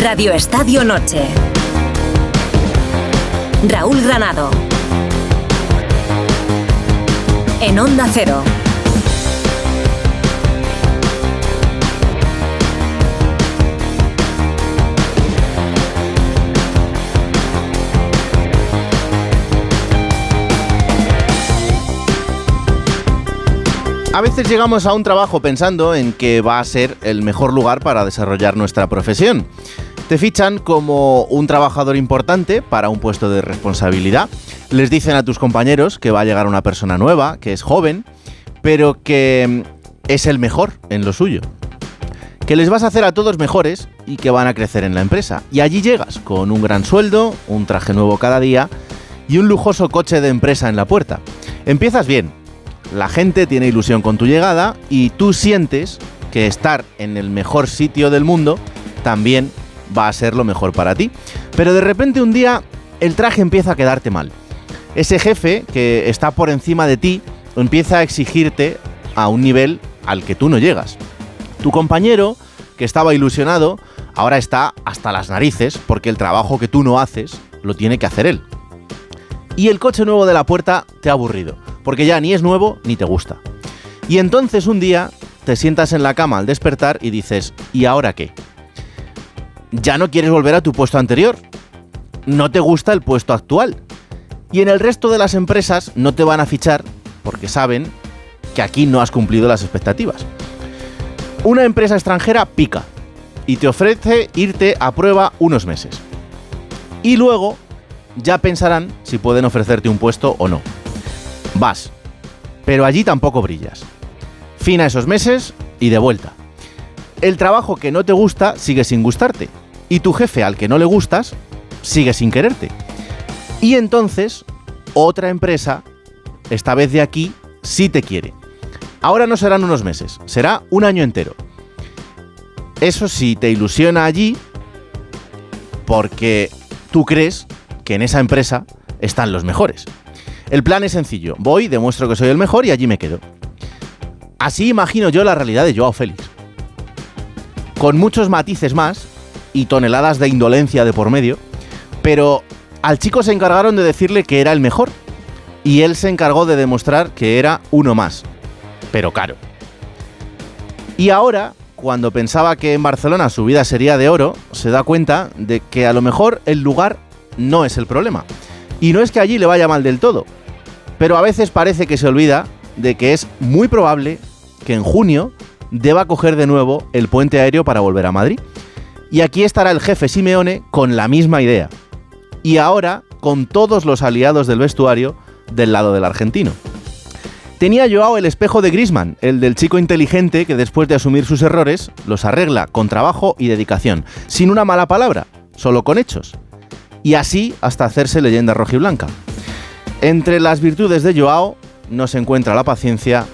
Radio Estadio Noche. Raúl Granado. En Onda Cero. A veces llegamos a un trabajo pensando en que va a ser el mejor lugar para desarrollar nuestra profesión. Te fichan como un trabajador importante para un puesto de responsabilidad. Les dicen a tus compañeros que va a llegar una persona nueva, que es joven, pero que mm, es el mejor en lo suyo. Que les vas a hacer a todos mejores y que van a crecer en la empresa. Y allí llegas con un gran sueldo, un traje nuevo cada día y un lujoso coche de empresa en la puerta. Empiezas bien, la gente tiene ilusión con tu llegada y tú sientes que estar en el mejor sitio del mundo también va a ser lo mejor para ti. Pero de repente un día el traje empieza a quedarte mal. Ese jefe que está por encima de ti empieza a exigirte a un nivel al que tú no llegas. Tu compañero, que estaba ilusionado, ahora está hasta las narices porque el trabajo que tú no haces lo tiene que hacer él. Y el coche nuevo de la puerta te ha aburrido porque ya ni es nuevo ni te gusta. Y entonces un día te sientas en la cama al despertar y dices, ¿y ahora qué? Ya no quieres volver a tu puesto anterior. No te gusta el puesto actual. Y en el resto de las empresas no te van a fichar porque saben que aquí no has cumplido las expectativas. Una empresa extranjera pica y te ofrece irte a prueba unos meses. Y luego ya pensarán si pueden ofrecerte un puesto o no vas. Pero allí tampoco brillas. Fina esos meses y de vuelta. El trabajo que no te gusta sigue sin gustarte. Y tu jefe al que no le gustas sigue sin quererte. Y entonces, otra empresa, esta vez de aquí, sí te quiere. Ahora no serán unos meses, será un año entero. Eso sí te ilusiona allí porque tú crees que en esa empresa están los mejores. El plan es sencillo. Voy, demuestro que soy el mejor y allí me quedo. Así imagino yo la realidad de Joao Félix. Con muchos matices más y toneladas de indolencia de por medio, pero al chico se encargaron de decirle que era el mejor y él se encargó de demostrar que era uno más, pero caro. Y ahora, cuando pensaba que en Barcelona su vida sería de oro, se da cuenta de que a lo mejor el lugar no es el problema. Y no es que allí le vaya mal del todo, pero a veces parece que se olvida de que es muy probable que en junio deba coger de nuevo el puente aéreo para volver a Madrid. Y aquí estará el jefe Simeone con la misma idea. Y ahora con todos los aliados del vestuario del lado del argentino. Tenía Joao el espejo de Grisman, el del chico inteligente que después de asumir sus errores los arregla con trabajo y dedicación, sin una mala palabra, solo con hechos. Y así hasta hacerse leyenda rojiblanca. Entre las virtudes de Joao no se encuentra la paciencia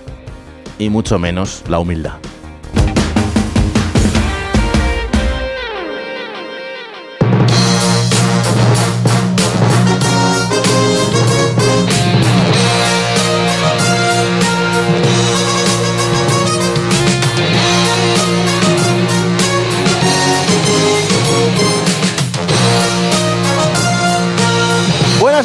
y mucho menos la humildad.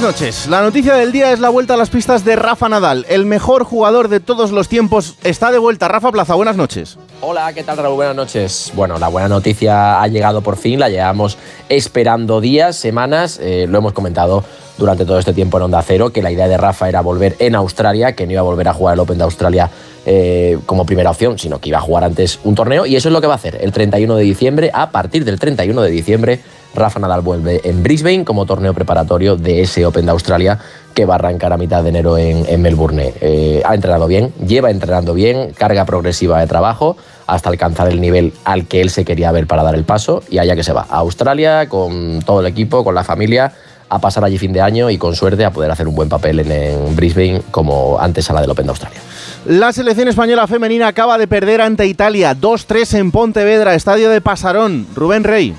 Noches. La noticia del día es la vuelta a las pistas de Rafa Nadal. El mejor jugador de todos los tiempos está de vuelta. Rafa Plaza, buenas noches. Hola, ¿qué tal Raúl? Buenas noches. Bueno, la buena noticia ha llegado por fin, la llevamos esperando días, semanas, eh, lo hemos comentado durante todo este tiempo en Onda Cero, que la idea de Rafa era volver en Australia, que no iba a volver a jugar el Open de Australia eh, como primera opción, sino que iba a jugar antes un torneo, y eso es lo que va a hacer el 31 de diciembre, a partir del 31 de diciembre Rafa Nadal vuelve en Brisbane como torneo preparatorio de ese Open de Australia que va a arrancar a mitad de enero en, Melbourne. Eh, ha entrenado bien, lleva entrenando bien, carga progresiva de trabajo hasta alcanzar el nivel al que él se quería ver para dar el paso y allá que se va, a Australia con todo el equipo, con la familia, a pasar allí fin de año y con suerte a poder hacer un buen papel en, en Brisbane como antes a la del Open de Australia. La selección española femenina acaba de perder ante Italia 2-3 en Pontevedra, estadio de Pasarón. Rubén Rey.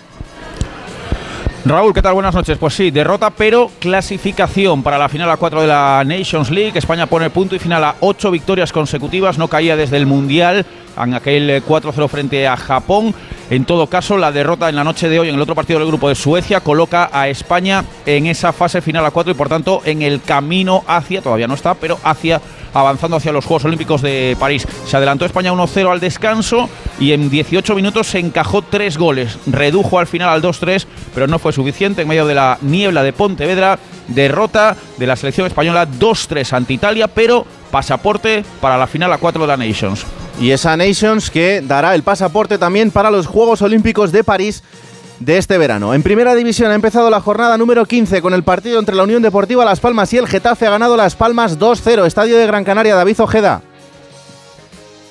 Raúl, ¿qué tal? Buenas noches. Pues sí, derrota, pero clasificación para la final a 4 de la Nations League. España pone punto y final a 8 victorias consecutivas, no caía desde el Mundial en aquel 4-0 frente a Japón. En todo caso, la derrota en la noche de hoy en el otro partido del grupo de Suecia coloca a España en esa fase final a 4 y por tanto en el camino hacia, todavía no está, pero hacia avanzando hacia los Juegos Olímpicos de París. Se adelantó España 1-0 al descanso y en 18 minutos se encajó tres goles. Redujo al final al 2-3, pero no fue suficiente en medio de la niebla de Pontevedra. Derrota de la selección española 2-3 ante Italia, pero pasaporte para la final a 4 de la Nations. Y esa Nations que dará el pasaporte también para los Juegos Olímpicos de París de este verano. En primera división ha empezado la jornada número 15 con el partido entre la Unión Deportiva Las Palmas y el Getafe. Ha ganado Las Palmas 2-0. Estadio de Gran Canaria, David Ojeda.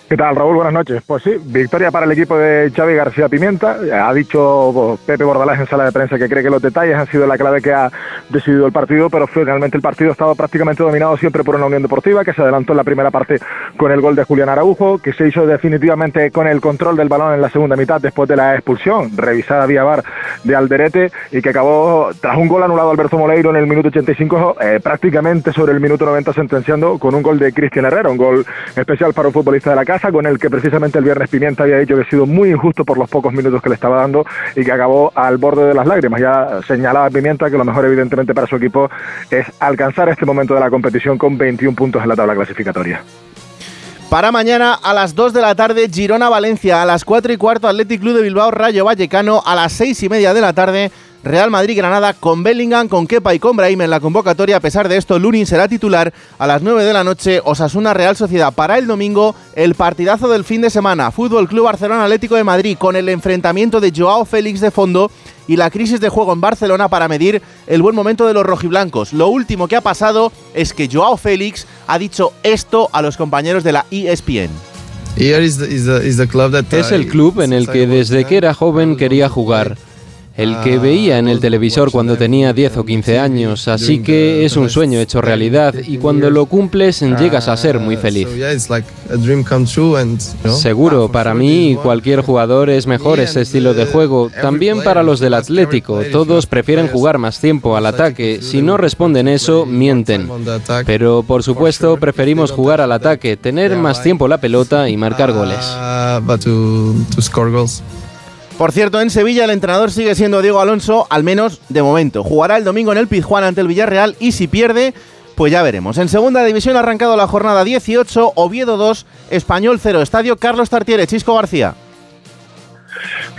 ¿Qué tal, Raúl? Buenas noches. Pues sí, victoria para el equipo de Xavi García Pimienta. Ha dicho pues, Pepe Bordalás en sala de prensa que cree que los detalles han sido la clave que ha decidido el partido, pero finalmente el partido ha estado prácticamente dominado siempre por una Unión Deportiva, que se adelantó en la primera parte con el gol de Julián Araujo, que se hizo definitivamente con el control del balón en la segunda mitad después de la expulsión revisada vía VAR de Alderete y que acabó tras un gol anulado Alberto Moleiro en el minuto 85, eh, prácticamente sobre el minuto 90 sentenciando con un gol de Cristian Herrera, un gol especial para un futbolista de la con el que precisamente el viernes Pimienta había dicho que ha sido muy injusto por los pocos minutos que le estaba dando y que acabó al borde de las lágrimas. Ya señalaba Pimienta que lo mejor evidentemente para su equipo es alcanzar este momento de la competición con 21 puntos en la tabla clasificatoria. Para mañana a las 2 de la tarde, Girona-Valencia. A las 4 y cuarto, Athletic Club de Bilbao, Rayo Vallecano. A las 6 y media de la tarde, Real Madrid-Granada con Bellingham, con Kepa y con Brahim en la convocatoria. A pesar de esto, Lunin será titular a las 9 de la noche. Osasuna Real Sociedad para el domingo. El partidazo del fin de semana. Fútbol Club Barcelona Atlético de Madrid con el enfrentamiento de Joao Félix de fondo y la crisis de juego en Barcelona para medir el buen momento de los rojiblancos. Lo último que ha pasado es que Joao Félix ha dicho esto a los compañeros de la ESPN. Es el club en el que desde que era joven quería jugar el que veía en el televisor cuando tenía 10 o 15 años, así que es un sueño hecho realidad y cuando lo cumples llegas a ser muy feliz. Seguro, para mí cualquier jugador es mejor ese estilo de juego, también para los del Atlético, todos prefieren jugar más tiempo al ataque, si no responden eso, mienten. Pero por supuesto preferimos jugar al ataque, tener más tiempo la pelota y marcar goles. Por cierto, en Sevilla el entrenador sigue siendo Diego Alonso, al menos de momento. Jugará el domingo en el Pizjuán ante el Villarreal y si pierde, pues ya veremos. En segunda división ha arrancado la jornada 18, Oviedo 2, Español 0, Estadio Carlos Tartiere, Chisco García.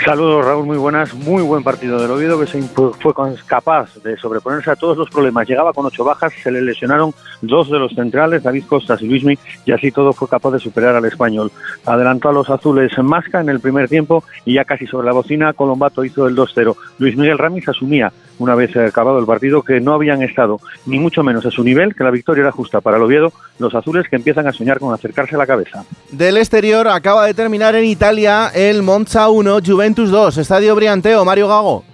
Saludos Raúl, muy buenas, muy buen partido del Oviedo que se fue capaz de sobreponerse a todos los problemas. Llegaba con ocho bajas, se le lesionaron dos de los centrales, David Costas y Luismi, y así todo fue capaz de superar al español. Adelantó a los azules en Masca en el primer tiempo y ya casi sobre la bocina Colombato hizo el 2-0. Luis Miguel Ramis asumía una vez acabado el partido que no habían estado ni mucho menos a su nivel, que la victoria era justa para el Oviedo, los azules que empiezan a soñar con acercarse a la cabeza. Del exterior acaba de terminar en Italia el Monza 1, Juventus 2, Estadio Brianteo, Mario Gago.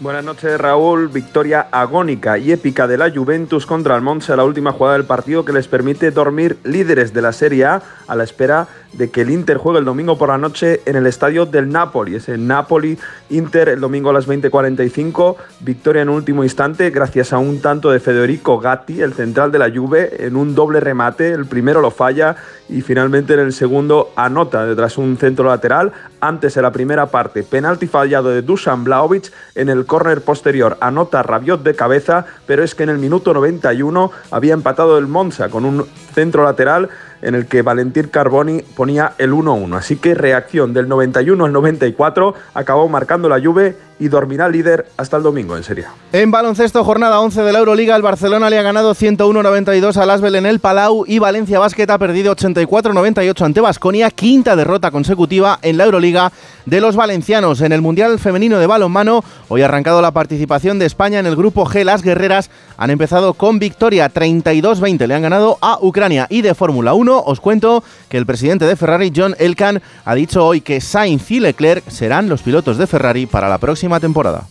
Buenas noches, Raúl. Victoria agónica y épica de la Juventus contra el Monza, la última jugada del partido que les permite dormir líderes de la Serie A a la espera de que el Inter juegue el domingo por la noche en el estadio del Napoli. Es el Napoli-Inter el domingo a las 20:45. Victoria en último instante gracias a un tanto de Federico Gatti, el central de la Juve, en un doble remate. El primero lo falla y finalmente en el segundo anota detrás un centro lateral. Antes en la primera parte, penalti fallado de Dusan Blaovic en el córner posterior. Anota Rabiot de cabeza, pero es que en el minuto 91 había empatado el Monza con un centro lateral en el que Valentín Carboni ponía el 1-1. Así que reacción del 91 al 94 acabó marcando la Juve y dormirá líder hasta el domingo en Serie En baloncesto, jornada 11 de la Euroliga, el Barcelona le ha ganado 101-92 al Asbel en el Palau y Valencia Basket ha perdido 84-98 ante Basconia, quinta derrota consecutiva en la Euroliga de los valencianos. En el Mundial Femenino de Balonmano, hoy ha arrancado la participación de España en el grupo G. Las guerreras han empezado con victoria 32-20, le han ganado a Ucrania y de Fórmula 1 os cuento que el presidente de Ferrari, John Elkan, ha dicho hoy que Sainz y Leclerc serán los pilotos de Ferrari para la próxima temporada.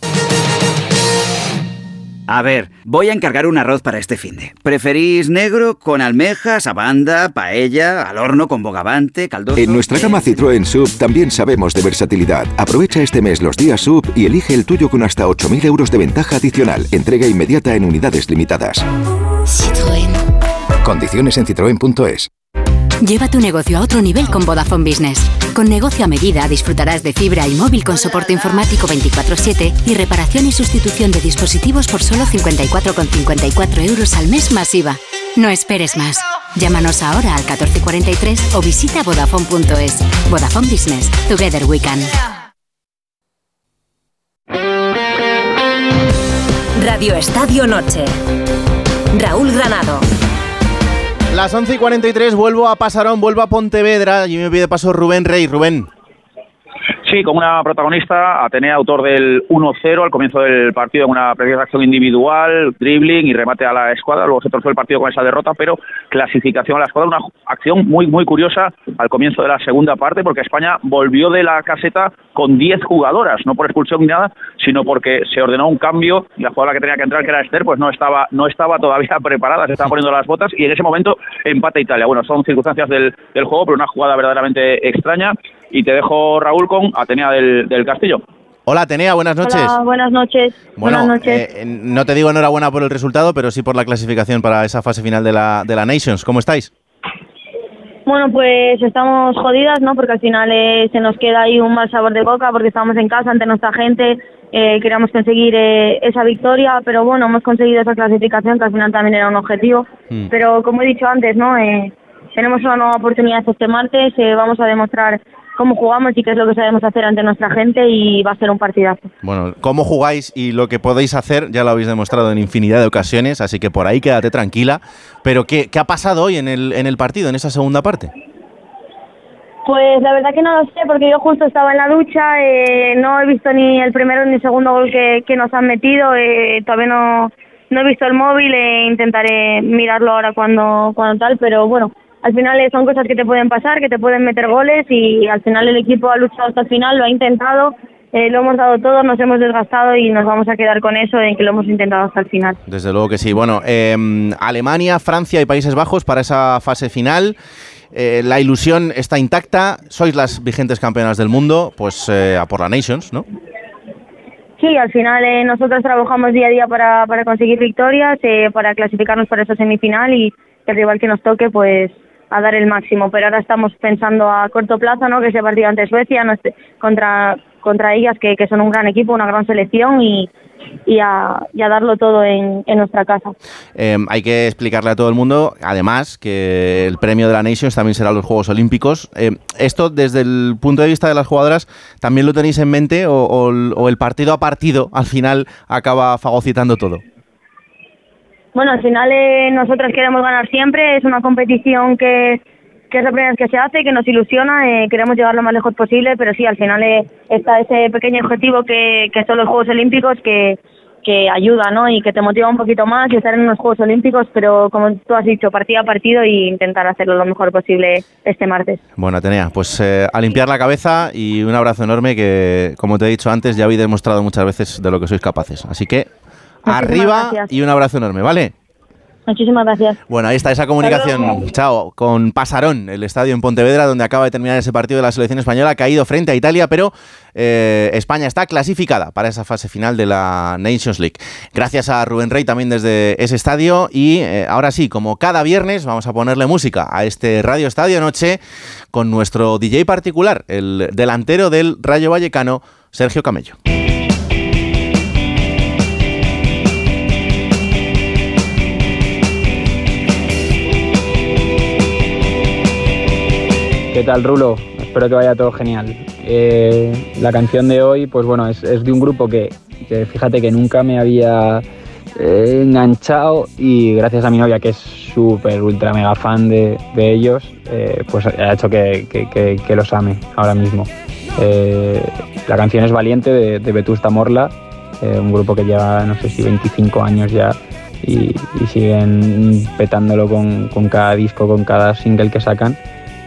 A ver, voy a encargar un arroz para este finde. ¿Preferís negro con almejas, abanda, paella, al horno con bogavante, caldoso? En nuestra gama Citroën Sub también sabemos de versatilidad. Aprovecha este mes los días Sub y elige el tuyo con hasta 8.000 euros de ventaja adicional. Entrega inmediata en unidades limitadas. Citroën. Condiciones en citroen.es. Lleva tu negocio a otro nivel con Vodafone Business. Con negocio a medida disfrutarás de fibra y móvil con soporte informático 24/7 y reparación y sustitución de dispositivos por solo 54,54 euros al mes masiva. No esperes más. Llámanos ahora al 1443 o visita vodafone.es. Vodafone Business. Together we can. Radio Estadio Noche. Raúl Granado. Las 11 y 43 vuelvo a Pasarón, vuelvo a Pontevedra y me pide paso Rubén Rey. Rubén. Sí, con una protagonista, Atenea, autor del 1-0 al comienzo del partido en una preciosa acción individual, dribbling y remate a la escuadra. Luego se torció el partido con esa derrota, pero clasificación a la escuadra. Una acción muy, muy curiosa al comienzo de la segunda parte, porque España volvió de la caseta con 10 jugadoras, no por expulsión ni nada, sino porque se ordenó un cambio y la jugadora que tenía que entrar, que era Esther, pues no estaba, no estaba todavía preparada, se estaba poniendo las botas y en ese momento empata Italia. Bueno, son circunstancias del, del juego, pero una jugada verdaderamente extraña. Y te dejo, Raúl, con Atenea del, del Castillo. Hola Atenea, buenas noches. Hola, buenas noches. Bueno, buenas noches. eh, no te digo enhorabuena por el resultado, pero sí por la clasificación para esa fase final de la, de la Nations. ¿Cómo estáis? Bueno, pues estamos jodidas, ¿no? Porque al final eh, se nos queda ahí un mal sabor de boca porque estamos en casa ante nuestra gente, eh, queríamos conseguir eh, esa victoria, pero bueno, hemos conseguido esa clasificación que al final también era un objetivo. Mm. Pero como he dicho antes, ¿no? Eh, tenemos una nueva oportunidad este martes, eh, vamos a demostrar cómo jugamos y qué es lo que sabemos hacer ante nuestra gente y va a ser un partidazo. Bueno, cómo jugáis y lo que podéis hacer ya lo habéis demostrado en infinidad de ocasiones, así que por ahí quédate tranquila. Pero ¿qué, qué ha pasado hoy en el, en el partido, en esa segunda parte? Pues la verdad que no lo sé, porque yo justo estaba en la ducha, eh, no he visto ni el primero ni el segundo gol que, que nos han metido, eh, todavía no, no he visto el móvil e intentaré mirarlo ahora cuando, cuando tal, pero bueno, al final son cosas que te pueden pasar, que te pueden meter goles y al final el equipo ha luchado hasta el final, lo ha intentado, eh, lo hemos dado todo, nos hemos desgastado y nos vamos a quedar con eso en que lo hemos intentado hasta el final. Desde luego que sí. Bueno, eh, Alemania, Francia y Países Bajos para esa fase final. Eh, la ilusión está intacta. Sois las vigentes campeonas del mundo, pues eh, a por la Nations, ¿no? Sí, al final eh, nosotros trabajamos día a día para, para conseguir victorias, eh, para clasificarnos para esa semifinal y el rival que nos toque, pues a dar el máximo. Pero ahora estamos pensando a corto plazo, ¿no? Que ese partido ante Suecia no esté- contra contra ellas, que, que son un gran equipo, una gran selección y, y, a, y a darlo todo en, en nuestra casa. Eh, hay que explicarle a todo el mundo, además, que el premio de la Nations también será los Juegos Olímpicos. Eh, esto, desde el punto de vista de las jugadoras, ¿también lo tenéis en mente o, o el partido a partido al final acaba fagocitando todo? Bueno, al final eh, nosotros queremos ganar siempre, es una competición que, que es la primera vez que se hace, que nos ilusiona, eh, queremos llegar lo más lejos posible, pero sí, al final eh, está ese pequeño objetivo que, que son los Juegos Olímpicos que, que ayuda, ¿no? Y que te motiva un poquito más y estar en los Juegos Olímpicos, pero como tú has dicho, partido a partido y intentar hacerlo lo mejor posible este martes. Bueno, Atenea, pues eh, a limpiar la cabeza y un abrazo enorme que, como te he dicho antes, ya habéis demostrado muchas veces de lo que sois capaces. Así que arriba gracias. y un abrazo enorme, ¿vale? Muchísimas gracias. Bueno, ahí está esa comunicación. Chao. Con Pasarón, el estadio en Pontevedra, donde acaba de terminar ese partido de la selección española, ha caído frente a Italia, pero eh, España está clasificada para esa fase final de la Nations League. Gracias a Rubén Rey también desde ese estadio. Y eh, ahora sí, como cada viernes, vamos a ponerle música a este Radio Estadio Noche con nuestro DJ particular, el delantero del Rayo Vallecano, Sergio Camello. ¿Qué tal, Rulo? Espero que vaya todo genial. Eh, la canción de hoy, pues bueno, es, de un grupo que, fíjate que nunca me había eh, enganchado y gracias a mi novia, que es súper, ultra, mega fan de, de ellos, eh, pues ha hecho que, que- los ame ahora mismo. La canción es Valiente de, Vetusta Morla, un grupo que lleva, no sé si 25 años ya y, y siguen petándolo con, con cada disco, con cada single que sacan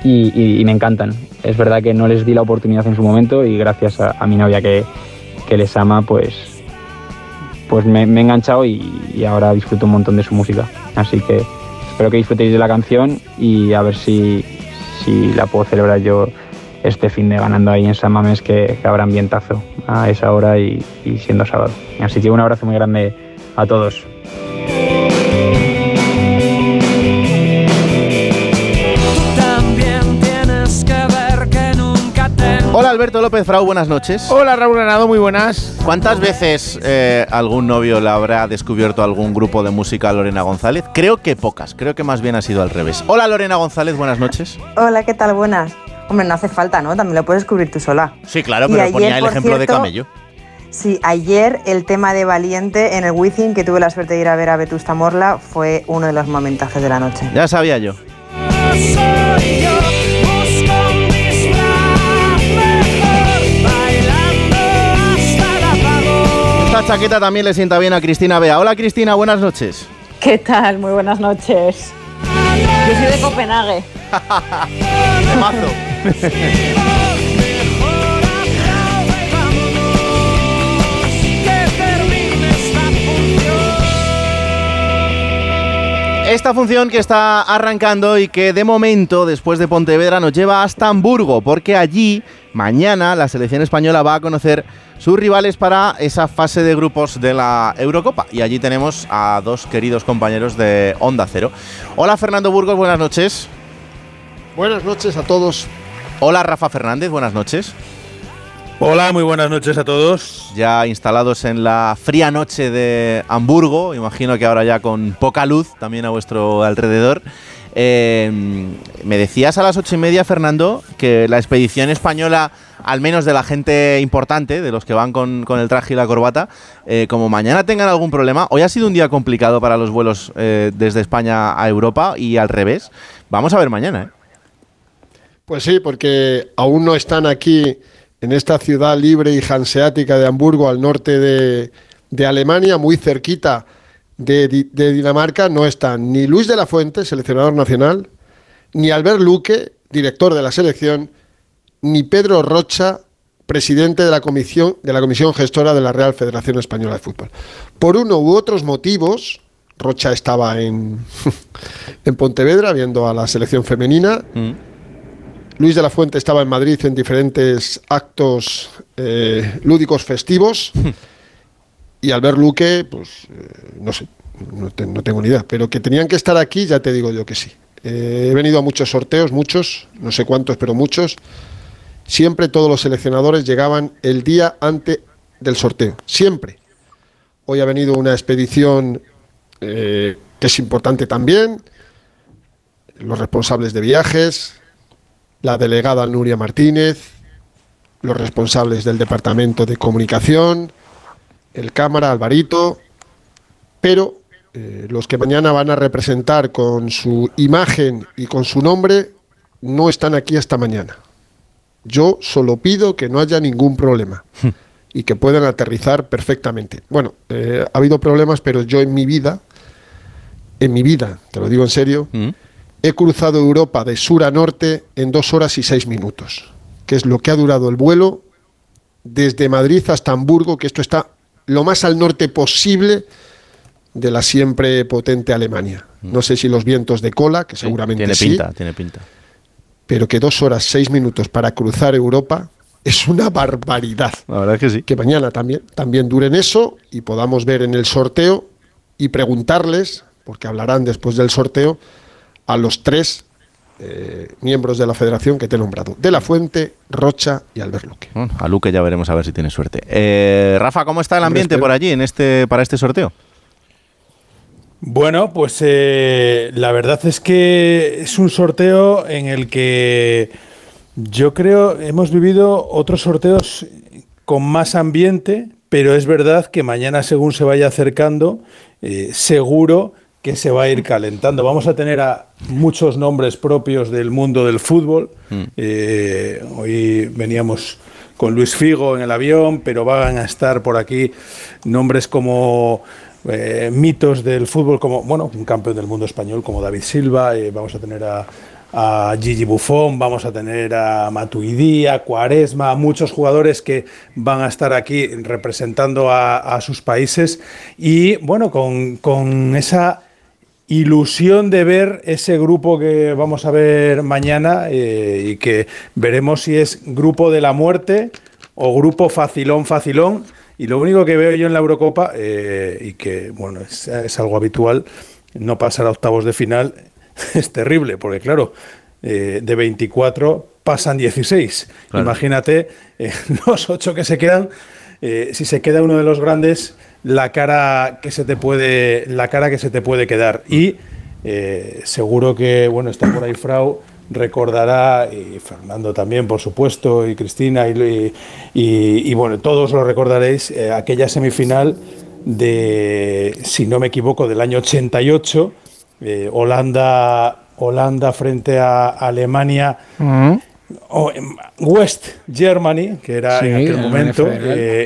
y, me encantan. Es verdad que no les di la oportunidad en su momento y gracias a, mi novia que, que les ama, pues, pues me, he enganchado y, ahora disfruto un montón de su música. Así que espero que disfrutéis de la canción y a ver si, si la puedo celebrar yo este fin de ganando ahí en San Mamés que, que habrá ambientazo a esa hora y siendo sábado. Así que un abrazo muy grande a todos. Alberto López Frau, buenas noches. Hola Raúl Granado, muy buenas. ¿Cuántas veces eh, algún novio le habrá descubierto algún grupo de música a Lorena González? Creo que pocas, creo que más bien ha sido al revés. Hola Lorena González, buenas noches. Hola, ¿qué tal? Buenas. Hombre, no hace falta, ¿no? También lo puedes descubrir tú sola. Sí, claro, pero ayer, ponía el por ejemplo de cierto, Camello. Sí, ayer el tema de Valiente en el Wizzing, que tuve la suerte de ir a ver a Vetusta Morla, fue uno de los momentajes de la noche. Ya sabía yo. Esta chaqueta también le sienta bien a Cristina Bea. Hola Cristina, buenas noches. ¿Qué tal? Muy buenas noches. Yo soy de Copenhague. Esta función que está arrancando y que de momento, después de Pontevedra, nos lleva hasta Hamburgo, porque allí, mañana, la selección española va a conocer sus rivales para esa fase de grupos de la Eurocopa. Y allí tenemos a dos queridos compañeros de Onda Cero. Hola Fernando Burgos, buenas noches. Buenas noches a todos. Hola Rafa Fernández, buenas noches. Hola, muy buenas noches a todos. Ya instalados en la fría noche de Hamburgo, imagino que ahora ya con poca luz también a vuestro alrededor. Eh, me decías a las ocho y media, Fernando, que la expedición española, al menos de la gente importante, de los que van con, con el traje y la corbata, eh, como mañana tengan algún problema, hoy ha sido un día complicado para los vuelos eh, desde España a Europa y al revés. Vamos a ver mañana. ¿eh? Pues sí, porque aún no están aquí en esta ciudad libre y hanseática de Hamburgo, al norte de, de Alemania, muy cerquita de, Di- de Dinamarca, no están ni Luis de la Fuente, seleccionador nacional, ni Albert Luque, director de la selección, ni Pedro Rocha, presidente de la comisión, de la comisión gestora de la Real Federación Española de Fútbol. Por uno u otros motivos, Rocha estaba en, en Pontevedra viendo a la selección femenina. Luis de la Fuente estaba en Madrid en diferentes actos eh, lúdicos festivos. y Albert Luque, pues eh, no sé, no, te- no tengo ni idea. Pero que tenían que estar aquí, ya te digo yo que sí. Eh, he venido a muchos sorteos, muchos, no sé cuántos, pero muchos. Siempre todos los seleccionadores llegaban el día antes del sorteo. Siempre. Hoy ha venido una expedición eh, que es importante también. Los responsables de viajes, la delegada Nuria Martínez, los responsables del departamento de comunicación, el cámara Alvarito, pero eh, los que mañana van a representar con su imagen y con su nombre no están aquí hasta mañana. Yo solo pido que no haya ningún problema y que puedan aterrizar perfectamente. Bueno, eh, ha habido problemas, pero yo en mi vida, en mi vida, te lo digo en serio, he cruzado Europa de sur a norte en dos horas y seis minutos, que es lo que ha durado el vuelo desde Madrid hasta Hamburgo, que esto está lo más al norte posible de la siempre potente Alemania. No sé si los vientos de cola, que seguramente Tiene sí, pinta, tiene pinta. pero que dos horas seis minutos para cruzar Europa es una barbaridad. La verdad es que sí. Que mañana también, también duren eso y podamos ver en el sorteo y preguntarles, porque hablarán después del sorteo, a los tres eh, miembros de la federación que te he nombrado. De la Fuente, Rocha y Albert Luque. Bueno, a Luque ya veremos a ver si tiene suerte. Eh, Rafa, ¿cómo está el ambiente por allí en este, para este sorteo? Bueno, pues eh, la verdad es que es un sorteo en el que yo creo hemos vivido otros sorteos con más ambiente, pero es verdad que mañana según se vaya acercando, eh, seguro que se va a ir calentando. Vamos a tener a muchos nombres propios del mundo del fútbol. Eh, hoy veníamos con Luis Figo en el avión, pero van a estar por aquí nombres como eh, mitos del fútbol, como bueno, un campeón del mundo español como David Silva, eh, vamos a tener a, a Gigi Buffon, vamos a tener a Matuidi, a Cuaresma, a muchos jugadores que van a estar aquí representando a, a sus países y bueno, con, con esa ilusión de ver ese grupo que vamos a ver mañana eh, y que veremos si es grupo de la muerte o grupo facilón, facilón. Y lo único que veo yo en la Eurocopa, eh, y que bueno, es, es algo habitual, no pasar a octavos de final es terrible, porque claro, eh, de 24 pasan 16. Claro. Imagínate los ocho que se quedan. si se queda uno de los grandes, la cara que se te puede, la cara que se te puede quedar. Y eh, seguro que bueno está por ahí Frau recordará y Fernando también por supuesto y Cristina y, y- y, bueno todos lo recordaréis eh, aquella semifinal de si no me equivoco del año 88 eh, Holanda Holanda frente a Alemania o, em, West Germany, que era Sí, en aquel en momento,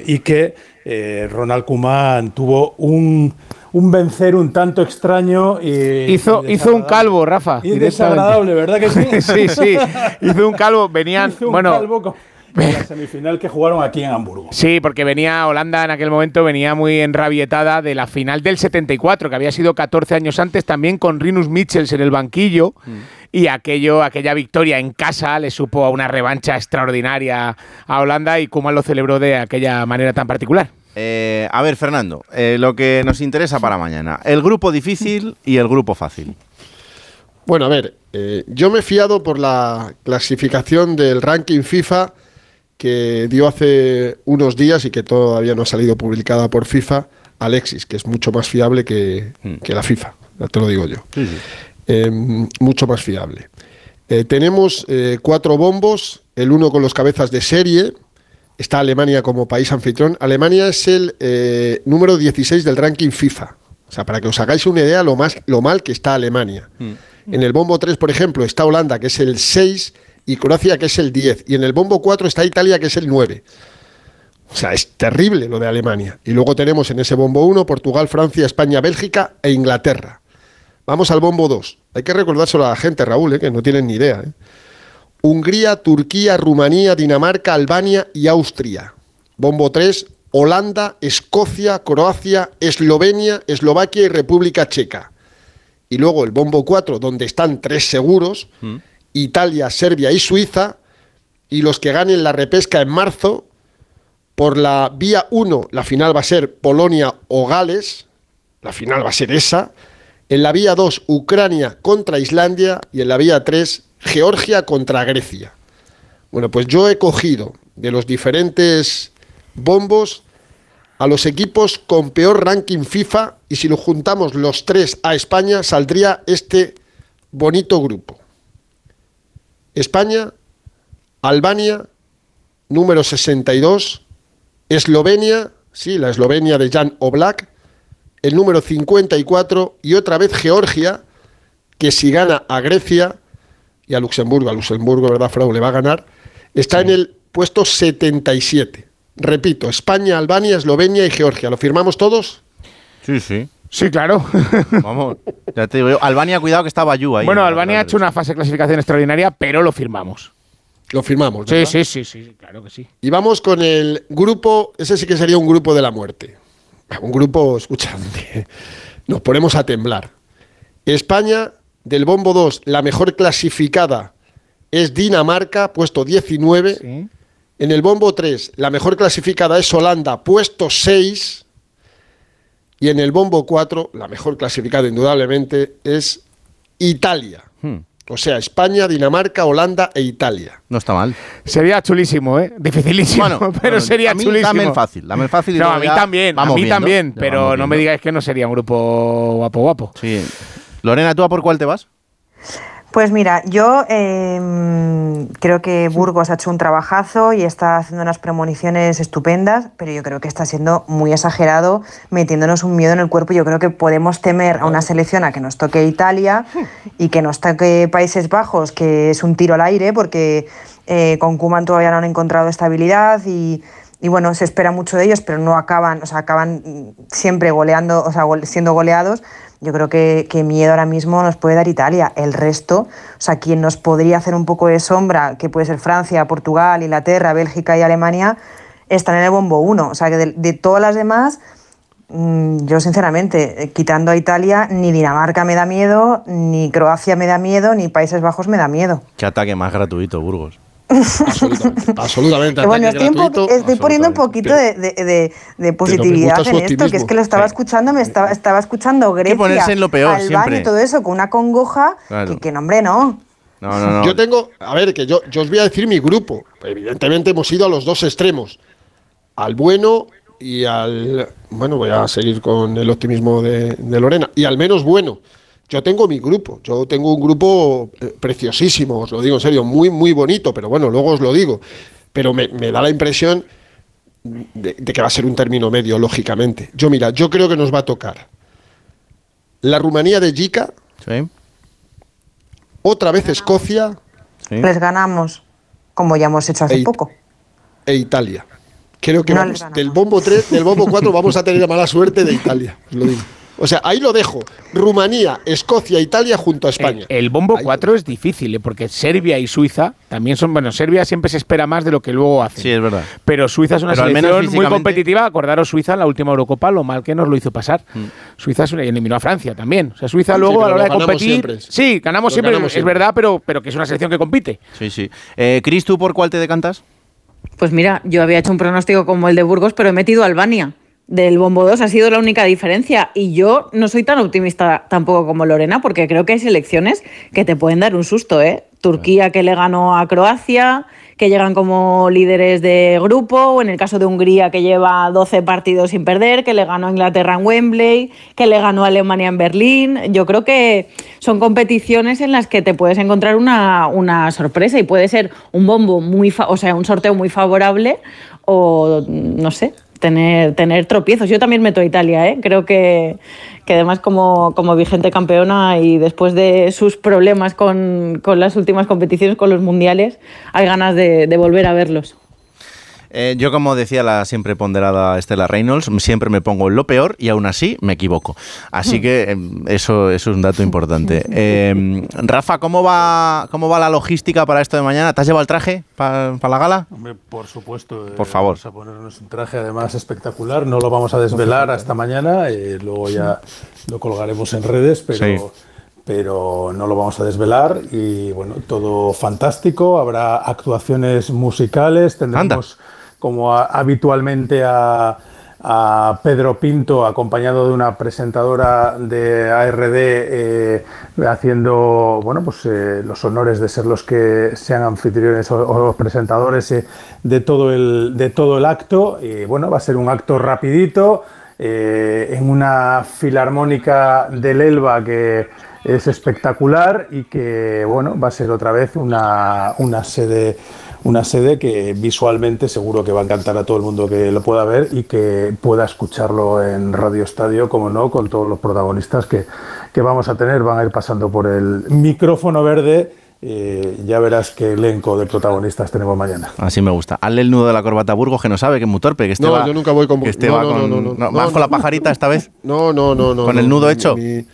y que eh, Ronald Koeman tuvo un, un vencer un tanto extraño. Y, Hizo, y hizo un calvo, Rafa. Y desagradable, ¿verdad que sí? sí, sí. Hizo un calvo. Venían. Hizo un bueno, calvo con- en la semifinal que jugaron aquí en Hamburgo. Sí, porque venía Holanda en aquel momento, venía muy enrabietada de la final del 74, que había sido 14 años antes, también con Rinus Michels en el banquillo. Y aquello, aquella victoria en casa le supo a una revancha extraordinaria a Holanda y Koeman lo celebró de aquella manera tan particular. Eh, a ver, Fernando, eh, lo que nos interesa para mañana. El grupo difícil y el grupo fácil. Bueno, a ver, eh, yo me he fiado por la clasificación del ranking FIFA que dio hace unos días y que todavía no ha salido publicada por FIFA, Alexis, que es mucho más fiable que, que la FIFA, ya te lo digo yo. Eh, mucho más fiable. Eh, tenemos eh, cuatro bombos, el uno con los cabezas de serie, está Alemania como país anfitrión. Alemania es el eh, número 16 del ranking FIFA. O sea, para que os hagáis una idea lo, más, lo mal que está Alemania. En el bombo 3, por ejemplo, está Holanda, que es el 6, y Croacia, que es el 10. Y en el bombo 4 está Italia, que es el 9. O sea, es terrible lo de Alemania. Y luego tenemos en ese bombo 1 Portugal, Francia, España, Bélgica e Inglaterra. Vamos al bombo 2. Hay que recordárselo a la gente, Raúl, ¿eh? que no tienen ni idea. ¿eh? Hungría, Turquía, Rumanía, Dinamarca, Albania y Austria. Bombo 3, Holanda, Escocia, Croacia, Eslovenia, Eslovaquia y República Checa. Y luego el bombo 4, donde están tres seguros, Italia, Serbia y Suiza. Y los que ganen la repesca en marzo, por la vía 1, la final va a ser Polonia o Gales. La final va a ser esa. En la vía 2, Ucrania contra Islandia. Y en la vía 3, Georgia contra Grecia. Bueno, pues yo he cogido de los diferentes bombos a los equipos con peor ranking FIFA y si lo juntamos los tres a España saldría este bonito grupo. España, Albania, número 62, Eslovenia, sí, la Eslovenia de Jan Oblak, el número 54 y otra vez Georgia, que si gana a Grecia y a Luxemburgo, a Luxemburgo, ¿verdad, Frau? Le va a ganar, está en el puesto 77. Repito, España, Albania, Eslovenia y Georgia. ¿Lo firmamos todos? Sí, sí. Sí, claro. Vamos, ya te digo yo. Albania, cuidado que está Bayú ahí. bueno, Albania ha hecho una fase de clasificación extraordinaria, pero lo firmamos. Lo firmamos. Sí, ¿verdad? sí, sí, sí, claro que sí. Y vamos con el grupo, ese sí que sería un grupo de la muerte. Un grupo, escucha, nos ponemos a temblar. España, del bombo 2, la mejor clasificada es Dinamarca, puesto 19. En el bombo 3, la mejor clasificada es Holanda, puesto 6. Y en el bombo 4, la mejor clasificada indudablemente es Italia. Hmm. O sea, España, Dinamarca, Holanda e Italia. No está mal. Sería chulísimo, ¿eh? Dificilísimo, Bueno, pero bueno, sería a mí chulísimo. dame el fácil, dame el fácil y No, a mí también, a mí viendo, también, pero no me digáis que no sería un grupo guapo guapo. Sí. Lorena, ¿tú a por cuál te vas? Pues mira, yo eh, creo que Burgos ha hecho un trabajazo y está haciendo unas premoniciones estupendas, pero yo creo que está siendo muy exagerado, metiéndonos un miedo en el cuerpo. Yo creo que podemos temer a una selección a que nos toque Italia y que nos toque Países Bajos, que es un tiro al aire, porque eh, con Kuman todavía no han encontrado estabilidad y, y bueno, se espera mucho de ellos, pero no acaban, o sea, acaban mm, siempre goleando, o sea, siendo goleados. Yo creo que, que miedo ahora mismo nos puede dar Italia. El resto, o sea, quien nos podría hacer un poco de sombra, que puede ser Francia, Portugal, Inglaterra, Bélgica y Alemania, están en el bombo 1. O sea, que de, todas las demás, mm, yo sinceramente, eh, quitando a Italia, ni Dinamarca me da miedo, ni Croacia me da miedo, ni Países Bajos me da miedo. Qué ataque más gratuito, Burgos. Absolutamente. Que bueno, estoy, un po- gratuito. estoy poniendo un poquito de, de- de- positividad en esto, que es que lo estaba escuchando, me estaba, estaba escuchando Grecia, ponerse en lo peor Albania y todo eso con una congoja Claro. que, que, no, hombre, no. No, no, no. Yo tengo, a ver, que yo, yo os voy a decir mi grupo. Evidentemente hemos ido a los dos extremos. Al bueno y al... Bueno, voy a seguir con el optimismo de, de Lorena. Y al menos bueno. Yo tengo mi grupo. Yo tengo un grupo eh, preciosísimo, os lo digo en serio, muy, muy bonito, pero bueno, luego os lo digo. Pero me, me da la impresión de, de que va a ser un término medio, lógicamente. Yo, mira, yo creo que nos va a tocar la Rumanía de Jica, Sí. otra vez Escocia Les ganamos, como ya hemos hecho hace Ey. poco. e Italia. Creo que No vamos, del bombo 3, del bombo 4 vamos a tener mala suerte de Italia, os lo digo. O sea, ahí lo dejo. Rumanía, Escocia, Italia junto a España. El, el bombo 4 es difícil, ¿eh? porque Serbia y Suiza también son. Bueno, Serbia siempre se espera más de lo que luego hace. Sí, es verdad. Pero Suiza es una Pero al menos selección muy competitiva. Acordaros Suiza en la última Eurocopa, lo mal que nos lo hizo pasar. Mm. Suiza es una, y eliminó a Francia también. O sea, Suiza Sí, luego a la hora de ganamos competir. siempre. Sí, ganamos siempre, ganamos es siempre. verdad, pero, pero que es una selección que compite. Sí, sí. Eh, Cris, ¿tú por cuál te decantas? Pues mira, yo había hecho un pronóstico como el de Burgos, pero he metido a Albania. Del Bombo 2 ha sido la única diferencia. Y yo no soy tan optimista tampoco como Lorena, porque creo que hay selecciones que te pueden dar un susto, ¿eh? Turquía que le ganó a Croacia, que llegan como líderes de grupo, o en el caso de Hungría que lleva 12 partidos sin perder, que le ganó a Inglaterra en Wembley, que le ganó a Alemania en Berlín. Yo creo que son competiciones en las que te puedes encontrar una, una sorpresa y puede ser un bombo muy, o sea, un sorteo muy favorable o no sé, tener, tener tropiezos. Yo también meto a Italia, ¿eh? creo que, que además como, como vigente campeona y después de sus problemas con, con las últimas competiciones, con los mundiales, hay ganas de, de volver a verlos. Eh, yo, como decía la siempre ponderada Estela Reynolds, siempre me pongo en lo peor y aún así me equivoco. Así que eh, eso, eso es un dato importante. Eh, Rafa, ¿cómo va, ¿cómo va la logística para esto de mañana? ¿Te has llevado el traje para la gala? Hombre, por supuesto. eh, Por favor. Vamos a ponernos un traje además espectacular. No lo vamos a desvelar hasta mañana. eh, luego ya lo colgaremos en redes, pero, Sí. pero no lo vamos a desvelar. Y bueno, todo fantástico. Habrá actuaciones musicales. Tendremos como habitualmente a a Pedro Pinto acompañado de una presentadora de ARD eh, haciendo bueno pues eh, los honores de ser los que sean anfitriones o, los presentadores eh, de todo el de todo el acto. Y bueno va a ser un acto rapidito en una filarmónica del Elba que es espectacular y que bueno va a ser otra vez una, una sede una sede que visualmente seguro que va a encantar a todo el mundo que lo pueda ver y que pueda escucharlo en Radio Estadio, como no, con todos los protagonistas que, que vamos a tener. Van a ir pasando por el micrófono verde. eh, ya verás qué elenco de protagonistas tenemos mañana. Así me gusta. Hazle el nudo de la corbata a Burgos, que no sabe, que es muy torpe. Que este No, va, yo nunca voy con- que este no, va no, con, no, no, no. ¿Vas No, con la pajarita esta vez? No, no, no, no. ¿Con no, el nudo hecho? Mi, mi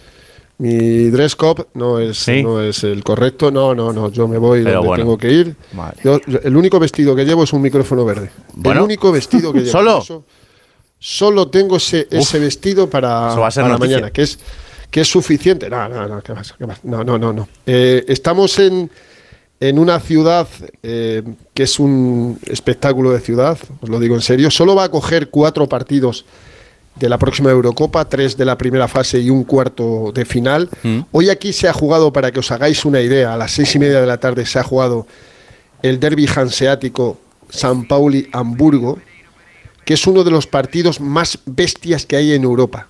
dress code no es, no es el correcto. No, no, no. Yo me voy Pero donde bueno. tengo que ir. Vale. Yo- yo- el único vestido que llevo es un micrófono verde. Bueno. El único vestido que llevo. ¿Solo? Eso- solo tengo ese, ese vestido para, Eso va a ser para noticia. mañana, que es, que es suficiente. No, no, no, ¿qué pasa? ¿Qué pasa? No, no, no. no. Eh, estamos en, en una ciudad eh, que es un espectáculo de ciudad, os lo digo en serio. Solo va a coger cuatro partidos de la próxima Eurocopa, tres de la primera fase y un cuarto de final. Hoy aquí se ha jugado, para que os hagáis una idea, a las seis y media de la tarde se ha jugado el derby hanseático San Pauli-Hamburgo, que es uno de los partidos más bestias que hay en Europa,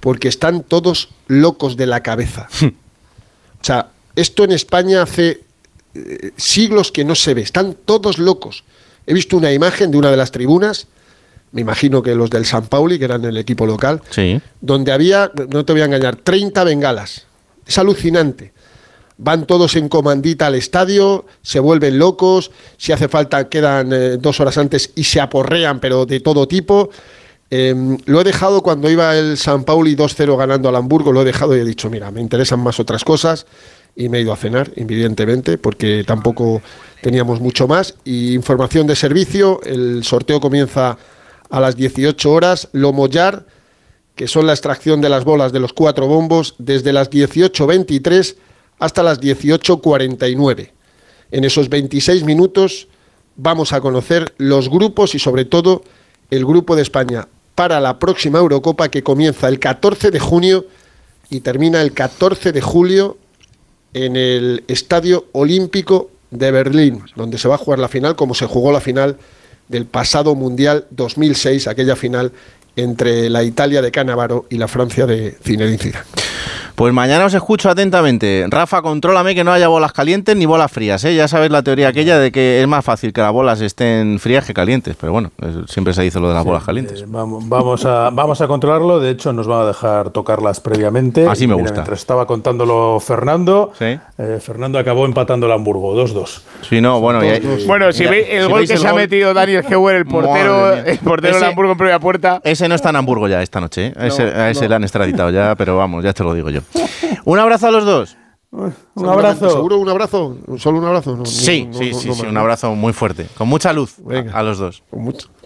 porque están todos locos de la cabeza. o sea, esto en España hace eh, siglos que no se ve, están todos locos. He visto una imagen de una de las tribunas, me imagino que los del San Pauli, que eran el equipo local, Sí. donde había, no te voy a engañar, 30 bengalas. Es alucinante. Van todos en comandita al estadio, se vuelven locos, si hace falta quedan eh, dos horas antes y se aporrean, pero de todo tipo. Eh, lo he dejado cuando iba el San Pauli 2-0 ganando al Hamburgo, lo he dejado y he dicho, mira, me interesan más otras cosas y me he ido a cenar, evidentemente, porque tampoco teníamos mucho más. Y información de servicio, el sorteo comienza a las 18 horas. Lomollar, que son la extracción de las bolas de los cuatro bombos, desde las 18.23 hasta las 18.49. En esos 26 minutos vamos a conocer los grupos y sobre todo el grupo de España para la próxima Eurocopa que comienza el 14 de junio y termina el 14 de julio en el Estadio Olímpico de Berlín, donde se va a jugar la final, como se jugó la final del pasado Mundial 2006, aquella final entre la Italia de Canavaro y la Francia de Zinedine. Pues mañana os escucho atentamente. Rafa, contrólame que no haya bolas calientes ni bolas frías. ¿eh? Ya sabes la teoría aquella de que es más fácil que las bolas estén frías que calientes. Pero bueno, siempre se dice lo de las bolas calientes. Eh, vamos, a, vamos a controlarlo. De hecho, nos van a dejar tocarlas previamente. Así me gusta. Mientras estaba contándolo Fernando, eh, Fernando acabó empatando el Hamburgo, 2-2. Sí, no, bueno. bueno, si veis el gol que se ha metido Daniel Heuer, el portero, el portero de Hamburgo en previa puerta. Ese no está en Hamburgo ya esta noche. A ese, a ese le han extraditado ya, pero vamos, ya te lo digo yo. Un abrazo a los dos. Un abrazo. ¿Seguro un abrazo? ¿Solo un abrazo? sí, sí, sí, sí, un abrazo muy fuerte. Con mucha luz a, los dos.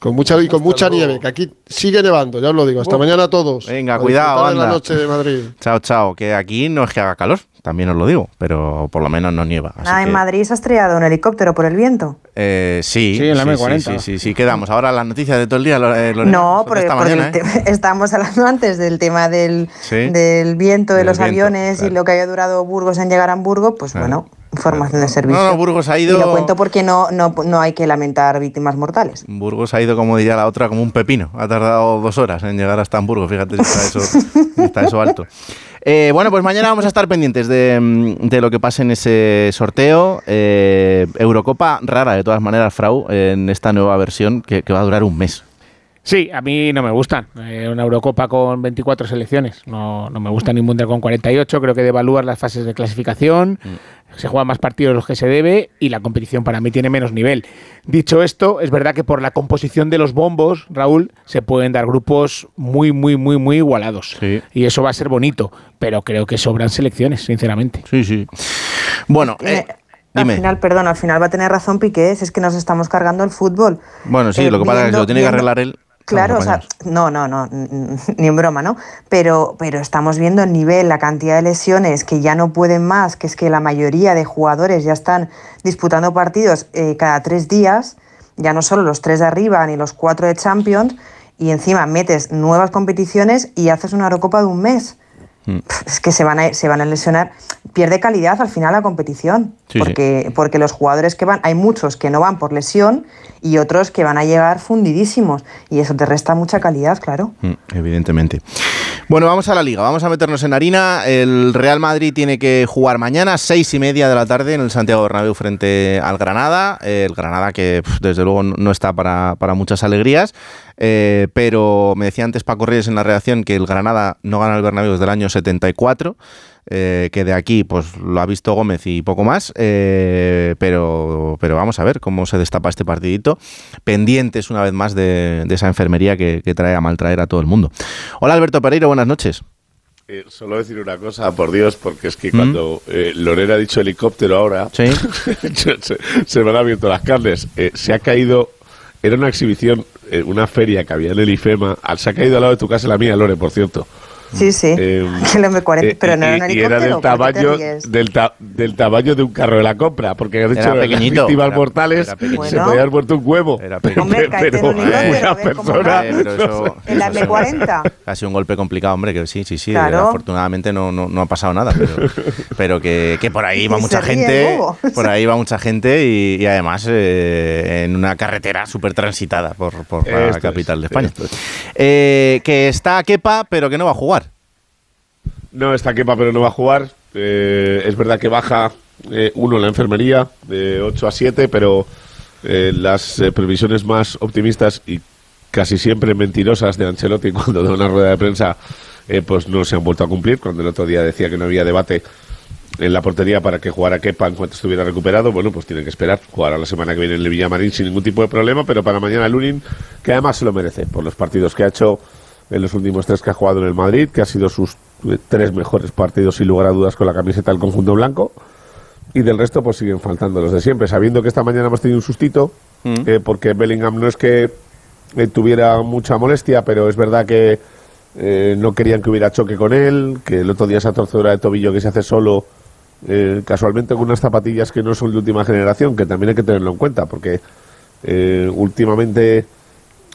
Con, mucha y con mucha nieve, que aquí sigue nevando, ya os lo digo. Hasta mañana a todos. Venga, cuidado, anda. la noche de Madrid. Chao, chao. Que aquí no es que haga calor, también os lo digo, pero por lo menos no nieva. ah, en Madrid se ha estrellado un helicóptero por el viento. Eh, sí, sí, en la M40. Sí, sí, sí, quedamos. Ahora las noticias de todo el día, eh, No, porque, ¿eh? estamos hablando antes del tema del, del viento de los aviones y lo que haya durado Burgos en llegar a Hamburgo, pues bueno, información de servicio. No, no, Burgos ha ido... Y lo cuento porque no, no, no hay que lamentar víctimas mortales. Burgos ha ido, como diría la otra, como un pepino. Ha tardado dos horas en llegar hasta Hamburgo, fíjate si está eso, está eso alto. Eh, bueno, pues mañana vamos a estar pendientes de, mm, lo que pase en ese sorteo. Eh, Eurocopa rara, de todas maneras, Frau, en esta nueva versión que, va a durar un mes. Sí, a mí no me gustan. Eh, una Eurocopa con 24 selecciones. No, no me gusta ni un Mundial con 48. Creo que devalúan las fases de clasificación. Mm se juegan más partidos de los que se debe y la competición para mí tiene menos nivel. Dicho esto, es verdad que por la composición de los bombos, Raúl, se pueden dar grupos muy, muy, muy, muy igualados. Y eso va a ser bonito, pero creo que sobran selecciones, sinceramente. Sí, sí. Bueno, eh, Al final, perdón, al final va a tener razón Piqué, es que nos estamos cargando el fútbol. Bueno, sí, lo que pasa es que lo tiene que arreglar él. Claro, o sea, no, no, no, ni en broma, ¿no? Pero, pero estamos viendo el nivel, la cantidad de lesiones que ya no pueden más, que es que la mayoría de jugadores ya están disputando partidos eh, cada tres días, ya no solo los tres de arriba ni los cuatro de Champions, y encima metes nuevas competiciones y haces una Eurocopa de un mes. Mm. Es que se van, a, se van a lesionar. Pierde calidad al final la competición. porque, porque los jugadores que van, hay muchos que no van por lesión y otros que van a llegar fundidísimos. Y eso te resta mucha calidad, claro. Mm, evidentemente. Bueno, vamos a la liga, vamos a meternos en harina. El Real Madrid tiene que jugar mañana, seis y media de la tarde, en el Santiago Bernabéu frente al Granada. El Granada que, desde luego, no está para, para muchas alegrías. Eh, pero me decía antes Paco Reyes en la redacción que el Granada no gana el Bernabéu desde el año 74. Eh, que de aquí pues lo ha visto Gómez y poco más, eh, pero, pero vamos a ver cómo se destapa este partidito, pendientes una vez más de, esa enfermería que, trae a maltraer a todo el mundo. Hola Alberto Pereiro, buenas noches. solo decir una cosa, por Dios, porque es que cuando Lorena ha dicho helicóptero ahora, se, se, me han abierto las carnes. se ha caído era una exhibición, eh, una feria que había en el IFEMA. Se ha caído al lado de tu casa la mía, Lore, por cierto. Sí, sí. Eh, eh, pero no era un Y era del tamaño, del, del, tamaño de un carro de la compra, porque has dicho las víctimas mortales se podía haber muerto un huevo. Era pero, pero una persona. en la M40. Ha sido un golpe complicado, hombre, que sí, sí, sí. Afortunadamente no, no, no, ha pasado nada, pero, pero que, que, por ahí va mucha gente. Por ahí va mucha gente y, y además eh, en una carretera súper transitada por, por la capital de España. Eh, que está Kepa, pero que no va a jugar. No está Kepa, pero no va a jugar. Eh, es verdad que baja eh, uno en la enfermería de 8 a 7, pero eh, las previsiones más optimistas y casi siempre mentirosas de Ancelotti cuando da una rueda de prensa pues no se han vuelto a cumplir. Cuando el otro día decía que no había debate en la portería para que jugara Kepa en cuanto estuviera recuperado, bueno, pues tienen que esperar. Jugará la semana que viene en el Villamarín sin ningún tipo de problema, pero para mañana Lunin, que además se lo merece por los partidos que ha hecho en los últimos tres que ha jugado en el Madrid, que ha sido sus tres mejores partidos sin lugar a dudas con la camiseta del conjunto blanco. Y del resto pues siguen faltando los de siempre, sabiendo que esta mañana hemos tenido un sustito, mm. eh, porque Bellingham no es que eh, tuviera mucha molestia, pero es verdad que eh, no querían que hubiera choque con él, que el otro día esa torcedura de tobillo que se hace solo, casualmente con unas zapatillas que no son de última generación, que también hay que tenerlo en cuenta, porque últimamente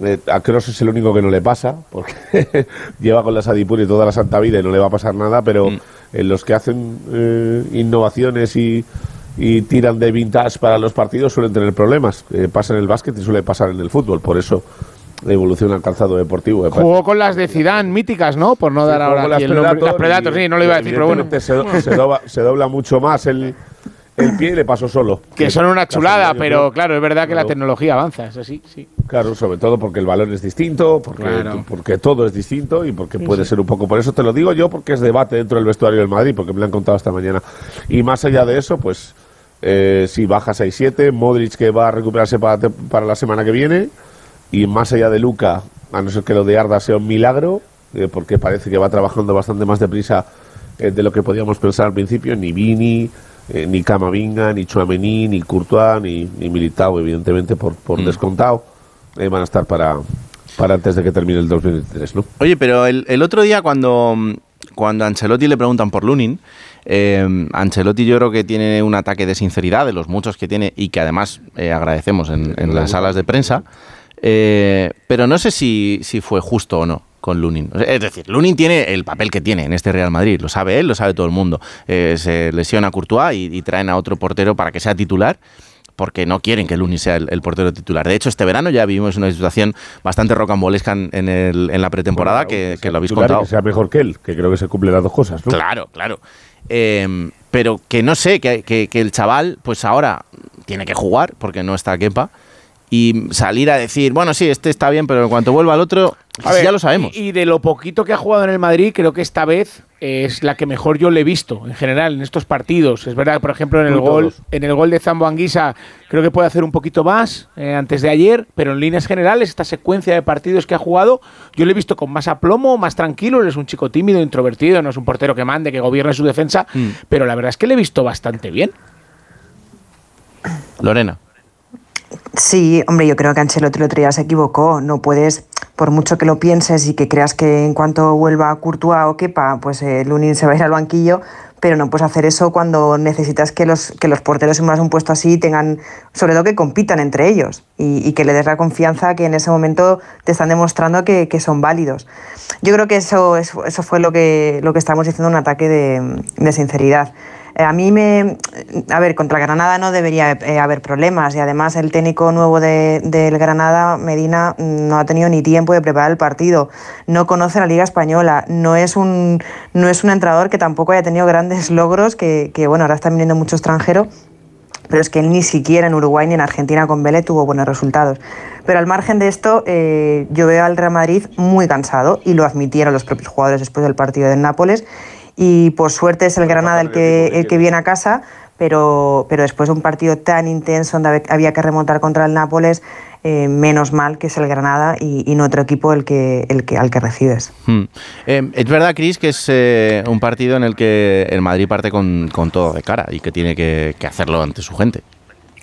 eh, a Cross es el único que no le pasa, porque lleva con la Sadipur y toda la santa vida y no le va a pasar nada, pero mm. en los que hacen eh, innovaciones y, y tiran de vintage para los partidos suelen tener problemas. Eh, pasa en el básquet y suele pasar en el fútbol. Por eso evoluciona el calzado deportivo. Jugó con las de Zidane míticas, ¿no? Por no Sí, dar ahora con aquí el nombre. Las Predator, y- sí, no lo iba a decir, pero bueno. se dobla, se dobla mucho más el, el pie y le pasó solo. Que son una chulada, pero claro, es verdad que la tecnología avanza, es así, sí. Claro, sobre todo porque el balón es distinto, porque, Claro. porque todo es distinto y porque Sí, puede sí. ser un poco. Por eso te lo digo yo, porque es debate dentro del vestuario del Madrid, porque me lo han contado esta mañana. Y más allá de eso, pues eh, si baja 6-7, Modric que va a recuperarse para, para la semana que viene, y más allá de Luca, a no ser que lo de Arda sea un milagro, eh, porque parece que va trabajando bastante más deprisa eh, de lo que podíamos pensar al principio, ni Vini. Eh, ni Camavinga, ni Chouameni, ni Courtois, ni, ni Militao, evidentemente, por, por descontado, eh, van a estar para, para antes de que termine el 2023, ¿no? Oye, pero el, el otro día cuando, cuando a Ancelotti le preguntan por Lunin, eh, Ancelotti yo creo que tiene un ataque de sinceridad de los muchos que tiene y que además eh, agradecemos en, en las salas de prensa, pero no sé si, si fue justo o no con Lunin. Es decir, Lunin tiene el papel que tiene en este Real Madrid, lo sabe él, lo sabe todo el mundo. Eh, se lesiona Courtois y, y traen a otro portero para que sea titular porque no quieren que Lunin sea el, el portero titular. De hecho, este verano ya vivimos una situación bastante rocambolesca en, en el- en la pretemporada que, que lo habéis contado. Que sea mejor que él, que creo que se cumplen las dos cosas, ¿no? Claro, claro. Eh, pero que no sé, que, que- que el chaval, pues ahora tiene que jugar porque no está Kepa. Y salir a decir, bueno, sí, este está bien, pero en cuanto vuelva al otro, A ver, ya lo sabemos. Y, de lo poquito que ha jugado en el Madrid, creo que esta vez es la que mejor yo le he visto en general en estos partidos. Es verdad, por ejemplo, en el Muy gol, todos. en el gol de Zambo Anguisa, creo que puede hacer un poquito más eh, antes de ayer, pero en líneas generales, esta secuencia de partidos que ha jugado, yo le he visto con más aplomo, más tranquilo. Él es un chico tímido, introvertido, no es un portero que mande, que gobierne su defensa, Mm. pero la verdad es que le he visto bastante bien. Lorena. Sí, hombre, yo creo que Ancelotti el otro se equivocó. No puedes, por mucho que lo pienses y que creas que en cuanto vuelva Courtois o Kepa, pues eh, Lunin se va a ir al banquillo, pero no puedes hacer eso cuando necesitas que los, que los porteros en más un puesto así tengan, sobre todo que compitan entre ellos y, que le des la confianza que en ese momento te están demostrando que, que son válidos. Yo creo que eso, eso, eso fue lo que, lo que estamos diciendo, un ataque de, de sinceridad. Eh, A mí me. A ver, contra Granada no debería eh, haber problemas y además el técnico nuevo de- del Granada, Medina, no ha tenido ni tiempo de preparar el partido. No conoce la Liga Española. No es un, no es un entrenador que tampoco haya tenido grandes logros, que, que, bueno, ahora está viniendo mucho extranjero. Pero es que él ni siquiera en Uruguay ni en Argentina con Vélez tuvo buenos resultados. Pero al margen de esto, eh, yo veo al Real Madrid muy cansado y lo admitieron los propios jugadores después del partido del Nápoles. Y por suerte es el Granada el que, el que viene a casa, pero, pero después de un partido tan intenso donde había que remontar contra el Nápoles, eh, menos mal que es el Granada y, y no otro equipo el que, el que, al que recibes. Hmm. Eh, es verdad, Cris, que es eh, un partido en el que el Madrid parte con, con todo de cara y que tiene que, que hacerlo ante su gente.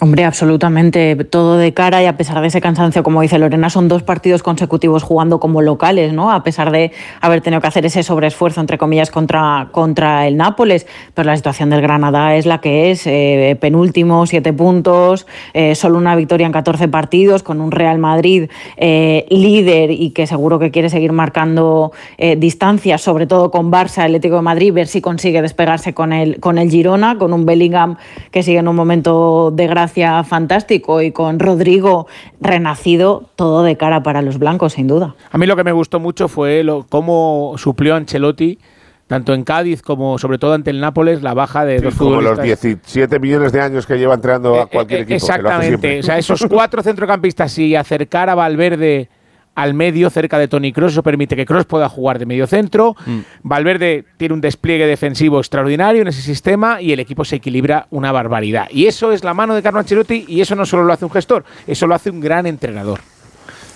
Hombre, absolutamente todo de cara y a pesar de ese cansancio, como dice Lorena, son dos partidos consecutivos jugando como locales, ¿no? A pesar de haber tenido que hacer ese sobreesfuerzo, entre comillas, contra, contra el Nápoles, pero la situación del Granada es la que es, eh, penúltimo, siete puntos, eh, solo una victoria en 14 partidos, con un Real Madrid eh, líder y que seguro que quiere seguir marcando eh, distancias, sobre todo con Barça, Atlético de Madrid, ver si consigue despegarse con el, con el Girona, con un Bellingham que sigue en un momento de gracia fantástico y con Rodrigo renacido, todo de cara para los blancos, sin duda. A mí lo que me gustó mucho fue lo, cómo suplió Ancelotti, tanto en Cádiz como sobre todo ante el Nápoles, la baja de dos Como los futbolistas. 17 millones de años que lleva entrenando a cualquier equipo. que lo hace Exactamente. O sea, esos cuatro centrocampistas y acercar a Valverde al medio cerca de Tony Cross, eso permite que Cross pueda jugar de medio centro. Mm. Valverde tiene un despliegue defensivo extraordinario en ese sistema y el equipo se equilibra una barbaridad. Y eso es la mano de Carlo Ancelotti y eso no solo lo hace un gestor, eso lo hace un gran entrenador.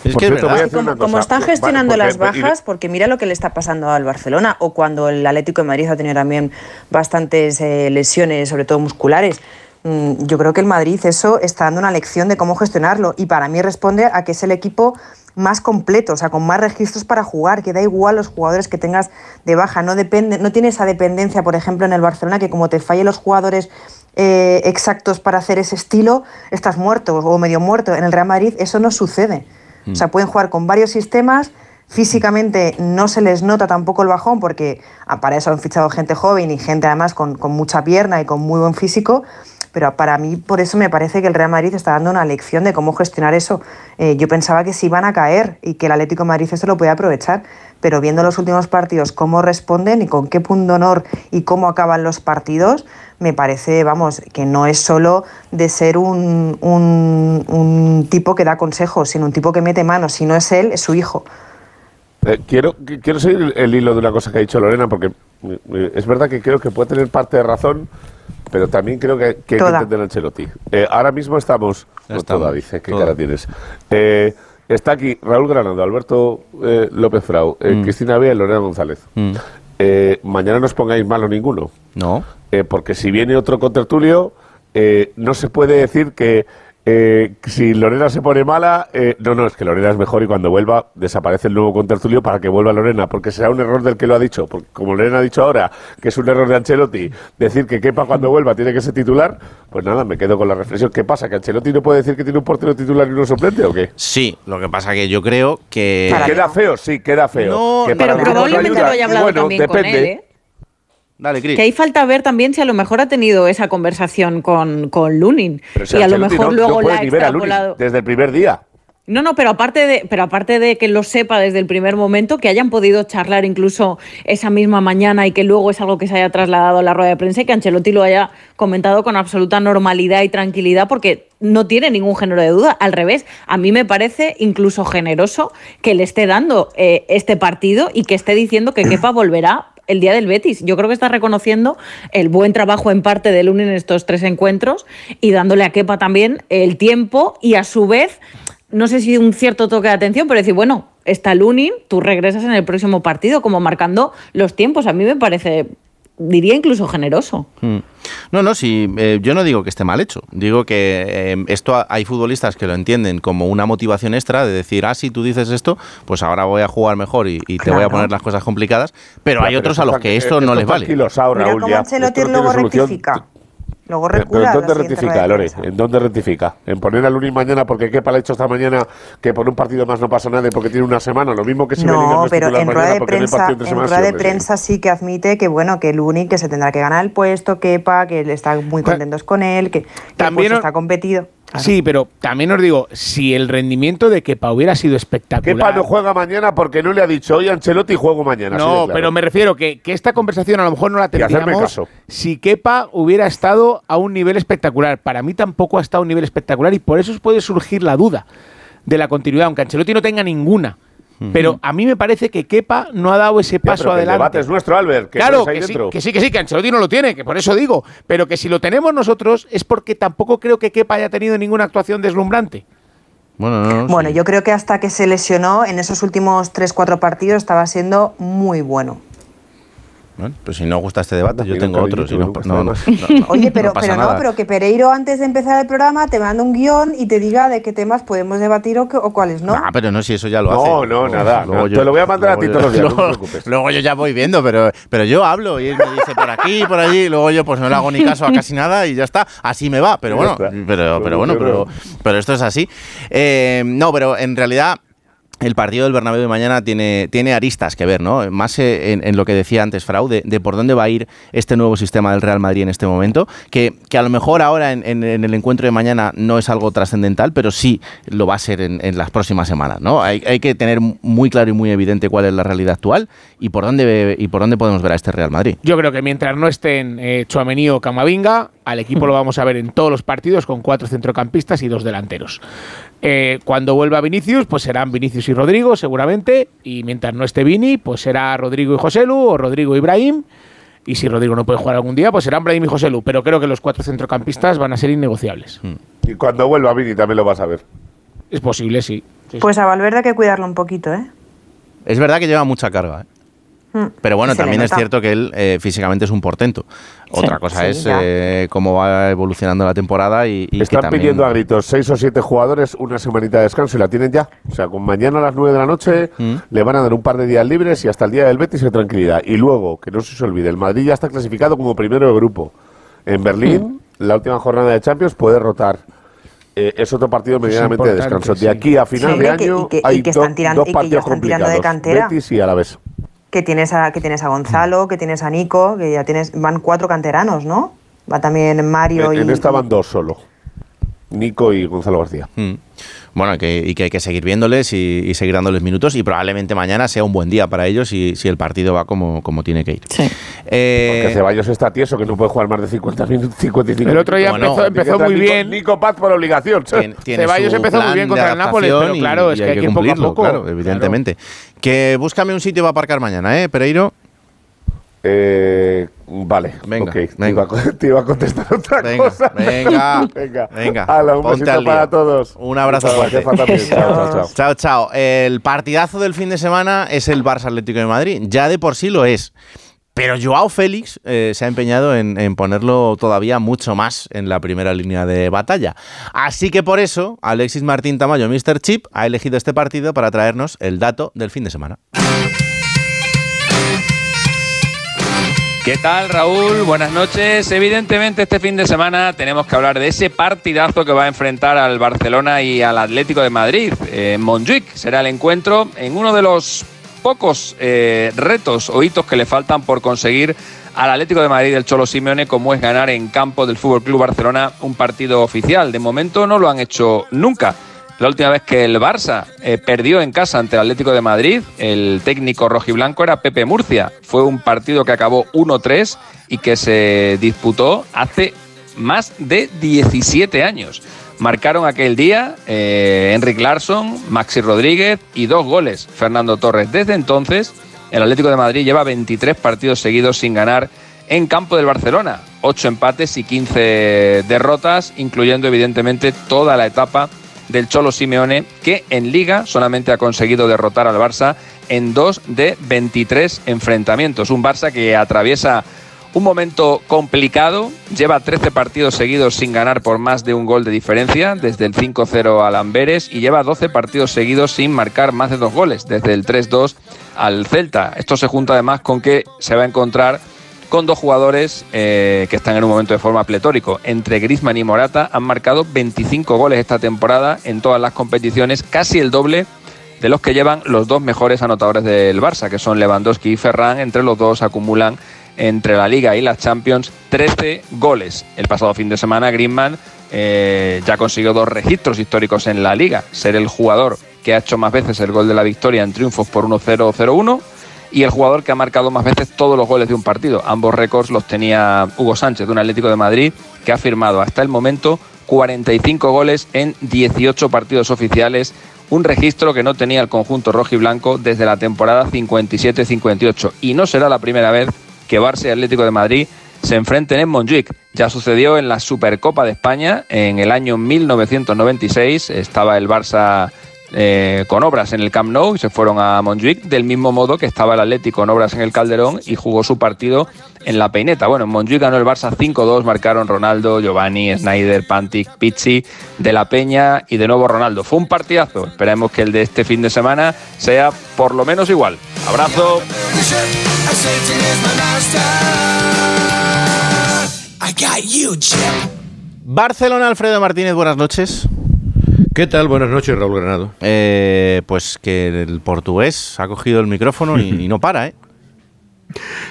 Es Por que cierto, Como, están gestionando Vale, las bajas, porque mira lo que le está pasando al Barcelona, o cuando el Atlético de Madrid ha tenido también bastantes eh, lesiones, sobre todo musculares. Mm, Yo creo que el Madrid eso está dando una lección de cómo gestionarlo y para mí responde a que es el equipo más completo, o sea, con más registros para jugar, que da igual los jugadores que tengas de baja, no depende, no tiene esa dependencia, por ejemplo, en el Barcelona, que como te fallen los jugadores eh, exactos para hacer ese estilo, estás muerto o medio muerto. En el Real Madrid eso no sucede. O sea, pueden jugar con varios sistemas Físicamente no se les nota tampoco el bajón porque ah, para eso han fichado gente joven y gente además con, con mucha pierna y con muy buen físico, pero para mí por eso me parece que el Real Madrid está dando una lección de cómo gestionar eso. Eh, yo pensaba que se iban a caer y que el Atlético de Madrid eso lo podía aprovechar, pero viendo los últimos partidos cómo responden y con qué punto honor y cómo acaban los partidos, me parece, vamos, que no es solo de ser un, un, un tipo que da consejos, sino un tipo que mete manos. Si no es él, es su hijo. Eh, quiero, qui- quiero seguir el hilo de una cosa que ha dicho Lorena, porque eh, es verdad que creo que puede tener parte de razón, pero también creo que, que hay que entender a Ancelotti. Eh, ahora mismo estamos... No estamos. toda, dice, ¿qué Toda. cara tienes? Eh, está aquí Raúl Granado, Alberto eh, López Frau, eh, Mm. Cristina Bea y Lorena González. Mm. Eh, mañana no os pongáis malo ninguno. No. Eh, porque si viene otro contertulio, eh, no se puede decir que eh, si Lorena se pone mala, eh, no, no, es que Lorena es mejor y cuando vuelva desaparece el nuevo contertulio para que vuelva Lorena, porque será un error del que lo ha dicho. Porque como Lorena ha dicho ahora que es un error de Ancelotti decir que Kepa cuando vuelva tiene que ser titular, pues nada, me quedo con la reflexión. ¿Qué pasa? ¿Que Ancelotti no puede decir que tiene un portero titular y uno suplente o qué? Sí, lo que pasa que yo creo que... ¿Queda feo? Sí, queda feo. No, Que pero no probablemente ayuda. lo haya hablado Bueno, también con depende. él, ¿eh? Dale. Que ahí falta ver también si a lo mejor ha tenido esa conversación con, con Lunin. Pero si y a lo mejor no- luego no la ha Lunin extrapolado. desde el primer día. No, no, pero aparte de, pero aparte de que lo sepa desde el primer momento, que hayan podido charlar incluso esa misma mañana y que luego es algo que se haya trasladado a la rueda de prensa y que Ancelotti lo haya comentado con absoluta normalidad y tranquilidad porque no tiene ningún género de duda. Al revés, a mí me parece incluso generoso que le esté dando eh, este partido y que esté diciendo que Kepa volverá el día del Betis. Yo creo que está reconociendo el buen trabajo en parte de Lunin en estos tres encuentros y dándole a Kepa también el tiempo y a su vez no sé si un cierto toque de atención, pero decir, bueno, está Lunin, tú regresas en el próximo partido, como marcando los tiempos. A mí me parece, diría incluso generoso. Mm. No, no, sí, eh, yo no digo que esté mal hecho. Digo que eh, esto ha- hay futbolistas que lo entienden como una motivación extra de decir, ah, si tú dices esto, pues ahora voy a jugar mejor y, y te voy a poner las cosas complicadas. Pero hay pero otros a los que esto no les vale. Mira cómo. Ancelotti luego rectifica. Luego Pero, pero recula. ¿en dónde rectifica, Lore? ¿En dónde rectifica? ¿En poner al Lunin mañana porque Kepa le ha hecho esta mañana que por un partido más no pasa nada y porque tiene una semana? Lo mismo que si No, es pero en rueda de prensa, en rueda sí, de prensa sí que admite que bueno, que Luni que se tendrá que ganar el puesto, Kepa, que le están muy contentos con él, que, que También está competido. Sí, pero también os digo, si el rendimiento de Kepa hubiera sido espectacular. Kepa no juega mañana porque no le ha dicho hoy Ancelotti juego mañana. No, claro. pero me refiero que, que esta conversación a lo mejor no la tendríamos caso. si Kepa hubiera estado a un nivel espectacular. Para mí tampoco ha estado a un nivel espectacular y por eso os puede surgir la duda de la continuidad, aunque Ancelotti no tenga ninguna. Pero a mí me parece que Kepa no ha dado ese Ya, paso pero que el adelante. debate es nuestro, Albert. Que claro, que sí, que sí, que sí, que Ancelotti no lo tiene, que por eso digo. Pero que si lo tenemos nosotros es porque tampoco creo que Kepa haya tenido ninguna actuación deslumbrante. Bueno, no, Bueno, yo creo que hasta que se lesionó en esos últimos 3-4 partidos estaba siendo muy bueno. Bueno, pues si no gusta este debate, yo tengo otro. si no, nunca no, no, no, no, Oye, pero, no pero no, pero que Pereiro antes de empezar el programa te manda un guion y te diga de qué temas podemos debatir o, qué- o cuáles no. Ah, pero no, si eso ya lo No, hace. no, Luego- nada, luego no, te lo voy a mandar a ti todos los días, no te luego- preocupes. Luego yo ya voy viendo, pero, pero yo hablo y él me dice por aquí, por allí, y luego yo pues no le hago ni caso a casi nada y ya está. Así me va, pero bueno, pero, pero bueno, pero, pero esto es así. Eh, no, pero en realidad el partido del Bernabéu de mañana tiene, tiene aristas que ver, ¿no? Más eh, en, lo que decía antes Frau, de, por dónde va a ir este nuevo sistema del Real Madrid en este momento, que, que a lo mejor ahora en, en- el encuentro de mañana no es algo trascendental, pero sí lo va a ser en, las próximas semanas, ¿no? Hay, hay que tener muy claro y muy evidente cuál es la realidad actual y por dónde, y por dónde podemos ver a este Real Madrid. Yo creo que mientras no estén eh, Chouameni o Camavinga, al equipo lo vamos a ver en todos los partidos con cuatro centrocampistas y dos delanteros. Eh, cuando vuelva Vinicius, pues serán Vinicius y Rodrigo, seguramente. Y mientras no esté Vini, pues será Rodrigo y Joselu o Rodrigo y Ibrahim. Y si Rodrigo no puede jugar algún día, pues serán Brahim y Joselu. Pero creo que los cuatro centrocampistas van a ser innegociables. Y cuando vuelva Vini también lo vas a ver. Es posible, sí. Sí, Pues a Valverde hay que cuidarlo un poquito, ¿eh? Es verdad que lleva mucha carga, ¿eh? Mm. Pero bueno, también es cierto que él eh, físicamente es un portento. Otra Sí, cosa sí, es eh, cómo va evolucionando la temporada y, y que Están también- pidiendo a gritos seis o siete jugadores una semanita de descanso y la tienen ya. O sea, con mañana a las nueve de la noche Mm. le van a dar un par de días libres y hasta el día del Betis de tranquilidad. Y luego, que no se os olvide, el Madrid ya está clasificado como primero de grupo. En Berlín, la última jornada de Champions puede rotar eh, es otro partido medianamente de descanso. sí. De aquí a final Sí, de y que- año y que- y hay que están tirando- dos y que ya partidos están tirando de complicados. cantera. Betis y Alavés. Que tienes a, que tienes a Gonzalo, que tienes a Nico, que ya tienes, van cuatro canteranos, ¿no? Va también Mario En, y. en esta van dos solo. Nico y Gonzalo García. Mm. Bueno, que, y que hay que seguir viéndoles y, y seguir dándoles minutos y probablemente mañana sea un buen día para ellos si, si el partido va como, como tiene que ir. Eh, Porque Ceballos está tieso, que no puede jugar más de 50 minutos, 55 El otro día minutos. empezó- empezó que muy bien. Nico, Nico Paz por obligación. Tiene- tiene Ceballos empezó muy bien contra el Nápoles, pero claro, y- es y que hay que ir poco a cumplirlo, poco. Claro, evidentemente. Que búscame un sitio para aparcar mañana, ¿eh, Pereiro? Eh, vale, Venga. Te, iba a, co- te iba a contestar otra Venga, cosa. venga, venga. venga. Hala, un ponte besito para todos. Un abrazo fuerte. chao, chao. Chao, chao. El partidazo del fin de semana es el Barça Atlético de Madrid. Ya de por sí lo es. Pero Joao Félix eh, se ha empeñado en, en ponerlo todavía mucho más en la primera línea de batalla. Así que por eso, Alexis Martín Tamayo, Mr. Chip, ha elegido este partido para traernos el dato del fin de semana. ¿Qué tal, Raúl? Buenas noches. Evidentemente, este fin de semana tenemos que hablar de ese partidazo que va a enfrentar al Barcelona y al Atlético de Madrid. En Montjuic será el encuentro en uno de los pocos eh, retos o hitos que le faltan por conseguir al Atlético de Madrid del Cholo Simeone, como es ganar en campo del Fútbol Club Barcelona un partido oficial. De momento no lo han hecho nunca. La última vez que el Barça eh, perdió en casa ante el Atlético de Madrid, el técnico rojiblanco era Pepe Murcia. Fue un partido que acabó 1-3 y que se disputó hace más de 17 años. Marcaron aquel día eh, Enric Larsson, Maxi Rodríguez y dos goles Fernando Torres. Desde entonces, el Atlético de Madrid lleva 23 partidos seguidos sin ganar en campo del Barcelona. 8 empates y 15 derrotas, incluyendo evidentemente toda la etapa del Cholo Simeone, que en liga solamente ha conseguido derrotar al Barça en dos de 23 enfrentamientos. Un Barça que atraviesa un momento complicado, lleva 13 partidos seguidos sin ganar por más de un gol de diferencia, desde el 5-0 al Amberes, y lleva 12 partidos seguidos sin marcar más de dos goles, desde el 3-2 al Celta. Esto se junta además con que se va a encontrar con dos jugadores eh, que están en un momento de forma pletórico. Entre Griezmann y Morata han marcado 25 goles esta temporada en todas las competiciones, casi el doble de los que llevan los dos mejores anotadores del Barça, que son Lewandowski y Ferran. Entre los dos acumulan entre la Liga y las Champions 13 goles. El pasado fin de semana Griezmann eh, ya consiguió dos registros históricos en la Liga, ser el jugador que ha hecho más veces el gol de la victoria en triunfos por 1-0 o 0-1 y el jugador que ha marcado más veces todos los goles de un partido. Ambos récords los tenía Hugo Sánchez de un Atlético de Madrid que ha firmado hasta el momento 45 goles en 18 partidos oficiales, un registro que no tenía el conjunto rojo y blanco desde la temporada 57-58 y no será la primera vez que Barça y Atlético de Madrid se enfrenten en Montjuic. Ya sucedió en la Supercopa de España en el año 1996, estaba el Barça eh, con obras en el Camp Nou y se fueron a Montjuic, del mismo modo que estaba el Atlético con obras en el Calderón y jugó su partido en la Peineta. Bueno, en Montjuic ganó el Barça 5-2, marcaron Ronaldo, Giovanni, Snyder, Pantic, Pizzi, De la Peña y de nuevo Ronaldo. Fue un partidazo, esperemos que el de este fin de semana sea por lo menos igual. Abrazo. Barcelona, Alfredo Martínez, buenas noches. ¿Qué tal? Buenas noches, Raúl Granado. Eh, pues que el portugués ha cogido el micrófono y, y no para, ¿eh?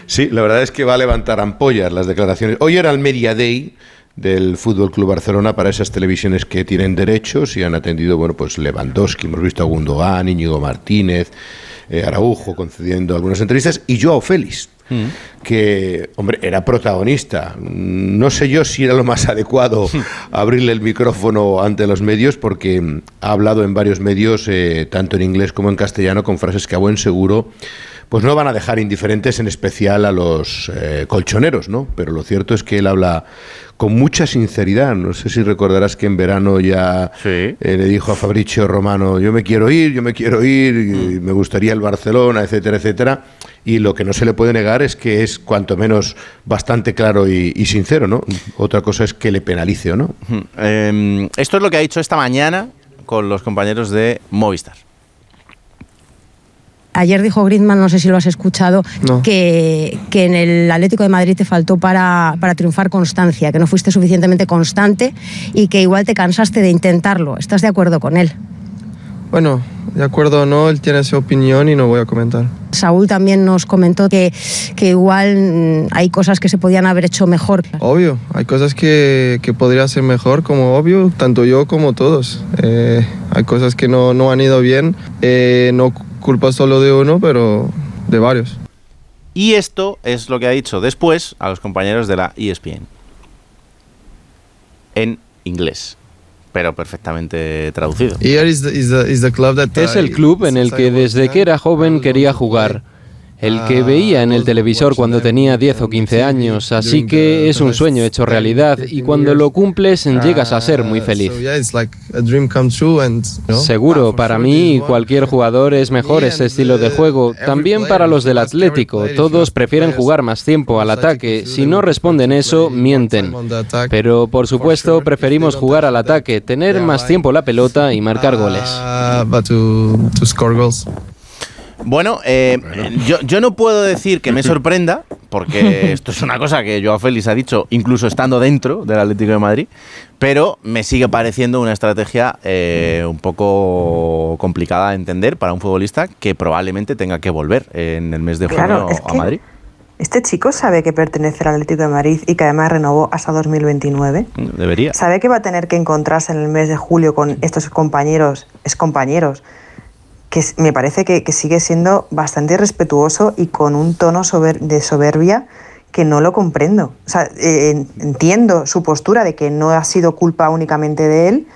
Sí, la verdad es que va a levantar ampollas las declaraciones. Hoy era el Media Day del Fútbol Club Barcelona para esas televisiones que tienen derechos y han atendido, bueno, pues Lewandowski, hemos visto a Gundogan, Íñigo Martínez, eh, Araujo concediendo algunas entrevistas y Joao Félix, que, hombre, era protagonista. No sé yo si era lo más adecuado abrirle el micrófono ante los medios, porque mm, ha hablado en varios medios, eh, tanto en inglés como en castellano, con frases que a buen seguro pues no van a dejar indiferentes, en especial a los eh, colchoneros, ¿no? Pero lo cierto es que él habla con mucha sinceridad. No sé si recordarás que en verano ya eh, le dijo a Fabricio Romano, yo me quiero ir, yo me quiero ir, y me gustaría el Barcelona, etcétera, etcétera. Y lo que no se le puede negar es que es cuanto menos bastante claro y, y sincero, ¿no? Otra cosa es que le penalice o no. Ujú. Eh, esto es lo que ha dicho esta mañana con los compañeros de Movistar. Ayer dijo Griezmann, no sé si lo has escuchado, que, que en el Atlético de Madrid te faltó para, para triunfar constancia, que no fuiste suficientemente constante y que igual te cansaste de intentarlo. ¿Estás de acuerdo con él? Bueno, de acuerdo o no, él tiene su opinión y no voy a comentar. Saúl también nos comentó que, que igual mm, hay cosas que se podían haber hecho mejor. Obvio, hay cosas que, que podría ser mejor, como obvio, tanto yo como todos. Eh, hay cosas que no, no han ido bien, eh, no culpa solo de uno, pero de varios. Y esto es lo que ha dicho después a los compañeros de la ESPN. En inglés, pero perfectamente traducido. Es el club en el que desde que era joven quería jugar. El que veía en el televisor cuando tenía 10 o 15 años, así que es un sueño hecho realidad y cuando lo cumples llegas a ser muy feliz. Seguro, para mí cualquier jugador es mejor ese estilo de juego, también para los del Atlético, todos prefieren jugar más tiempo al ataque, si no responden eso, mienten. Pero por supuesto preferimos jugar al ataque, tener más tiempo la pelota y marcar goles. Bueno, eh, Yo, yo no puedo decir que me sorprenda, porque esto es una cosa que Joao Félix ha dicho, incluso estando dentro del Atlético de Madrid, pero me sigue pareciendo una estrategia eh, un poco complicada de entender para un futbolista que probablemente tenga que volver en el mes de junio Claro, es a Madrid. Este chico sabe que pertenece al Atlético de Madrid y que además renovó hasta 2029. Debería. Sabe que va a tener que encontrarse en el mes de julio con estos compañeros, es compañeros, que me parece que, que sigue siendo bastante irrespetuoso y con un tono sober- de soberbia que no lo comprendo. O sea, eh, en- entiendo su postura de que no ha sido culpa únicamente de él,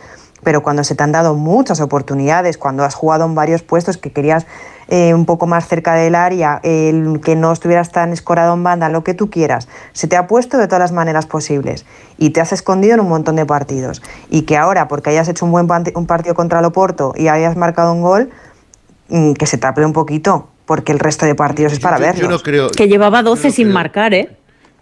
pero cuando se te han dado muchas oportunidades, cuando has jugado en varios puestos que querías eh, un poco más cerca del área, el que no estuvieras tan escorado en banda, lo que tú quieras, se te ha puesto de todas las maneras posibles y te has escondido en un montón de partidos. Y que ahora, porque hayas hecho un buen un partido contra el Oporto y hayas marcado un gol, que se tape un poquito, porque el resto de partidos es para Yo- yo no creo- Que llevaba 12 sin marcar, ¿eh?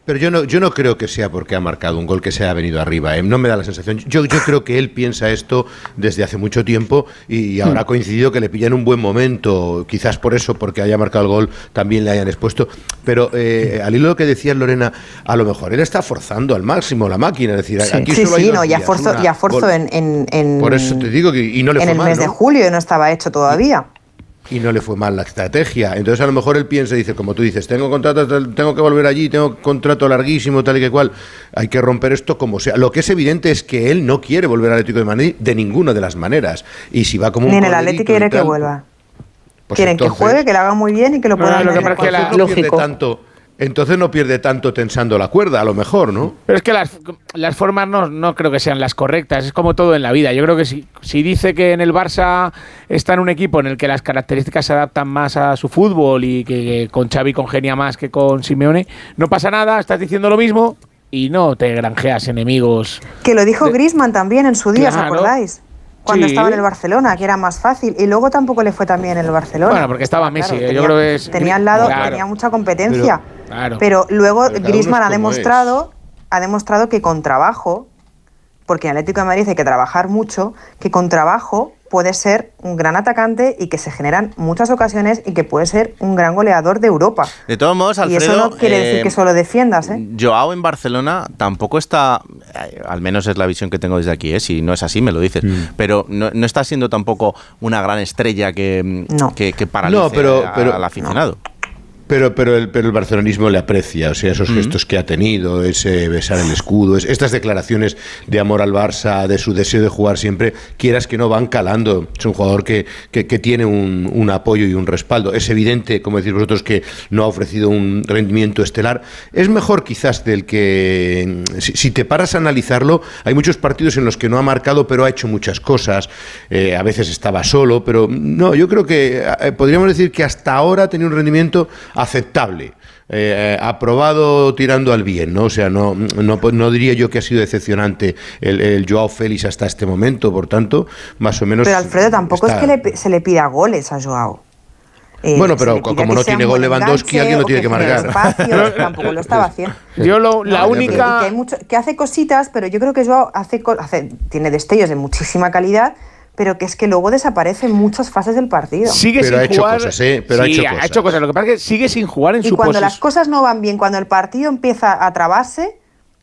Pero yo no, yo no creo que sea porque ha marcado un gol que se ha venido arriba. ¿eh? No me da la sensación. Yo, yo creo que él piensa esto desde hace mucho tiempo y ahora ha coincidido que le pillan un buen momento. Quizás por eso, porque haya marcado el gol, también le hayan expuesto. Pero eh, al hilo de lo que decía Lorena, a lo mejor él está forzando al máximo la máquina. Es decir, aquí Sí, solo hay sí, dos no, ya gol. en, en, en- Por eso te digo que y no le en fue el mal, mes de julio y no estaba hecho todavía. Y no le fue mal la estrategia. Entonces a lo mejor él piensa y dice, como tú dices, tengo contrato, tengo que volver allí, tengo contrato larguísimo, tal y que cual, hay que romper esto como sea. Lo que es evidente es que él no quiere volver al Atlético de Madrid de ninguna de las maneras. Y si va como un Ni en el Atlético quiere que vuelva. pues Quieren que juegue, que lo haga muy bien y que lo puedan lo que meter pasa es que la- no pierde tanto, entonces no pierde tanto tensando la cuerda, a lo mejor, ¿no? Pero es que las, las formas no, no creo que sean las correctas, es como todo en la vida. Yo creo que si, si dice que en el Barça está en un equipo en el que las características se adaptan más a su fútbol y que, que con Xavi congenia más que con Simeone, no pasa nada, estás diciendo lo mismo y no te granjeas enemigos. Que lo dijo Griezmann también en su día, ¿os acordáis? Cuando Sí. estaba en el Barcelona, que era más fácil. Y luego tampoco le fue tan bien en el Barcelona. Bueno, porque estaba Messi, Claro, eh, yo tenía- creo que es... Tenía al lado, Claro. tenía mucha competencia. Pero- claro. Pero luego es ha demostrado, ha demostrado que con trabajo, porque en Atlético de Madrid hay que trabajar mucho, que con trabajo puede ser un gran atacante y que se generan muchas ocasiones y que puede ser un gran goleador de Europa. De todos modos, y Alfredo, eso no quiere eh, decir que solo defiendas, ¿eh? Joao en Barcelona tampoco está, eh, al menos es la visión que tengo desde aquí, ¿eh? si no es así me lo dices, Mm. pero no, no está siendo tampoco una gran estrella que, que, que paralice No, pero- a- pero- al aficionado. Pero, pero, el, pero el barcelonismo le aprecia, o sea, esos gestos que ha tenido, ese besar el escudo, es- estas declaraciones de amor al Barça, de su deseo de jugar siempre, quieras que no van calando. Es un jugador que, que- que tiene un, un apoyo y un respaldo. Es evidente, como decís vosotros, que no ha ofrecido un rendimiento estelar. Es mejor quizás del que, si, si te paras a analizarlo, hay muchos partidos en los que no ha marcado, pero ha hecho muchas cosas. Eh, a veces estaba solo, pero no, yo creo que eh, podríamos decir que hasta ahora ha tenido un rendimiento aceptable. eh, aprobado tirando al bien, ¿no? O sea, no, no, no diría yo que ha sido decepcionante el, el Joao Félix hasta este momento, por tanto, más o menos. Pero Alfredo, tampoco está- es que le se le pida goles a Joao. Eh, Bueno, pero como que no tiene gol Lewandowski, alguien lo tiene que genere marcar. espacios, tampoco lo estaba haciendo. Yo lo- la No, única- que- que, hay mucho- que hace cositas, pero yo creo que Joao hace- tiene destellos de muchísima calidad, pero que es que luego desaparece en muchas fases del partido. Sigue Pero sin ha hecho jugar. cosas, ¿eh? Pero ha Sí, hecho cosas. Lo que pasa es que sigue sin jugar en Y su cuando las cosas no van bien, cuando el partido empieza a trabarse,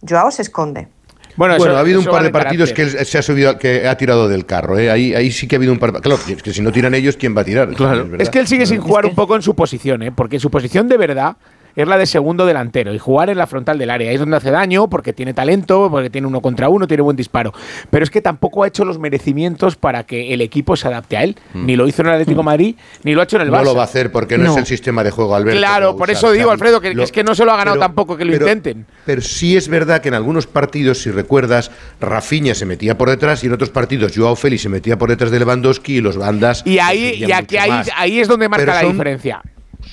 Joao se esconde. Bueno, Bueno, eso- ha habido un par de partidos que carácter. se ha subido, que ha tirado del carro. ¿eh? Ahí, ahí sí que ha habido un par. Claro, es que si no tiran ellos, ¿quién va a tirar? Claro. Es que él sigue sin jugar un poco en su posición, ¿eh? porque su posición de verdad es la de segundo delantero y jugar en la frontal del área. Ahí es donde hace daño porque tiene talento, porque tiene uno contra uno, tiene buen disparo. Pero es que tampoco ha hecho los merecimientos para que el equipo se adapte a él. Ni lo hizo en el Atlético de Madrid, ni lo ha hecho en el Barça. Mm. No lo va a hacer porque no, No. es el sistema de juego, Alberto. Claro, por eso digo. Alfredo, que, Lo- es que no se lo ha ganado pero- tampoco que lo pero- intenten. Pero sí es verdad que en algunos partidos, si recuerdas, Rafinha se metía por detrás y en otros partidos Joao Félix se metía por detrás de Lewandowski y los bandas. Y ahí, y aquí ahí, es donde marca Pero la son- diferencia.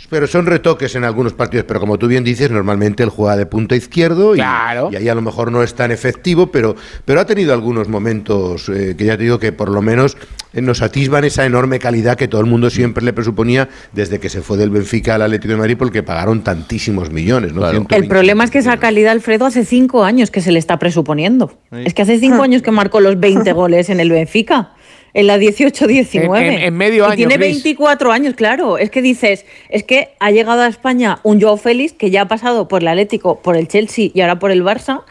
Pero son retoques en algunos partidos, pero como tú bien dices, normalmente él juega de punta izquierdo y, y ahí a lo mejor no es tan efectivo, pero, pero ha tenido algunos momentos eh, que ya te digo que por lo menos eh, nos atisban esa enorme calidad que todo el mundo siempre le presuponía desde que se fue del Benfica al Atlético de Madrid porque pagaron tantísimos millones, ¿no? 120. El problema es que esa calidad, Alfredo, hace cinco años que se le está presuponiendo. Es que hace cinco años que marcó los 20 goles en el Benfica. En la 18-19. En- en- en medio Y año, Tiene Cris. 24 años, claro. Es que dices, es que ha llegado a España un Joao Félix que ya ha pasado por el Atlético, por el Chelsea y ahora por el Barça,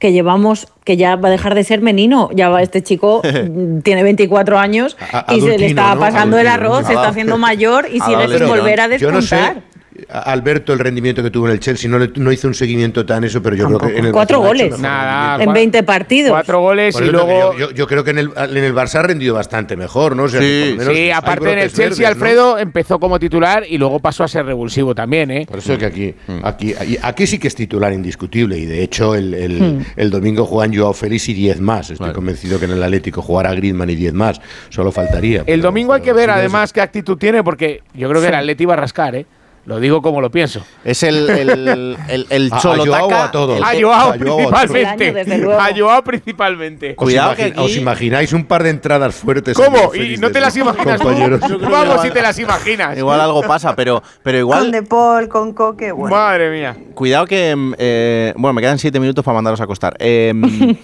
que llevamos, que ya va a dejar de ser menino. Ya va, este chico tiene 24 años A- y se le está ¿no? pasando el Adultino. arroz, se está haciendo mayor y sigue sin volver a Yo no sé, despuntar. Alberto, el rendimiento que tuvo en el Chelsea, no, le- no hizo un seguimiento tan eso, pero yo creo que en el Cuatro goles. en 20 partidos. Cuatro goles y luego. Yo, yo- yo creo que en el, en el Barça ha rendido bastante mejor, ¿no? O sea, menos Sí, aparte en el Chelsea, verdes, ¿no? Alfredo empezó como titular y luego pasó a ser revulsivo también, ¿eh? Por eso que aquí, aquí, aquí, aquí sí que es titular indiscutible y de hecho el, el, Hmm. el domingo juegan Joao Félix y 10 más. Estoy convencido que en el Atlético jugará Griezmann y 10 más. Solo faltaría. El domingo hay que ver además qué actitud tiene, porque yo creo que el Atleti va a rascar, ¿eh? Lo digo como lo pienso. Es el, el, el, el A- todos. el- A Joao a principalmente. Desde luego. A Joao principalmente. ¿Os, Cuidado imagi- que aquí- os imagináis un par de entradas fuertes? ¿Cómo? ¿Y no te las imaginas tú? compañeros? Vamos si te las imaginas. Igual algo pasa, pero, pero Con igual. De Paul, con Coque, bueno. Madre mía. Cuidado que. mm, eh, bueno, me quedan siete minutos para mandaros a acostar. Eh,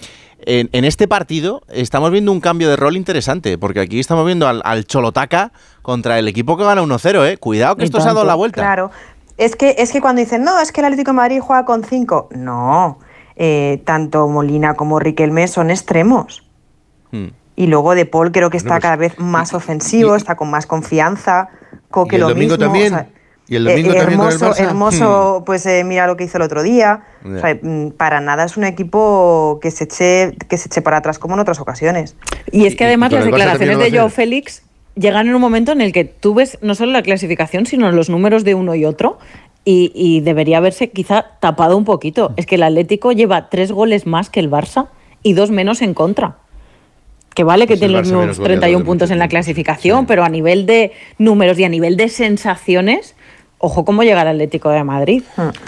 en, en este partido estamos viendo un cambio de rol interesante, porque aquí estamos viendo al, al Cholotaca contra el equipo que gana 1-0, ¿eh? Cuidado que Y esto se ha dado la vuelta. Claro. Es que, es que cuando dicen, no, es que el Atlético de Madrid juega con cinco. No. Eh, tanto Molina como Riquelme son extremos. Hmm. Y luego De Paul creo que está pues, cada vez más ofensivo, está con más confianza. Coque ¿Y el lo domingo mismo. también? o sea, ¿Y el domingo eh, también con el hermoso, Barça? Hmm. hermoso, pues eh, mira lo que hizo el otro día. Ya. O sea, mm, para nada es un equipo que se eche, que se eche para atrás como en otras ocasiones. Y es que Y- y además las declaraciones de Joao. Félix llegan en un momento en el que tú ves no solo la clasificación, sino los números de uno y otro. Y, y debería haberse quizá tapado un poquito. Es que el Atlético lleva tres goles más que el Barça y dos menos en contra. Que vale que Pues tiene los Barça mismos menos goleador 31 de puntos en la clasificación, pero a nivel de números y a nivel de sensaciones, ojo cómo llega el Atlético de Madrid.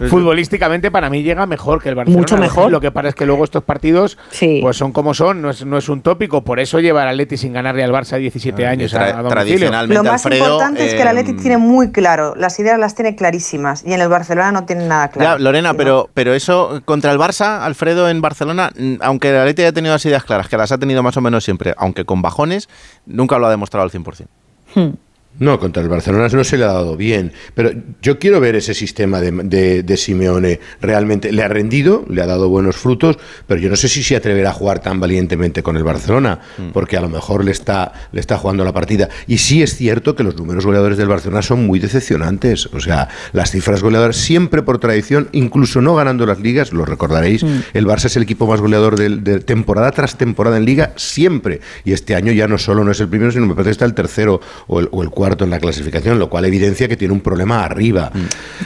Futbolísticamente para mí llega mejor que el Barcelona. Mucho mejor. Lo que pasa es que luego estos partidos pues son como son, no es, no es un tópico. Por eso lleva el Atleti sin ganarle al Barça 17 años tra- a, tradicionalmente, Lo más Alfredo, importante es que el eh, Atleti tiene muy claro, las ideas las tiene clarísimas y en el Barcelona no tienen nada claro. Ya, Lorena, pero, pero eso contra el Barça, Alfredo en Barcelona, aunque el Atleti haya tenido las ideas claras, que las ha tenido más o menos siempre, aunque con bajones, nunca lo ha demostrado al 100%. No, contra el Barcelona no se le ha dado bien. Pero yo quiero ver ese sistema de, de- de Simeone. Realmente le ha rendido, le ha dado buenos frutos, pero yo no sé si se atreverá a jugar tan valientemente con el Barcelona, porque a lo mejor le está, le está jugando la partida. Y sí es cierto que los números goleadores del Barcelona son muy decepcionantes. O sea, las cifras goleadoras siempre por tradición, incluso no ganando las ligas, lo recordaréis, el Barça es el equipo más goleador de, de temporada tras temporada en liga, siempre. Y este año ya no solo no es el primero, sino me parece que está el tercero o el, o el cuarto en la clasificación, lo cual evidencia que tiene un problema arriba.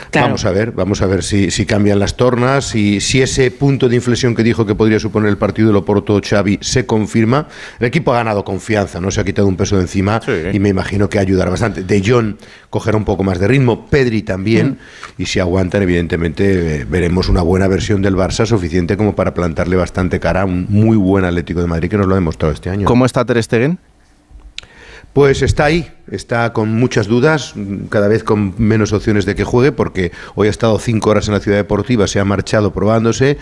Claro. Vamos a ver, vamos a ver si, si cambian las tornas, si, si ese punto de inflexión que dijo que podría suponer el partido de Loporto Xavi se confirma. El equipo ha ganado confianza, no se ha quitado un peso de encima y me imagino que ayudará bastante. De Jong cogerá un poco más de ritmo, Pedri también, y si aguantan, evidentemente eh, veremos una buena versión del Barça suficiente como para plantarle bastante cara a un muy buen Atlético de Madrid que nos lo ha demostrado este año. ¿Cómo está Ter Stegen? Pues está ahí, está con muchas dudas, cada vez con menos opciones de que juegue, porque hoy ha estado cinco horas en la ciudad deportiva, se ha marchado probándose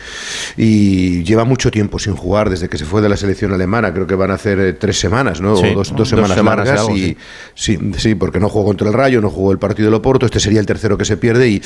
y lleva mucho tiempo sin jugar desde que se fue de la selección alemana. Creo que van a hacer eh, tres semanas, ¿no? Sí, o dos, dos dos semanas, semanas largas. algo, y sí. sí, porque no jugó contra el Rayo, no jugó el partido del Oporto. Este sería el tercero que se pierde y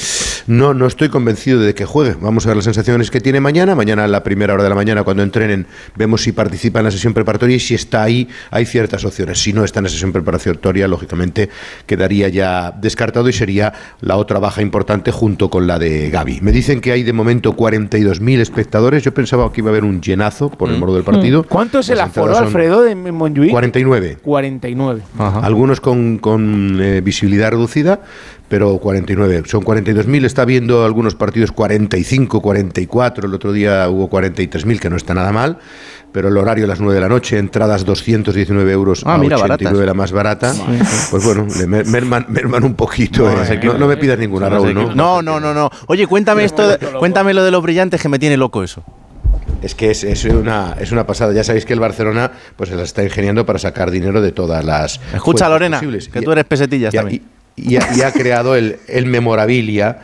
no, no estoy convencido de que juegue. Vamos a ver las sensaciones que tiene mañana. Mañana a la primera hora de la mañana, cuando entrenen, vemos si participa en la sesión preparatoria y si está ahí, hay ciertas opciones. Si no está en la sesión preparatoria, lógicamente quedaría ya descartado y sería la otra baja importante junto con la de Gaby. Me dicen que hay de momento 42.000 espectadores. Yo pensaba que iba a haber un llenazo por el morro del partido. ¿Cuánto es el aforo, Alfredo, de Montjuic? 49. 49. Algunos con, con, eh, visibilidad reducida, pero 49. Son 42.000. Está viendo algunos partidos 45, 44. El otro día hubo 43.000, que no está nada mal. Pero el horario a las 9 de la noche, entradas 219 euros Ah, a mira, 89 baratas. la más barata. Sí. Pues bueno, le merman, merman un poquito. No, eh. no, no me pidas ninguna, Raúl, ¿no? No, no, no, no. Oye, cuéntame esto, cuéntame lo de los brillantes que me tiene loco eso. Es que es, es una, es una pasada. Ya sabéis que el Barcelona pues se las está ingeniando para sacar dinero de todas las. Escucha, Lorena, posibles. que Y- tú eres pesetillas y, también. y- y ha, y ha creado el, el Memorabilia,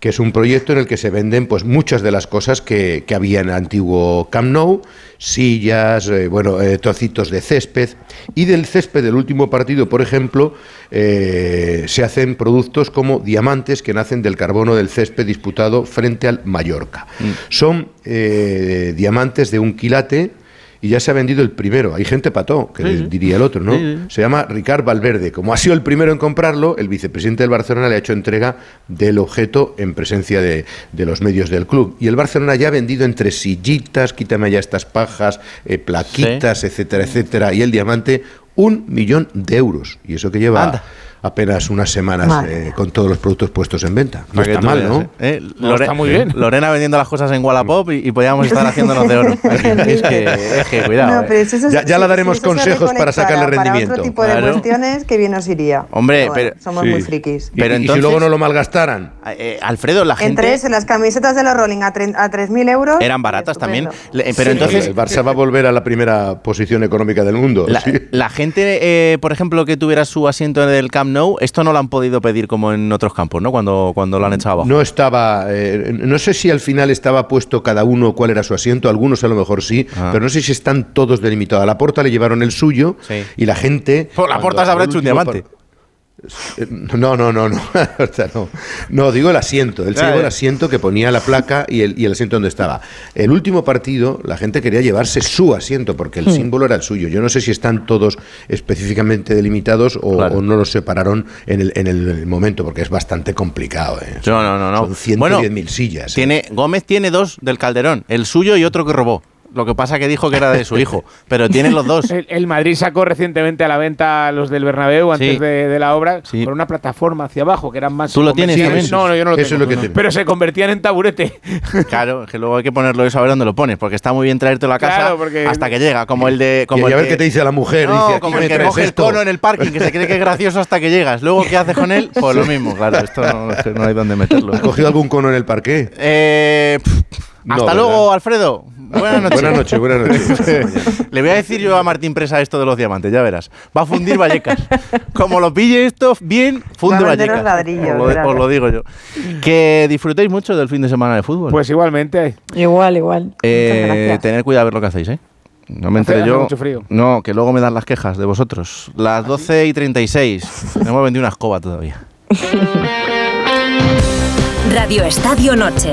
que es un proyecto en el que se venden pues muchas de las cosas que, que había en el antiguo Camp Nou, sillas, eh, bueno, eh, trocitos de césped. Y del césped del último partido, por ejemplo, eh, se hacen productos como diamantes que nacen del carbono del césped disputado frente al Mallorca. Son eh, diamantes de un quilate y ya se ha vendido el primero. Hay gente pató, que Sí, diría el otro, ¿no? Sí, sí. Se llama Ricard Valverde. Como ha sido el primero en comprarlo, el vicepresidente del Barcelona le ha hecho entrega del objeto en presencia de, de los medios del club. Y el Barcelona ya ha vendido entre sillitas, quítame ya estas pajas, eh, plaquitas, etcétera, etcétera, y el diamante, un millón de euros. Y eso que lleva Anda. Apenas unas semanas eh, con todos los productos puestos en venta. No está mal, ¿no? ¿eh? Eh, Lore- Lorena vendiendo las cosas en Wallapop y, y podíamos estar haciéndonos de oro. es, que, es que cuidado. No, pero eso- Ya- ya si- daremos si eso consejos para sacarle rendimiento. Para otro tipo de Claro. cuestiones, que bien nos iría. Hombre, bueno, pero- somos Sí. muy frikis. Y- y si luego no lo malgastaran. Eh, Alfredo, la En gente... tres, en las camisetas de los Rolling a, tre- a 3.000 euros. Eran baratas también. Le- Pero Sí. entonces... el Barça va a volver a la primera posición económica del mundo. La, sí. la gente, eh, por ejemplo, que tuviera su asiento en el Camp Nou, esto no lo han podido pedir como en otros campos, ¿no? Cuando, cuando lo han echado abajo. No estaba, eh, no sé si al final estaba puesto cada uno cuál era su asiento, algunos a lo mejor sí, Ah. pero no sé si están todos delimitados. A la porta le llevaron el suyo Sí. y la gente. Por la porta se habrá hecho un diamante. par- No, no, no, no. O sea, no. No, digo el asiento. Él se Ya, llevó el asiento que ponía la placa y el, y el asiento donde estaba. El último partido, la gente quería llevarse su asiento porque el Hmm. símbolo era el suyo. Yo no sé si están todos específicamente delimitados o, o no los separaron en el, en el momento porque es bastante complicado. ¿eh? No, no, no. no. Son 110.000 Bueno, sillas. ¿eh? Tiene, Gómez tiene dos del Calderón, el suyo y otro que robó. Lo que pasa que dijo que era de su hijo, pero tiene los dos. El, el Madrid sacó recientemente a la venta a los del Bernabéu antes Sí. de, de la obra Sí. con una plataforma hacia abajo que eran más. ¿Tú lo tienes también? No, no, yo no lo Eso tengo. es lo que tengo. Pero se convertían en taburete. Claro, es que luego hay que ponerlo y saber dónde lo pones, porque está muy bien traértelo a casa Claro, porque- hasta que llega, como el de... Y- Como y a ver qué te dice la mujer. No, dice, "Aquí como el que coge el esto". cono en el parking, que se cree que es gracioso hasta que llegas. Luego, ¿qué haces con él? Pues lo mismo, claro, esto no, hay dónde meterlo. ¿Has cogido algún cono en el parque? Eh, pff, hasta ¿verdad? luego, Alfredo. Buenas noches. Buenas noches, buenas noches. Le voy a decir yo a Martín Presa esto de los diamantes, ya verás. Va a fundir Vallecas. Como lo pille esto bien, funde Va a Vallecas. ladrillos, os, lo, os lo digo yo. Que disfrutéis mucho del fin de semana de fútbol. Pues igualmente. Igual, igual. Eh, tener cuidado a ver lo que hacéis, ¿eh? No me enteré yo. mucho frío. No, que luego me dan las quejas de vosotros. Las ¿Ah, 12 y 36. No hemos vendido una escoba todavía. Radio Estadio Noche.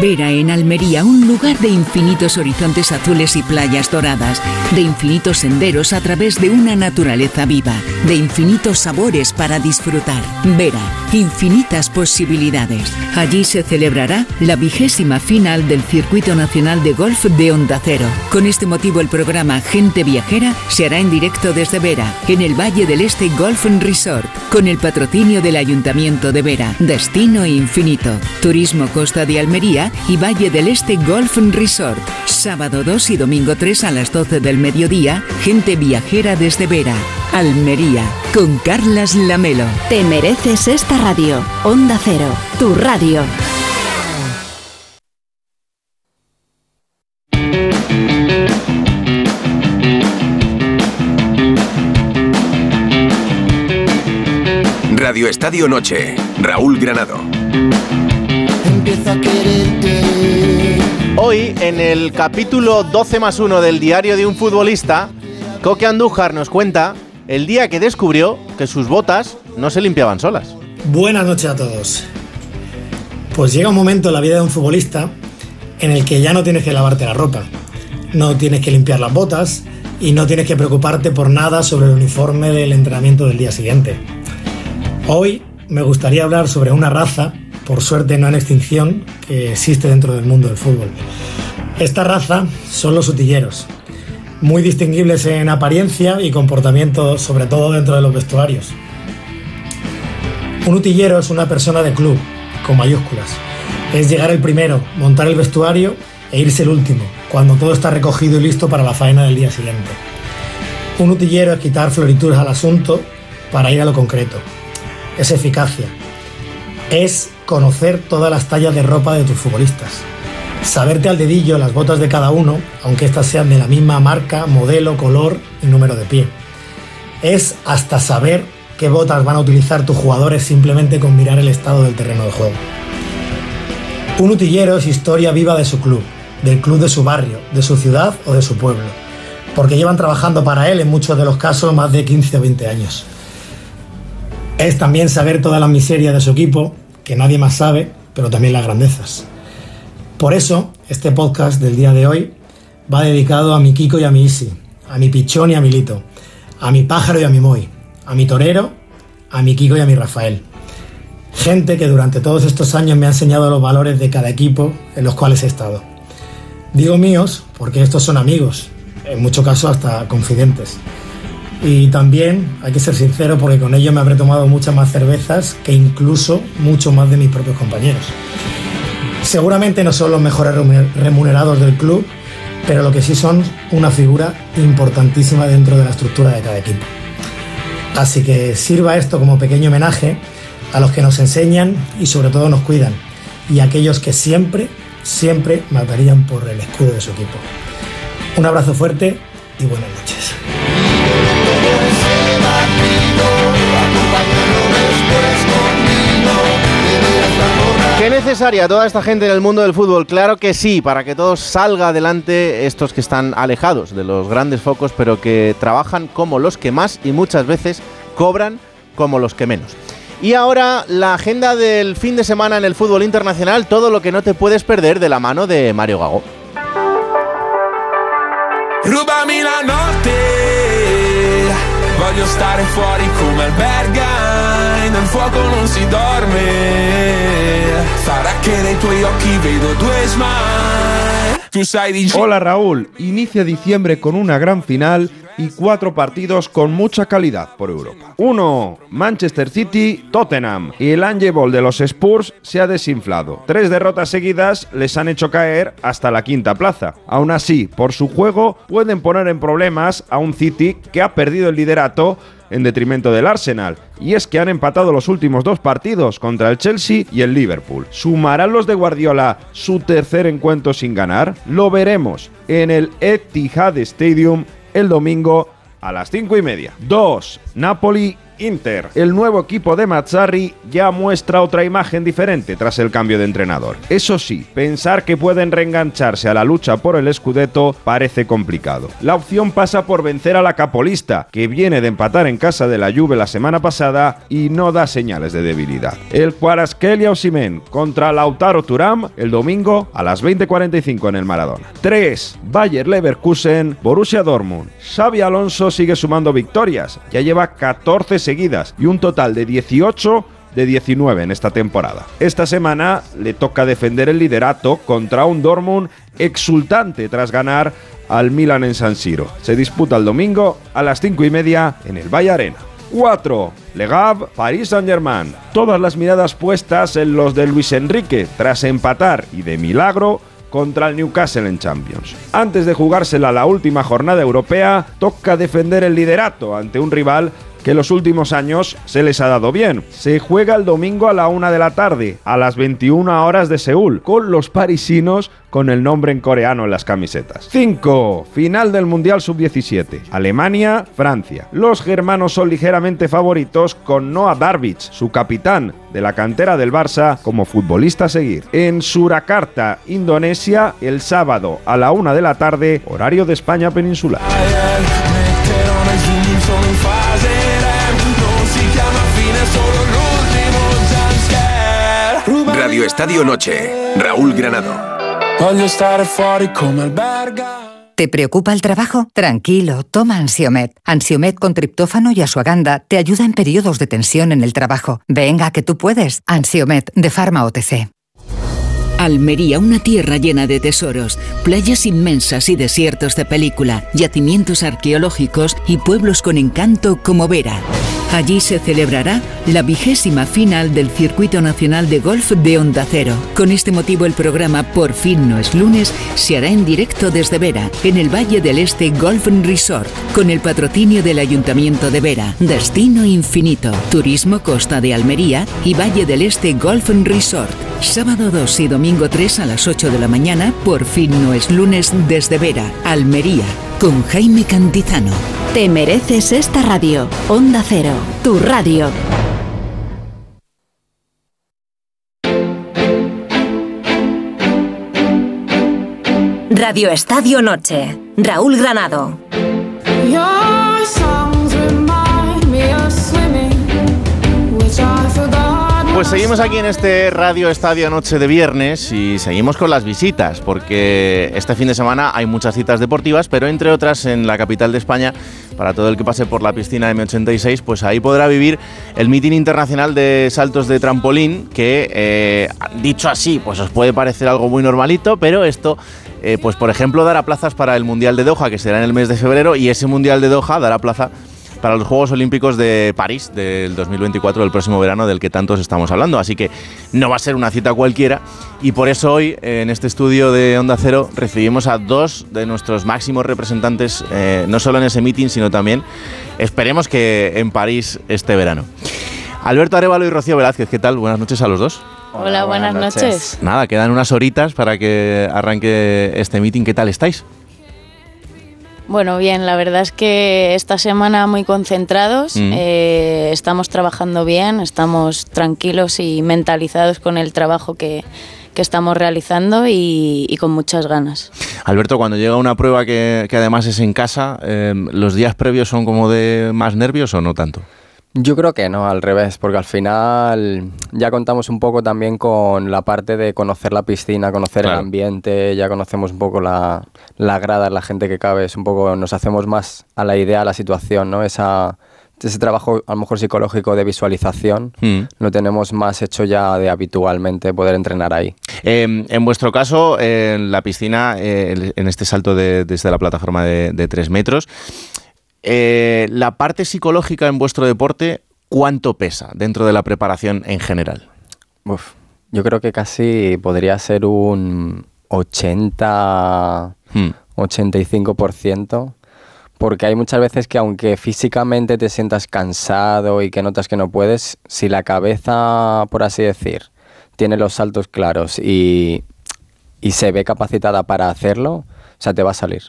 Vera en Almería, un lugar de infinitos horizontes azules y playas doradas, de infinitos senderos a través de una naturaleza viva, de infinitos sabores para disfrutar. Vera, infinitas posibilidades. Allí se celebrará la vigésima final del Circuito Nacional de Golf de Onda Cero. Con este motivo el programa Gente Viajera se hará en directo desde Vera, en el Valle del Este Golf Resort, con el patrocinio del Ayuntamiento de Vera, Destino Infinito, Turismo Costa de Almería, y Valle del Este Golf Resort. Sábado 2 y domingo 3 a las 12 del mediodía, gente viajera desde Vera, Almería, con Carlas Lamelo. Te mereces esta radio. Onda Cero, tu radio. Radio Estadio Noche, Raúl Granado. En el capítulo 12 más 1 del diario de un futbolista, Coque Andújar nos cuenta el día que descubrió que sus botas no se limpiaban solas. Buenas noches a todos. Pues llega un momento en la vida de un futbolista en el que ya no tienes que lavarte la ropa, no tienes que limpiar las botas y no tienes que preocuparte por nada sobre el uniforme del entrenamiento del día siguiente. Hoy me gustaría hablar sobre una raza por suerte no en extinción, que existe dentro del mundo del fútbol. Esta raza son los utilleros, muy distinguibles en apariencia y comportamiento, sobre todo dentro de los vestuarios. Un utillero es una persona de club, con mayúsculas. Es llegar el primero, montar el vestuario e irse el último, cuando todo está recogido y listo para la faena del día siguiente. Un utillero es quitar florituras al asunto para ir a lo concreto. Es eficacia. Es conocer todas las tallas de ropa de tus futbolistas. Saberte al dedillo las botas de cada uno, aunque éstas sean de la misma marca, modelo, color y número de pie. Es hasta saber qué botas van a utilizar tus jugadores simplemente con mirar el estado del terreno de juego. Un utillero es historia viva de su club, del club de su barrio, de su ciudad o de su pueblo, porque llevan trabajando para él en muchos de los casos más de 15 o 20 años. Es también saber toda la miseria de su equipo, que nadie más sabe, pero también las grandezas. Por eso, este podcast del día de hoy va dedicado a mi Kiko y a mi Isi, a mi Pichón y a mi Lito, a mi Pájaro y a mi Moy, a mi Torero, a mi Kiko y a mi Rafael. Gente que durante todos estos años me ha enseñado los valores de cada equipo en los cuales he estado. Digo míos porque estos son amigos, en muchos casos hasta confidentes. Y también hay que ser sincero porque con ello me habré tomado muchas más cervezas que incluso mucho más de mis propios compañeros. Seguramente no son los mejores remunerados del club, pero lo que sí son una figura importantísima dentro de la estructura de cada equipo. Así que sirva esto como pequeño homenaje a los que nos enseñan y sobre todo nos cuidan, y a aquellos que siempre, siempre matarían por el escudo de su equipo. Un abrazo fuerte y buenas noches. ¿Qué necesaria toda esta gente en el mundo del fútbol? Claro que sí, para que todo salga adelante estos que están alejados de los grandes focos, pero que trabajan como los que más y muchas veces cobran como los que menos. Y ahora la agenda del fin de semana en el fútbol internacional, todo lo que no te puedes perder de la mano de Mario Gago. Voglio stare fuori come alberga, nel fuoco non si dorme, Hola Raúl, inicia diciembre con una gran final y cuatro partidos con mucha calidad por Europa. 1. Manchester City, Tottenham. Y el Ange Ball de los Spurs se ha desinflado. Tres derrotas seguidas les han hecho caer hasta la quinta plaza. Aún así, por su juego, pueden poner en problemas a un City que ha perdido el liderato en detrimento del Arsenal. Y es que han empatado los últimos dos partidos contra el Chelsea y el Liverpool. ¿Sumarán los de Guardiola su tercer encuentro sin ganar? Lo veremos en el Etihad Stadium el domingo a las 5 y media. 2. Napoli Inter. El nuevo equipo de Mazzarri ya muestra otra imagen diferente tras el cambio de entrenador. Eso sí, pensar que pueden reengancharse a la lucha por el Scudetto parece complicado. La opción pasa por vencer a la capolista, que viene de empatar en casa de la Juve la semana pasada y no da señales de debilidad. El Cuaraskelia Osimen contra Lautaro Turam el domingo a las 20:45 en el Maradona. 3. Bayer Leverkusen, Borussia Dortmund. Xavi Alonso sigue sumando victorias, ya lleva 14 y un total de 18 de 19 en esta temporada. Esta semana le toca defender el liderato contra un Dortmund exultante tras ganar al Milan en San Siro. Se disputa el domingo a las 5 y media en el Valle Arena. 4. Le Havre, Paris Saint-Germain. Todas las miradas puestas en los de Luis Enrique tras empatar y de milagro contra el Newcastle en Champions. Antes de jugársela la última jornada europea, toca defender el liderato ante un rival que los últimos años se les ha dado bien. Se juega el domingo a la una de la tarde, a las 21 horas de Seúl, con los parisinos con el nombre en coreano en las camisetas. 5. Final del Mundial Sub-17. Alemania, Francia. Los germanos son ligeramente favoritos con Noah Darvic, su capitán de la cantera del Barça, como futbolista a seguir. En Surakarta, Indonesia, el sábado a la una de la tarde, horario de España peninsular. Radio Estadio Noche. Raúl Granado. ¿Te preocupa el trabajo? Tranquilo, toma Ansiomet. Ansiomet con triptófano y asuaganda te ayuda en periodos de tensión en el trabajo. Venga, que tú puedes. Ansiomet de Pharma OTC. Almería, una tierra llena de tesoros, playas inmensas y desiertos de película, yacimientos arqueológicos y pueblos con encanto como Vera. Allí se celebrará la vigésima final del Circuito Nacional de Golf de Onda Cero. Con este motivo el programa Por fin no es lunes se hará en directo desde Vera, en el Valle del Este Golf Resort, con el patrocinio del Ayuntamiento de Vera, Destino Infinito, Turismo Costa de Almería y Valle del Este Golf Resort. Sábado 2 y domingo 3 a las 8 de la mañana, Por fin no es lunes desde Vera, Almería, con Jaime Cantizano. Te mereces esta radio. Onda Cero, tu radio. Radio Estadio Noche. Raúl Granado. Pues seguimos aquí en este Radio Estadio Noche de viernes y seguimos con las visitas, porque este fin de semana hay muchas citas deportivas, pero entre otras en la capital de España, para todo el que pase por la piscina M86, pues ahí podrá vivir el mitin internacional de saltos de trampolín, que eh, dicho así, pues os puede parecer algo muy normalito, pero esto, eh, pues por ejemplo, dará plazas para el Mundial de Doha, que será en el mes de febrero, y ese Mundial de Doha dará plaza para los Juegos Olímpicos de París del 2024, del próximo verano, del que tantos estamos hablando. Así que no va a ser una cita cualquiera. Y por eso hoy, en este estudio de Onda Cero, recibimos a dos de nuestros máximos representantes, eh, no solo en ese meeting, sino también, esperemos que en París este verano. Alberto Arevalo y Rocío Velázquez, ¿qué tal? Buenas noches a los dos. Hola, buenas, noches. Nada, quedan unas horitas para que arranque este meeting. ¿Qué tal estáis? Bueno, bien, la verdad es que esta semana muy concentrados, Mm. eh, estamos trabajando bien, estamos tranquilos y mentalizados con el trabajo que, que estamos realizando y, y con muchas ganas. Alberto, cuando llega una prueba que, que además es en casa, eh, ¿los días previos son como de más nervios o no tanto? Yo creo que no, al revés, porque al final ya contamos un poco también con la parte de conocer la piscina, conocer Claro. el ambiente, ya conocemos un poco la, la grada, la gente que cabe, es un poco, nos hacemos más a la idea, a la situación, ¿no? Esa, ese trabajo a lo mejor psicológico de visualización Mm. lo tenemos más hecho ya de habitualmente poder entrenar ahí. Eh, en vuestro caso, eh, en la piscina, eh, en este salto de- desde la plataforma de, de 3 metros, eh, la parte psicológica en vuestro deporte, ¿cuánto pesa dentro de la preparación en general? Uf, yo creo que casi podría ser un 80, Hmm. 85%, porque hay muchas veces que aunque físicamente te sientas cansado y que notas que no puedes, si la cabeza, por así decir, tiene los saltos claros y, y se ve capacitada para hacerlo, o sea, te va a salir.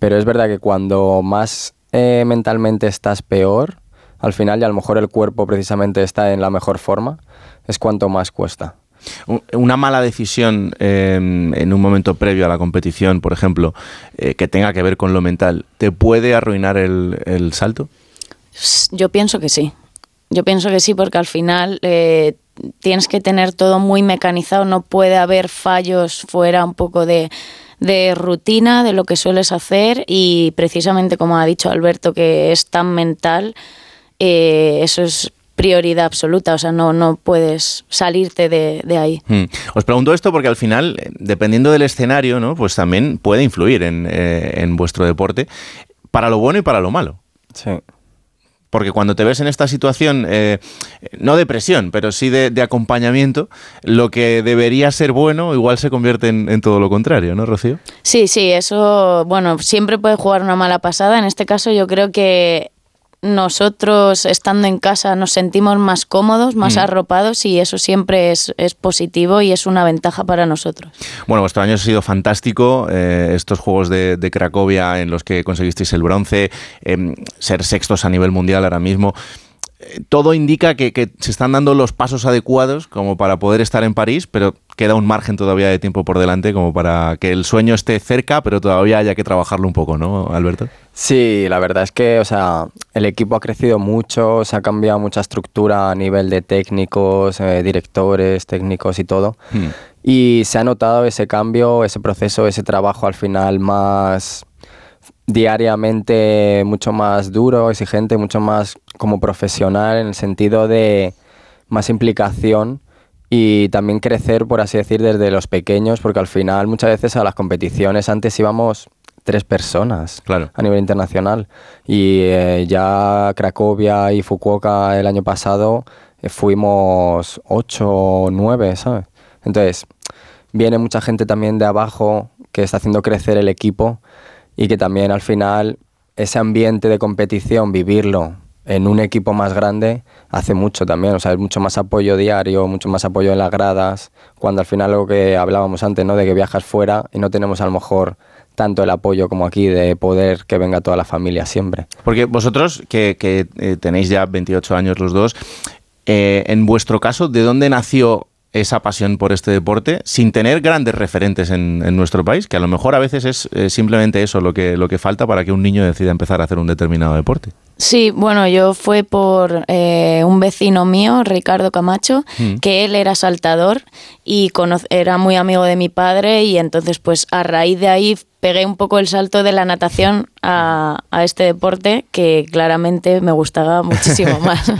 Pero es verdad que cuando más eh, mentalmente estás peor, al final y a lo mejor el cuerpo precisamente está en la mejor forma, es cuanto más cuesta. Una mala decisión em, en un momento previo a la competición, por ejemplo, eh, que tenga que ver con lo mental, ¿te puede arruinar el, salto? Yo pienso que sí. Yo pienso que sí, porque al final eh, tienes que tener todo muy mecanizado, no puede haber fallos fuera un poco de, rutina, de lo que sueles hacer y precisamente como ha dicho Alberto, que es tan mental, eh, eso es prioridad absoluta, o sea, no, no puedes salirte de, ahí. Hmm. Os pregunto esto porque al final, dependiendo del escenario, ¿no? pues también puede influir en, eh, en vuestro deporte, para lo bueno y para lo malo. Sí. Porque cuando te ves en esta situación, eh, no de presión, pero sí de, acompañamiento, lo que debería ser bueno igual se convierte en, en, todo lo contrario, ¿no, Rocío? Sí, sí, eso, bueno, siempre puede jugar una mala pasada. En este caso yo creo que nosotros estando en casa nos sentimos más cómodos, más mm. arropados y eso siempre es, positivo y es una ventaja para nosotros. Bueno, vuestro año ha sido fantástico, eh, estos Juegos de, Cracovia en los que conseguisteis el bronce, em, ser sextos a nivel mundial ahora mismo todo indica que, se están dando los pasos adecuados como para poder estar en París, pero queda un margen todavía de tiempo por delante como para que el sueño esté cerca, pero todavía haya que trabajarlo un poco, ¿no, Alberto? Sí, la verdad es que, o sea, el equipo ha crecido mucho, se ha cambiado mucha estructura a nivel de técnicos, eh, directores, técnicos y todo. Hmm. Y se ha notado ese cambio, ese proceso, ese trabajo al final más diariamente mucho más duro, exigente, mucho más como profesional en el sentido de más implicación y también crecer, por así decir, desde los pequeños, porque al final muchas veces a las competiciones antes íbamos tres personas claro. a nivel internacional y eh, ya Cracovia y Fukuoka el año pasado eh, fuimos ocho o nueve, ¿sabes? Entonces, viene mucha gente también de abajo que está haciendo crecer el equipo y que también al final ese ambiente de competición, vivirlo en un equipo más grande, hace mucho también, o sea, es mucho más apoyo diario, mucho más apoyo en las gradas, cuando al final lo que hablábamos antes, ¿no? De que viajas fuera y no tenemos a lo mejor tanto el apoyo como aquí de poder que venga toda la familia siempre. Porque vosotros, que, eh, tenéis ya 28 años los dos, eh, en vuestro caso, ¿de dónde nació esa pasión por este deporte sin tener grandes referentes en, nuestro país, que a lo mejor a veces es eh, simplemente eso lo que, lo que falta para que un niño decida empezar a hacer un determinado deporte. Sí, bueno, yo fue por eh, un vecino mío, Ricardo Camacho, mm. que él era saltador y era muy amigo de mi padre y entonces pues a raíz de ahí pegué un poco el salto de la natación a, a este deporte que claramente me gustaba muchísimo más.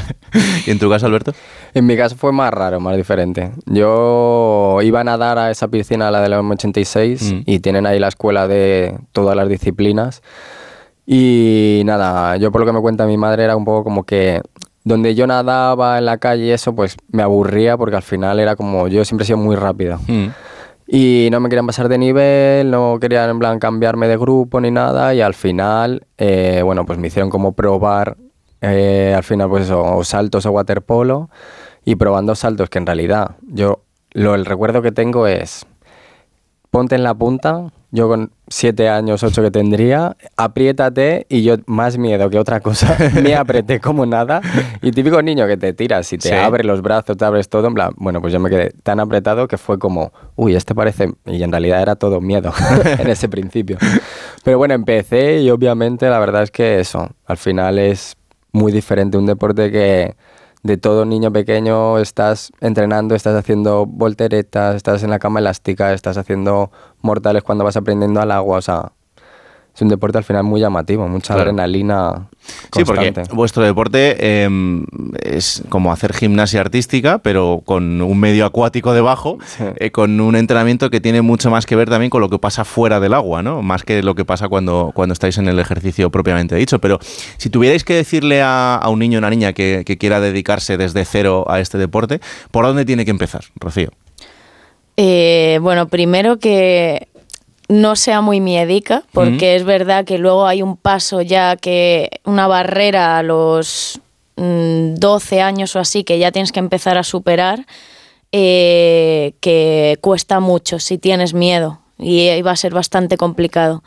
¿Y en tu caso, Alberto? En mi caso fue más raro, más diferente. Yo iba a nadar a esa piscina, a la de la 86, mm. y tienen ahí la escuela de todas las disciplinas. Y nada, yo por lo que me cuenta mi madre era un poco como que donde yo nadaba en la calle y eso, pues me aburría porque al final era como, yo siempre he sido muy rápido. Mm. Y no me querían pasar de nivel, no querían en plan cambiarme de grupo ni nada y al final, eh, bueno, pues me hicieron como probar, eh, al final pues eso, o saltos o waterpolo y probando saltos que en realidad yo, lo, el recuerdo que tengo es, ponte en la punta, yo con siete años, ocho que tendría, apriétate y yo más miedo que otra cosa, me apreté como nada. Y típico niño que te tiras y te abre los brazos, te abres todo, en plan, bueno, pues yo me quedé tan apretado que fue como, uy, este parece, y en realidad era todo miedo en ese principio. Pero bueno, empecé y obviamente la verdad es que eso, al final es muy diferente, un deporte que de todo niño pequeño estás entrenando, estás haciendo volteretas, estás en la cama elástica, estás haciendo mortales cuando vas aprendiendo al agua, o sea, es un deporte al final muy llamativo, mucha adrenalina. Sí, porque vuestro deporte em, es como hacer gimnasia artística, pero con un medio acuático debajo, eh, con un entrenamiento que tiene mucho más que ver también con lo que pasa fuera del agua, ¿no? Más que lo que pasa cuando, cuando estáis en el ejercicio propiamente dicho. Pero si tuvierais que decirle a, un niño o una niña que, quiera dedicarse desde cero a este deporte, ¿por dónde tiene que empezar, Rocío? Eh, bueno, primero que no sea muy miedica, porque es verdad que luego hay un paso ya que una barrera a los 12 mm, años o así que ya tienes que empezar a superar, eh, que cuesta mucho si tienes miedo y va a ser bastante complicado.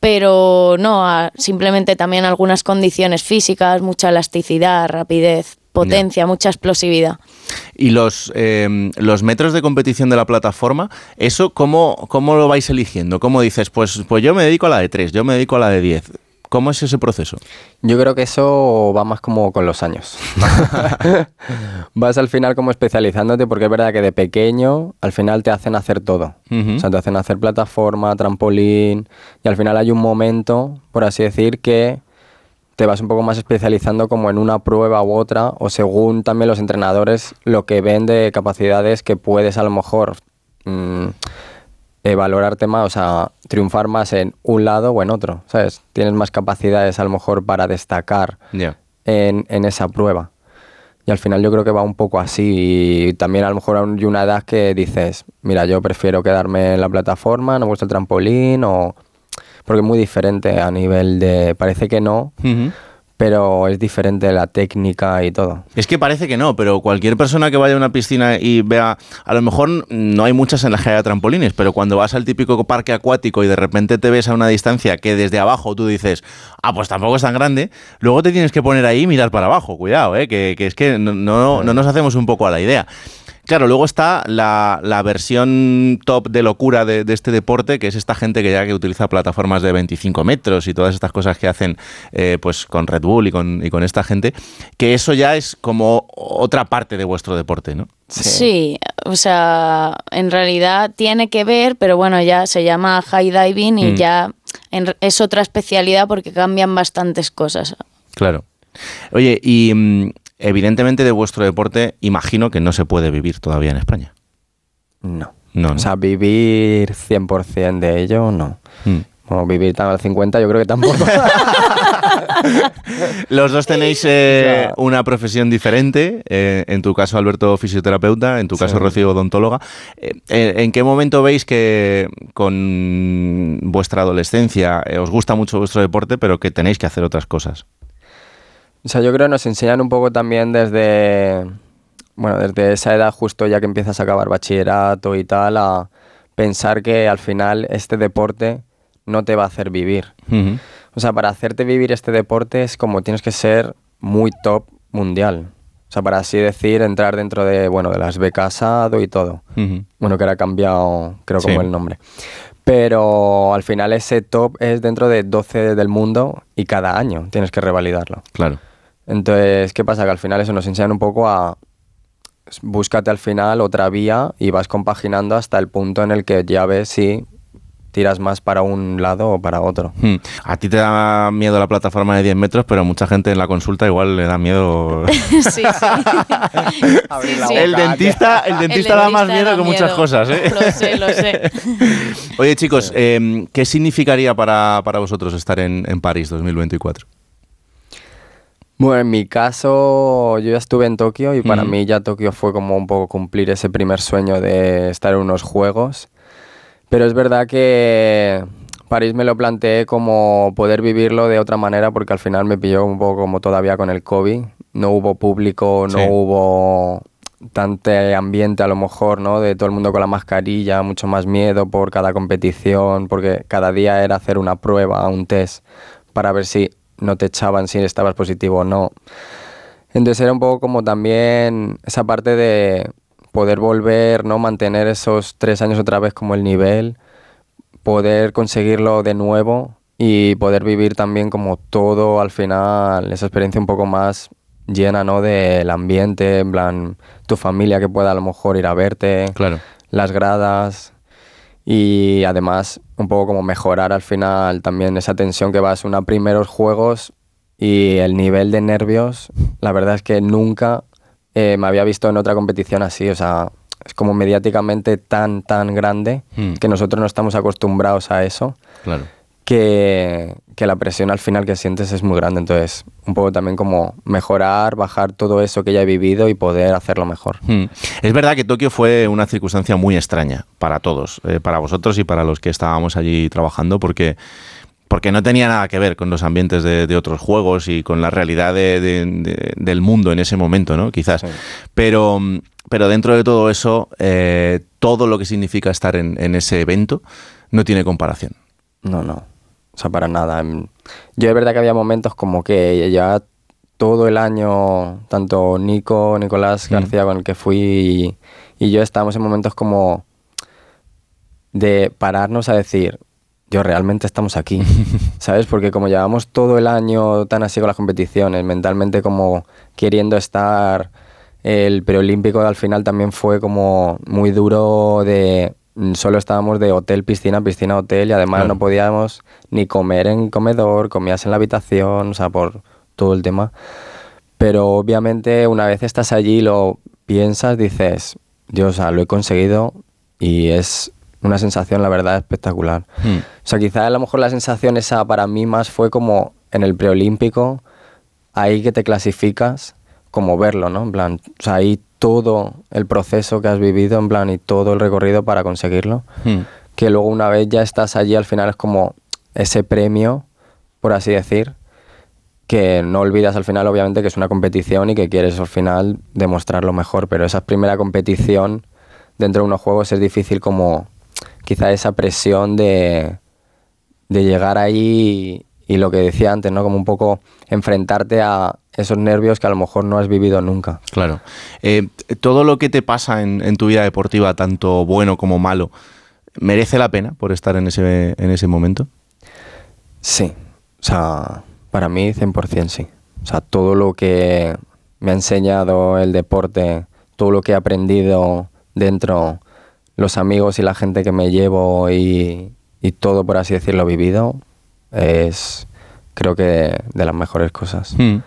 pero no, simplemente también algunas condiciones físicas, mucha elasticidad, rapidez, potencia, mucha explosividad. Y los, eh, los metros de competición de la plataforma, ¿eso cómo, cómo lo vais eligiendo? ¿Cómo dices, pues, pues yo me dedico a la de 3, yo me dedico a la de 10? ¿Cómo es ese proceso? Yo creo que eso va más como con los años. Vas al final como especializándote porque es verdad que de pequeño al final te hacen hacer todo. O sea, te hacen hacer plataforma, trampolín y al final hay un momento, por así decir, que te vas un poco más especializando como en una prueba u otra o según también los entrenadores lo que ven de capacidades que puedes a lo mejor mm, eh, valorarte más, o sea, triunfar más en un lado o en otro, ¿sabes? Tienes más capacidades a lo mejor para destacar en, en esa prueba. Y al final yo creo que va un poco así. Y también a lo mejor hay una edad que dices, mira, yo prefiero quedarme en la plataforma, no me gusta el trampolín, o... Porque es muy diferente a nivel de... Parece que no, pero es diferente la técnica y todo. Es que parece que no, pero cualquier persona que vaya a una piscina y vea, a lo mejor no hay muchas en la que haya trampolines, pero cuando vas al típico parque acuático y de repente te ves a una distancia que desde abajo tú dices, ah, pues tampoco es tan grande, luego te tienes que poner ahí y mirar para abajo, cuidado, ¿eh? que, que es que no, no, no nos hacemos un poco a la idea. Claro, luego está la, la versión top de locura de, de este deporte, que es esta gente que ya que utiliza plataformas de 25 metros y todas estas cosas que hacen eh, pues con Red Bull y con, y con esta gente, que eso ya es como otra parte de vuestro deporte, ¿no? Sí. o sea, en realidad tiene que ver, pero bueno, ya se llama high diving y Mm. ya en- es otra especialidad porque cambian bastantes cosas. Claro. Oye, y mm, evidentemente de vuestro deporte imagino que no se puede vivir todavía en España. No. No, O sea, vivir 100% de ello, no. Mm. Bueno, vivir tan al 50 yo creo que tampoco. Los dos tenéis eh, una profesión diferente. eh, en tu caso, Alberto, fisioterapeuta. En tu caso, Sí. Rocío, odontóloga. Eh, ¿En qué momento veis que con vuestra adolescencia os gusta mucho vuestro deporte, pero que tenéis que hacer otras cosas? O sea, yo creo que nos enseñan un poco también desde, bueno, desde esa edad justo ya que empiezas a acabar bachillerato y tal, a pensar que al final este deporte no te va a hacer vivir. O sea, para hacerte vivir este deporte es como tienes que ser muy top mundial. O sea, para así decir, entrar dentro de, bueno, de las becas ADO y todo. Bueno, que ahora ha cambiado, creo, como el nombre. Pero al final ese top es dentro de 12 del mundo y cada año tienes que revalidarlo. Claro. Entonces, ¿qué pasa? Que al final eso nos enseña un poco a búscate al final otra vía y vas compaginando hasta el punto en el que ya ves si tiras más para un lado o para otro. Hmm. A ti te da miedo la plataforma de 10 metros, pero a mucha gente en la consulta igual le da miedo. sí, sí. Sí, sí. El dentista, el dentista da más miedo que muchas cosas, ¿eh? Lo sé, lo sé. Oye, chicos, eh, ¿qué significaría para, para vosotros estar en, en París 2024? Bueno, en mi caso, yo ya estuve en Tokio y para mí ya Tokio fue como un poco cumplir ese primer sueño de estar en unos juegos. Pero es verdad que París me lo planteé como poder vivirlo de otra manera porque al final me pilló un poco como todavía con el COVID. No hubo público, no Sí. hubo tanto ambiente a lo mejor, ¿no? De todo el mundo con la mascarilla, mucho más miedo por cada competición, porque cada día era hacer una prueba, un test, para ver si no te echaban, si estabas positivo o no. Entonces era un poco como también esa parte de poder volver, ¿no? Mantener esos tres años otra vez como el nivel, poder conseguirlo de nuevo y poder vivir también como todo al final, esa experiencia un poco más llena, ¿no? Del ambiente, en plan, tu familia que pueda a lo mejor ir a verte, Claro. las gradas y además un poco como mejorar al final también esa tensión que vas a primeros juegos y el nivel de nervios, la verdad es que nunca eh, me había visto en otra competición así, o sea, es como mediáticamente tan, tan grande Mm. que nosotros no estamos acostumbrados a eso, Claro. Que, que la presión al final que sientes es muy grande, entonces un poco también como mejorar, bajar todo eso que ya he vivido y poder hacerlo mejor. Hmm. Es verdad que Tokio fue una circunstancia muy extraña para todos, eh, para vosotros y para los que estábamos allí trabajando, porque, porque no tenía nada que ver con los ambientes de, de otros juegos y con la realidad de- de- de- del mundo en ese momento, ¿no? Quizás. Pero, pero dentro de todo eso, eh, todo lo que significa estar en, en ese evento no tiene comparación. No, no. O sea, para nada. Em, yo es verdad que había momentos como que ya todo el año, tanto Nico, Nicolás Mm. García, con el que fui, y, y yo estábamos en momentos como de pararnos a decir, yo realmente estamos aquí, ¿sabes? Porque como llevamos todo el año tan así con las competiciones, mentalmente como queriendo estar, el preolímpico al final también fue como muy duro de... mm, Solo estábamos de hotel, piscina, piscina, hotel y además Claro. no podíamos ni comer en comedor, comías en la habitación, o sea, por todo el tema. Pero obviamente una vez estás allí lo piensas, dices, yo, o sea, lo he conseguido y es una sensación, la verdad, espectacular. Hmm. O sea, quizá a lo mejor la sensación esa para mí más fue como en el preolímpico, ahí que te clasificas, como verlo, ¿no? En plan, o sea, ahí todo el proceso que has vivido, en plan, y todo el recorrido para conseguirlo, Hmm. que luego una vez ya estás allí, al final es como ese premio, por así decir, que no olvidas al final, obviamente, que es una competición y que quieres al final demostrar lo mejor, pero esa primera competición dentro de unos juegos es difícil como quizá esa presión de, de llegar ahí y, lo que decía antes, ¿no? Como un poco enfrentarte a esos nervios que a lo mejor no has vivido nunca. Claro. Eh, todo lo que te pasa en, en tu vida deportiva, tanto bueno como malo, ¿merece la pena por estar en ese, en ese momento? Sí, o sea, para mí 100% sí. O sea, todo lo que me ha enseñado el deporte, todo lo que he aprendido dentro, los amigos y la gente que me llevo y, y todo, por así decirlo, vivido, es creo que de las mejores cosas. Hmm.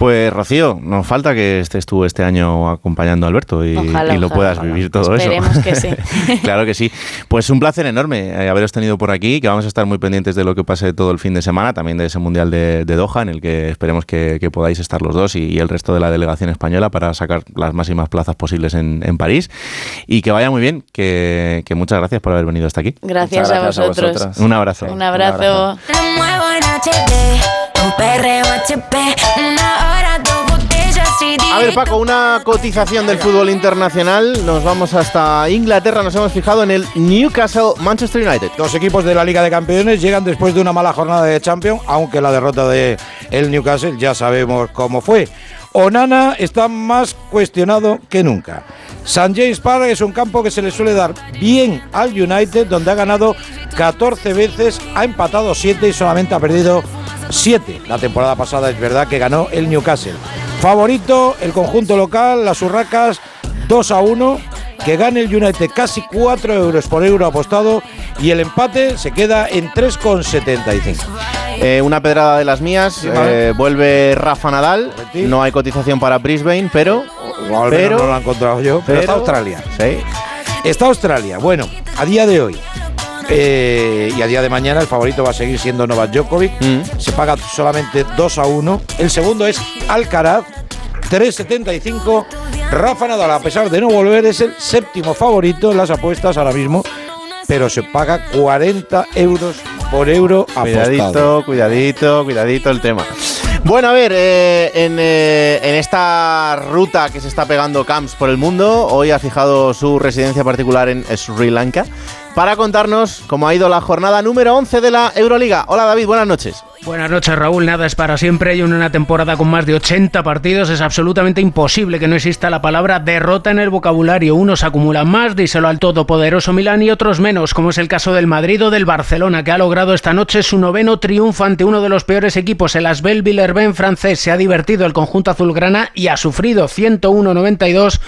Pues Rocío, nos falta que estés tú este año acompañando a Alberto y, Ojalá, y lo ojalá, puedas ojalá. vivir todo Esperemos eso. que sí. claro que sí. Pues un placer enorme eh, haberos tenido por aquí, que vamos a estar muy pendientes de lo que pase todo el fin de semana, también de ese Mundial de, de Doha, en el que esperemos que, que podáis estar los dos y, y el resto de la delegación española para sacar las máximas plazas posibles en, en París. Y que vaya muy bien, que, que muchas gracias por haber venido hasta aquí. Gracias, a vosotros. Un abrazo. Un abrazo. Un perreo A ver, Paco, una cotización del fútbol internacional. Nos vamos hasta Inglaterra. Nos hemos fijado en el Newcastle Manchester United. Dos equipos de la Liga de Campeones llegan después de una mala jornada de Champions, aunque la derrota de el Newcastle ya sabemos cómo fue. Onana está más cuestionado que nunca. St. James Park es un campo que se le suele dar bien al United, donde ha ganado 14 veces, ha empatado 7 y solamente ha perdido 7. La temporada pasada es verdad que ganó el Newcastle. Favorito, el conjunto local, las Urracas, 2 a 1. Que gane el United casi 4 euros por euro apostado y el empate se queda en 3,75. Eh, una pedrada de las mías. eh, vuelve Rafa Nadal. No hay cotización para Brisbane, pero. O al menos pero no lo he encontrado yo. Pero, está Australia. Sí. Está Australia. Bueno, a día de hoy eh, y a día de mañana el favorito va a seguir siendo Novak Djokovic. Se paga solamente 2 a 1. El segundo es Alcaraz, 3.75. Rafa Nadal, a pesar de no volver, es el séptimo favorito en las apuestas ahora mismo. Pero se paga 40 euros por euro apostado. Cuidadito, cuidadito, cuidadito el tema. Bueno, a ver, eh, en, eh, en esta ruta que se está pegando Camps por el mundo, hoy ha fijado su residencia particular en Sri Lanka para contarnos cómo ha ido la jornada número 11 de la Euroliga. Hola David, buenas noches. Buenas noches Raúl, nada es para siempre y en una temporada con más de 80 partidos es absolutamente imposible que no exista la palabra derrota en el vocabulario. Unos acumulan más, díselo al todopoderoso Milán y otros menos, como es el caso del Madrid o del Barcelona, que ha logrado esta noche su noveno triunfo ante uno de los peores equipos, el Asbel Villerben francés. Se ha divertido el conjunto azulgrana y ha sufrido 101-92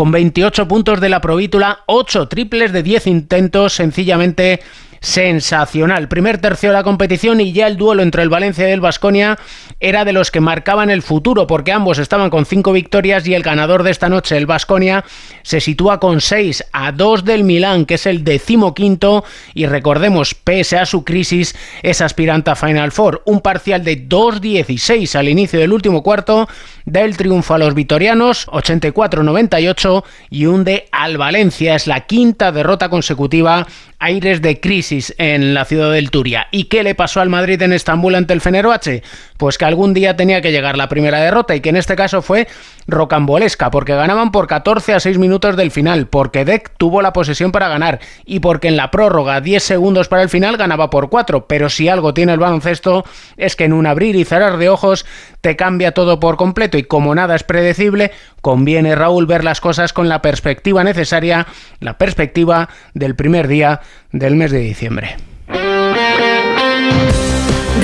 con 28 puntos de la Provítula, 8 triples de 10 intentos, sencillamente sensacional. Primer tercio de la competición y ya el duelo entre el Valencia y el Vasconia era de los que marcaban el futuro porque ambos estaban con cinco victorias y el ganador de esta noche, el Vasconia, se sitúa con 6 a 2 del Milán, que es el decimoquinto y recordemos, pese a su crisis, es aspirante a Final Four. Un parcial de 2-16 al inicio del último cuarto del triunfo a los vitorianos 84-98 y hunde al Valencia. Es la quinta derrota consecutiva aires de crisis en la ciudad del Turia. ¿Y qué le pasó al Madrid en Estambul ante el Fenerbahce? Pues que algún día tenía que llegar la primera derrota y que en este caso fue rocambolesca, porque ganaban por 14 a 6 minutos del final, porque Deck tuvo la posesión para ganar y porque en la prórroga 10 segundos para el final ganaba por 4, pero si algo tiene el baloncesto es que en un abrir y cerrar de ojos te cambia todo por completo y como nada es predecible, conviene Raúl ver las cosas con la perspectiva necesaria, la perspectiva del primer día del mes de diciembre.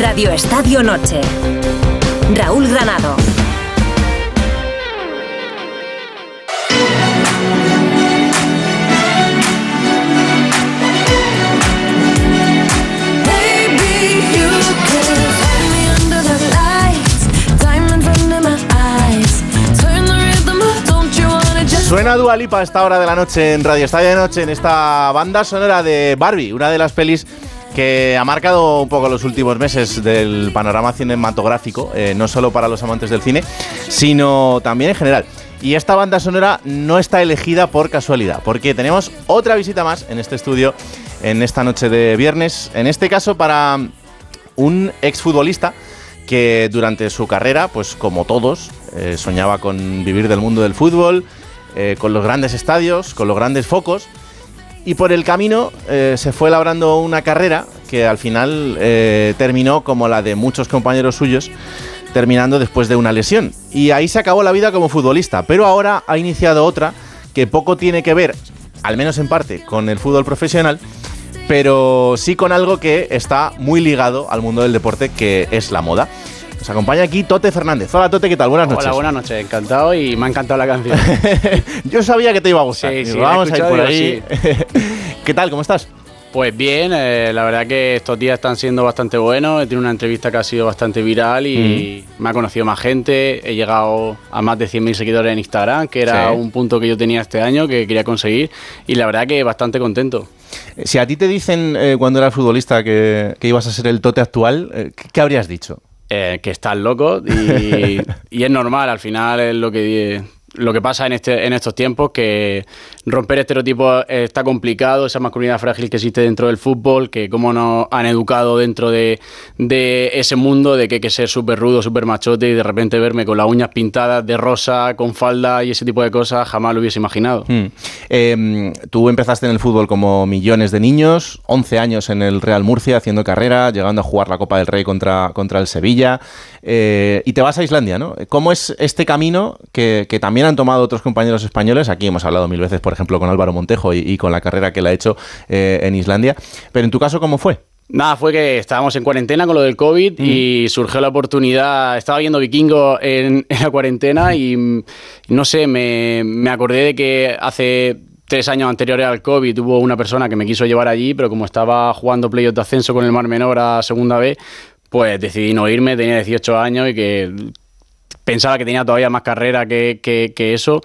Radio Estadio Noche. Raúl Granado. Suena Dua Lipa a esta hora de la noche en Radio Estadio de Noche, en esta banda sonora de Barbie, una de las pelis que ha marcado un poco los últimos meses del panorama cinematográfico, eh, no solo para los amantes del cine, sino también en general. Y esta banda sonora no está elegida por casualidad, porque tenemos otra visita más en este estudio en esta noche de viernes, en este caso para un exfutbolista que durante su carrera, pues como todos, eh, soñaba con vivir del mundo del fútbol, eh, con los grandes estadios, con los grandes focos. Y por el camino eh, se fue labrando una carrera que al final eh, terminó como la de muchos compañeros suyos, terminando después de una lesión. Y ahí se acabó la vida como futbolista. Pero ahora ha iniciado otra que poco tiene que ver, al menos en parte, con el fútbol profesional, pero sí con algo que está muy ligado al mundo del deporte, que es la moda. Nos acompaña aquí Tote Fernández. Hola Tote, ¿qué tal? Buenas noches. Hola, buenas noches. Encantado y me ha encantado la canción. Yo sabía que te iba a gustar. Sí, sí, Vamos a ir por ahí. ¿Qué tal? ¿Cómo estás? Pues bien, eh, la verdad que estos días están siendo bastante buenos. He tenido una entrevista que ha sido bastante viral y me ha conocido más gente. He llegado a más de 100.000 seguidores en Instagram, que era Sí. un punto que yo tenía este año que quería conseguir. Y la verdad que bastante contento. Si a ti te dicen eh, cuando eras futbolista que, que ibas a ser el Tote actual, eh, ¿qué, qué habrías dicho? Eh, que estás loco y, y es normal, al final es lo que lo que pasa en este en estos tiempos que romper estereotipos está complicado, esa masculinidad frágil que existe dentro del fútbol, que cómo nos han educado dentro de, de ese mundo de que hay que ser súper rudo, súper machote y de repente verme con las uñas pintadas de rosa, con falda y ese tipo de cosas, jamás lo hubiese imaginado. Eh, tú empezaste en el fútbol como millones de niños, 11 años en el Real Murcia haciendo carrera, llegando a jugar la Copa del Rey contra, contra el Sevilla, eh, y te vas a Islandia, ¿no? ¿Cómo es este camino que, que también han tomado otros compañeros españoles? Aquí hemos hablado mil veces, por ejemplo, con Álvaro Montejo y, y con la carrera que él ha hecho eh, en Islandia, pero en tu caso, ¿cómo fue? Nada, fue que estábamos en cuarentena con lo del COVID y surgió la oportunidad. Estaba viendo Vikingo en, en la cuarentena y mm, no sé, me, me acordé de que hace tres años anteriores al COVID hubo una persona que me quiso llevar allí, pero como estaba jugando playoff de ascenso con el Mar Menor a segunda vez, pues decidí no irme. Tenía 18 años y que pensaba que tenía todavía más carrera que, que- que eso.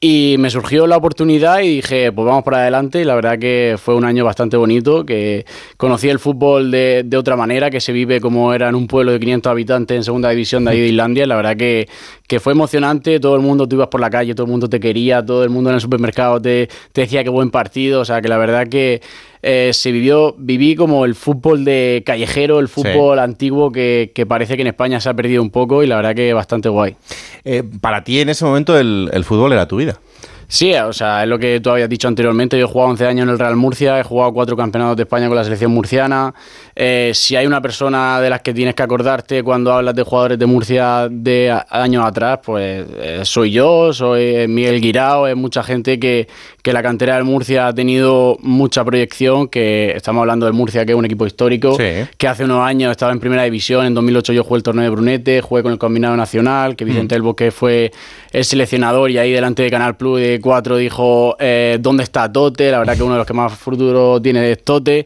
Y me surgió la oportunidad y dije, pues vamos por adelante. Y la verdad que fue un año bastante bonito, que conocí el fútbol de, de otra manera, que se vive como era en un pueblo de 500 habitantes en segunda división de ahí de Islandia. La verdad que, que fue emocionante. Todo el mundo, tú ibas por la calle, todo el mundo te quería, todo el mundo en el supermercado te, te decía que buen partido. O sea, que la verdad que eh, se vivió, viví como el fútbol de callejero, el fútbol antiguo que, que parece que en España se ha perdido un poco y la verdad que bastante guay. Eh, para ti en ese momento el, el fútbol era tu vida. Sí, o sea, es lo que tú habías dicho anteriormente. Yo he jugado 11 años en el Real Murcia, he jugado cuatro campeonatos de España con la selección murciana. Eh, si hay una persona de las que tienes que acordarte cuando hablas de jugadores de Murcia de años atrás, pues eh, soy yo, soy Miguel Guirao, es mucha gente que, que la cantera del Murcia ha tenido mucha proyección, que estamos hablando del Murcia, que es un equipo histórico, que hace unos años estaba en primera división, en 2008 yo jugué el torneo de Brunete, jugué con el combinado nacional, que Vicente Mm. Bosque fue el seleccionador y ahí delante de Canal Plus de 4 dijo, eh, ¿dónde está Tote? La verdad que uno de los que más futuro tiene es Tote.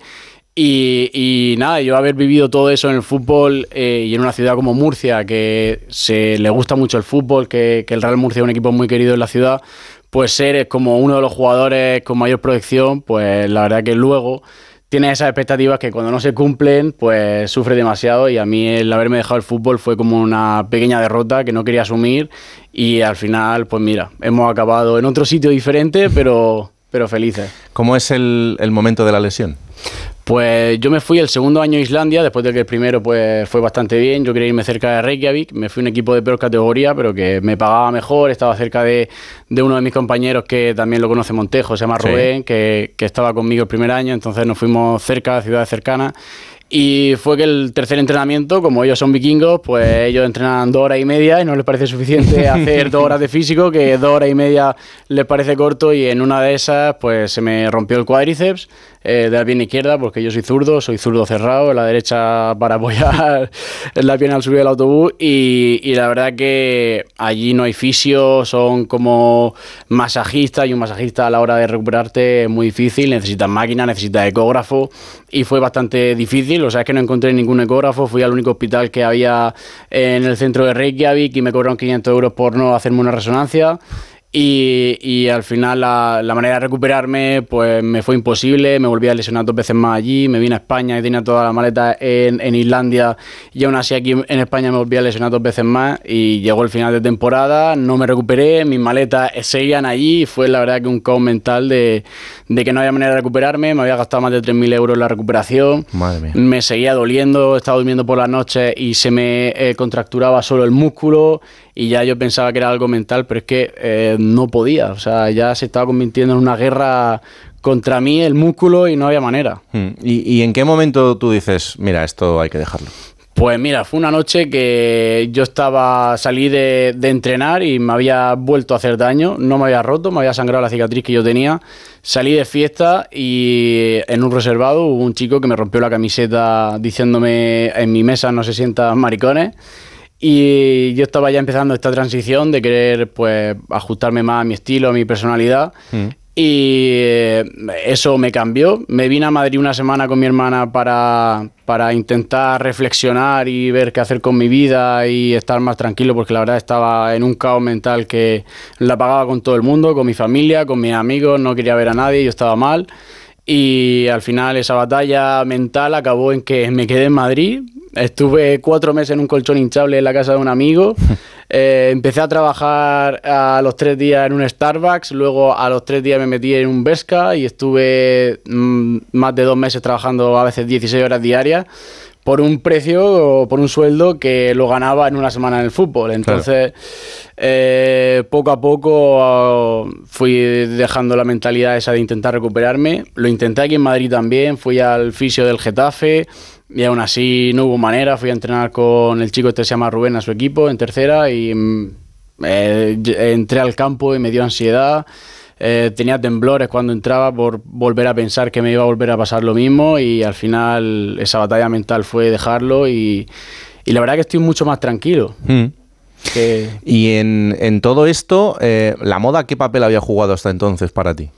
Y, y nada, yo haber vivido todo eso en el fútbol eh, y en una ciudad como Murcia, que se le gusta mucho el fútbol, que, que el Real Murcia es un equipo muy querido en la ciudad, pues ser como uno de los jugadores con mayor proyección, pues la verdad que luego tienes esas expectativas que cuando no se cumplen, pues sufre demasiado. Y a mí el haberme dejado el fútbol fue como una pequeña derrota que no quería asumir. Y al final, pues mira, hemos acabado en otro sitio diferente, pero, pero felices. ¿Cómo es el, el momento de la lesión? Pues yo me fui el segundo año a Islandia, después de que el primero pues fue bastante bien. Yo quería irme cerca de Reykjavik, me fui a un equipo de peor categoría, pero que me pagaba mejor, estaba cerca de, de uno de mis compañeros que también lo conoce Montejo, se llama Sí. Rubén, que, que estaba conmigo el primer año, entonces nos fuimos cerca, a ciudades cercanas. Y fue que el tercer entrenamiento, como ellos son vikingos, pues ellos entrenan dos horas y media y no les parece suficiente hacer dos horas de físico, que dos horas y media les parece corto y en una de esas pues se me rompió el cuádriceps eh, de la pierna izquierda porque yo soy zurdo, soy zurdo cerrado, la derecha para apoyar la pierna al subir el autobús y, y la verdad que allí no hay fisio, son como masajistas y un masajista a la hora de recuperarte es muy difícil, necesitas máquina, necesitas ecógrafo y fue bastante difícil, o sea, es que no encontré ningún ecógrafo, fui al único hospital que había en el centro de Reykjavik y me cobraron 500 euros por no hacerme una resonancia. Y, y al final la, la manera de recuperarme pues me fue imposible, me volví a lesionar dos veces más allí, me vine a España y tenía toda la maleta en, en Islandia. Y aún así aquí en España me volví a lesionar dos veces más. Y llegó el final de temporada, no me recuperé, mis maletas seguían allí. Y fue la verdad que un caos mental de, de que no había manera de recuperarme, me había gastado más de 3.000 euros en la recuperación, Madre mía. me seguía doliendo, estaba durmiendo por las noches y se me eh, contracturaba solo el músculo y ya yo pensaba que era algo mental, pero es que eh, no podía, o sea, ya se estaba convirtiendo en una guerra contra mí el músculo y no había manera. Mm, ¿Y, y en qué momento tú dices, mira, esto hay que dejarlo? Pues mira, fue una noche que yo estaba, salí de, de entrenar y me había vuelto a hacer daño, no me había roto, me había sangrado la cicatriz que yo tenía. Salí de fiesta y en un reservado hubo un chico que me rompió la camiseta diciéndome en mi mesa no se sientan maricones. Y yo estaba ya empezando esta transición de querer pues ajustarme más a mi estilo, a mi personalidad. Y eh, eso me cambió. Me vine a Madrid una semana con mi hermana para, para intentar reflexionar y ver qué hacer con mi vida y estar más tranquilo, porque la verdad estaba en un caos mental que la pagaba con todo el mundo, con mi familia, con mis amigos, no quería ver a nadie, yo estaba mal. Y al final esa batalla mental acabó en que me quedé en Madrid. Estuve cuatro meses en un colchón hinchable en la casa de un amigo. Eh, empecé a trabajar a los tres días en un Starbucks. Luego a los tres días me metí en un Vesca y estuve mm, más de dos meses trabajando a veces 16 horas diarias por un precio o por un sueldo que lo ganaba en una semana en el fútbol. Entonces, eh, poco a poco uh, fui dejando la mentalidad esa de intentar recuperarme. Lo intenté aquí en Madrid también, fui al fisio del Getafe y aún así no hubo manera. Fui a entrenar con el chico este que se llama Rubén a su equipo en tercera y mm, eh, entré al campo y me dio ansiedad. Eh, tenía temblores cuando entraba por volver a pensar que me iba a volver a pasar lo mismo y al final esa batalla mental fue dejarlo y, y la verdad que estoy mucho más tranquilo. Mm. Que, Y en, en todo esto, eh, ¿la moda qué papel había jugado hasta entonces para ti?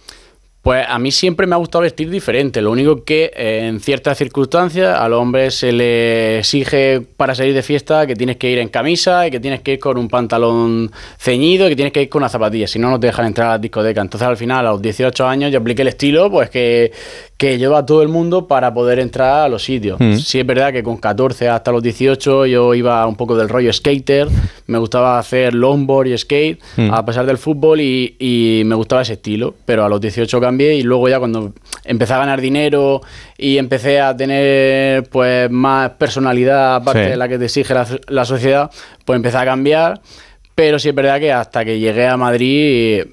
Pues a mí siempre me ha gustado vestir diferente. Lo único que eh, en ciertas circunstancias al hombre se le exige para salir de fiesta que tienes que ir en camisa y que tienes que ir con un pantalón ceñido y que tienes que ir con unas zapatillas. Si no, no te dejan entrar a las discotecas. Entonces al final, a los 18 años, yo apliqué el estilo pues que, que lleva todo el mundo para poder entrar a los sitios. Mm. Sí es verdad que con 14 hasta los 18 yo iba un poco del rollo skater. Me gustaba hacer longboard y skate Mm. a pesar del fútbol y, y me gustaba ese estilo. Pero a los 18 cambié y luego ya cuando empecé a ganar dinero y empecé a tener pues más personalidad aparte Sí. de la que te exige la, la sociedad, pues empecé a cambiar. Pero sí es verdad que hasta que llegué a Madrid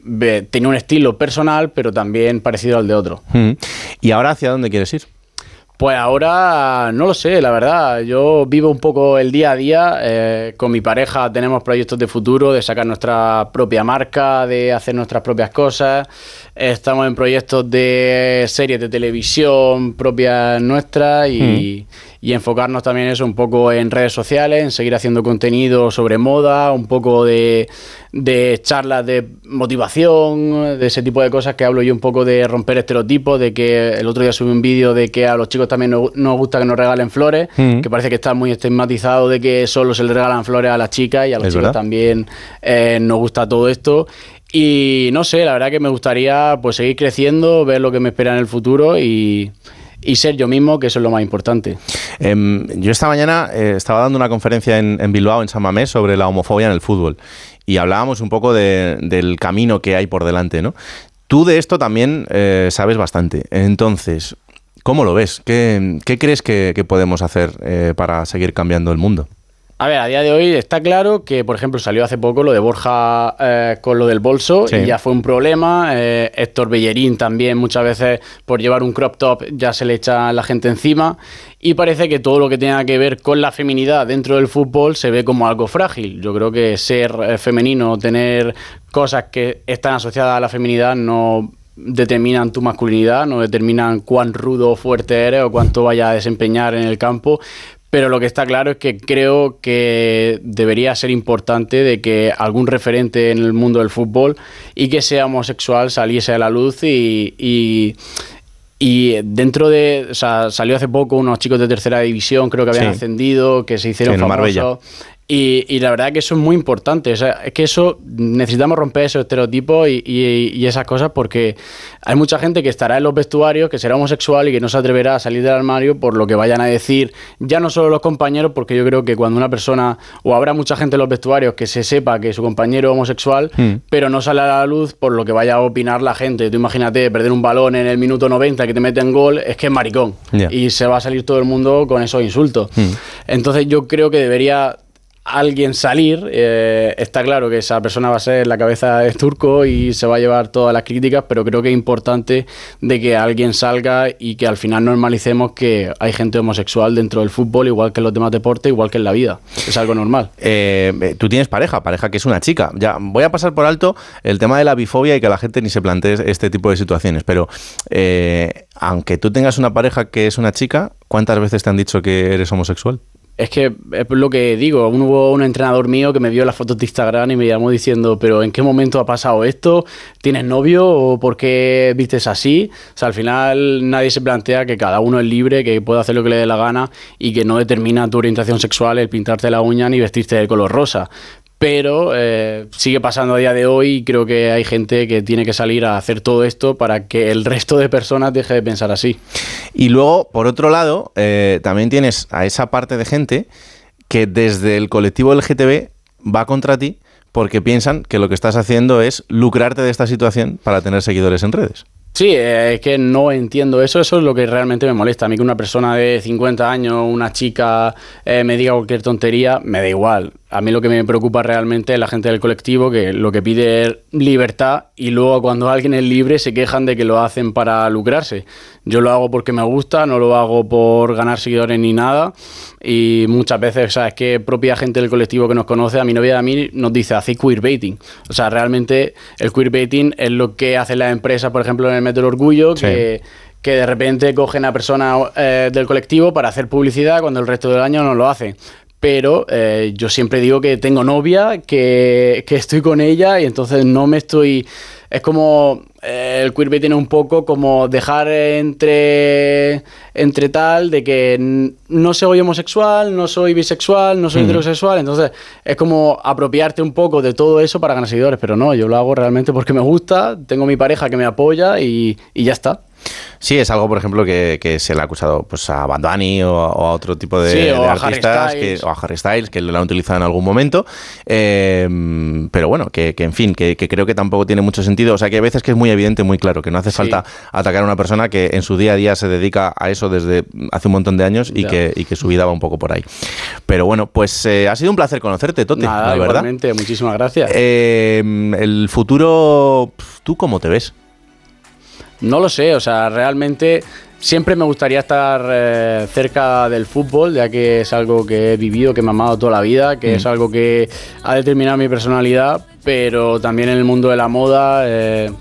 tenía un estilo personal, pero también parecido al de otro. Mm. ¿Y ahora hacia dónde quieres ir? Pues ahora no lo sé, la verdad. Yo vivo un poco el día a día. eh, con mi pareja tenemos proyectos de futuro, de sacar nuestra propia marca, de hacer nuestras propias cosas. Estamos en proyectos de series de televisión propias nuestras y, y enfocarnos también eso un poco en redes sociales, en seguir haciendo contenido sobre moda, un poco de, de charlas de motivación, de ese tipo de cosas que hablo yo un poco de romper estereotipos, de que el otro día subí un vídeo de que a los chicos también nos, nos gusta que nos regalen flores, Mm. que parece que está muy estigmatizado de que solo se le regalan flores a las chicas y a los chicos verdad. también eh, nos gusta todo esto. Y no sé, la verdad que me gustaría pues seguir creciendo, ver lo que me espera en el futuro y, y ser yo mismo, que eso es lo más importante. Em, yo esta mañana eh, estaba dando una conferencia en, Bilbao, en San Mamés, sobre la homofobia en el fútbol. Y hablábamos un poco de- del camino que hay por delante, ¿no? Tú de esto también eh, sabes bastante. Entonces, ¿cómo lo ves? ¿Qué, qué crees que, que podemos hacer eh, para seguir cambiando el mundo? A ver, a día de hoy está claro que, por ejemplo, salió hace poco lo de Borja eh, con lo del bolso Sí. y ya fue un problema. Eh, Héctor Bellerín también muchas veces por llevar un crop top ya se le echa la gente encima y parece que todo lo que tenga que ver con la feminidad dentro del fútbol se ve como algo frágil. Yo creo que ser eh, femenino, tener cosas que están asociadas a la feminidad no determinan tu masculinidad, no determinan cuán rudo o fuerte eres o cuánto vaya a desempeñar en el campo. Pero lo que está claro es que creo que debería ser importante de que algún referente en el mundo del fútbol y que sea homosexual saliese a la luz y, y, y dentro de, o sea, salió hace poco unos chicos de tercera división, creo que habían Sí. ascendido, que se hicieron Sí, Marbella. Y, y la verdad que eso es muy importante. O sea, es que eso necesitamos romper esos estereotipos y, y- y esas cosas porque hay mucha gente que estará en los vestuarios, que será homosexual y que no se atreverá a salir del armario por lo que vayan a decir, ya no solo los compañeros, porque yo creo que cuando una persona, o habrá mucha gente en los vestuarios que se sepa que su compañero es homosexual, Hmm. pero no sale a la luz por lo que vaya a opinar la gente. Tú imagínate perder un balón en el minuto 90 que te meten gol, es que es maricón. Y se va a salir todo el mundo con esos insultos. Hmm. Entonces yo creo que debería alguien salir. eh, está claro que esa persona va a ser la cabeza de turco y se va a llevar todas las críticas, pero creo que es importante de que alguien salga y que al final normalicemos que hay gente homosexual dentro del fútbol, igual que en los demás deportes, igual que en la vida. Es algo normal. Eh, eh, tú tienes pareja, pareja que es una chica. Ya voy a pasar por alto el tema de la bifobia y que la gente ni se plantee este tipo de situaciones. Pero eh, aunque tú tengas una pareja que es una chica, ¿cuántas veces te han dicho que eres homosexual? Es que es lo que digo, un- hubo un entrenador mío que me vio las fotos de Instagram y me llamó diciendo, pero ¿en qué momento ha pasado esto? ¿Tienes novio o por qué vistes así? O sea, al final nadie se plantea que cada uno es libre, que puede hacer lo que le dé la gana y que no determina tu orientación sexual el pintarte la uña ni vestirte de color rosa. Pero eh, sigue pasando a día de hoy y creo que hay gente que tiene que salir a hacer todo esto para que el resto de personas deje de pensar así. Y luego, por otro lado, eh, también tienes a esa parte de gente que desde el colectivo LGTB va contra ti porque piensan que lo que estás haciendo es lucrarte de esta situación para tener seguidores en redes. Sí, eh, es que no entiendo eso, eso es lo que realmente me molesta. A mí que una persona de 50 años, una chica, eh, me diga cualquier tontería, me da igual. A mí lo que me preocupa realmente es la gente del colectivo que lo que pide es libertad y luego cuando alguien es libre se quejan de que lo hacen para lucrarse. Yo lo hago porque me gusta, no lo hago por ganar seguidores ni nada y muchas veces, o sea, es que propia gente del colectivo que nos conoce, a mi novia y a mí nos dice, hacéis queerbaiting. O sea, realmente el queerbaiting es lo que hacen las empresas, por ejemplo, en el Metro del Orgullo, que que de repente cogen a personas eh, del colectivo para hacer publicidad cuando el resto del año no lo hacen. Pero eh, yo siempre digo que tengo novia, que, que estoy con ella y entonces no me estoy... Es como eh, el queerbaiting es un poco como dejar entre, entre tal de que no soy homosexual, no soy bisexual, no soy Mm. heterosexual. Entonces es como apropiarte un poco de todo eso para ganar seguidores. Pero no, yo lo hago realmente porque me gusta, tengo mi pareja que me apoya y, y ya está. Sí, es algo, por ejemplo, que, que se le ha acusado pues, a Bunny o, a- o a otro tipo de, Sí, a artistas, que, o a Harry Styles, que lo han utilizado en algún momento. Eh, pero bueno, que, que en fin, que, creo que tampoco tiene mucho sentido. O sea, que hay veces que es muy evidente, muy claro, que no hace Sí. falta atacar a una persona que en su día a día se dedica a eso desde hace un montón de años y, que, y que su vida va un poco por ahí. Pero bueno, pues eh, ha sido un placer conocerte, Tote, Nada, la verdad. muchísimas gracias. Eh, el futuro, ¿tú cómo te ves? No lo sé, o sea, realmente siempre me gustaría estar eh, cerca del fútbol, ya que es algo que he vivido, que me ha amado toda la vida, que Mm. es algo que ha determinado mi personalidad, pero también en el mundo de la moda. eh,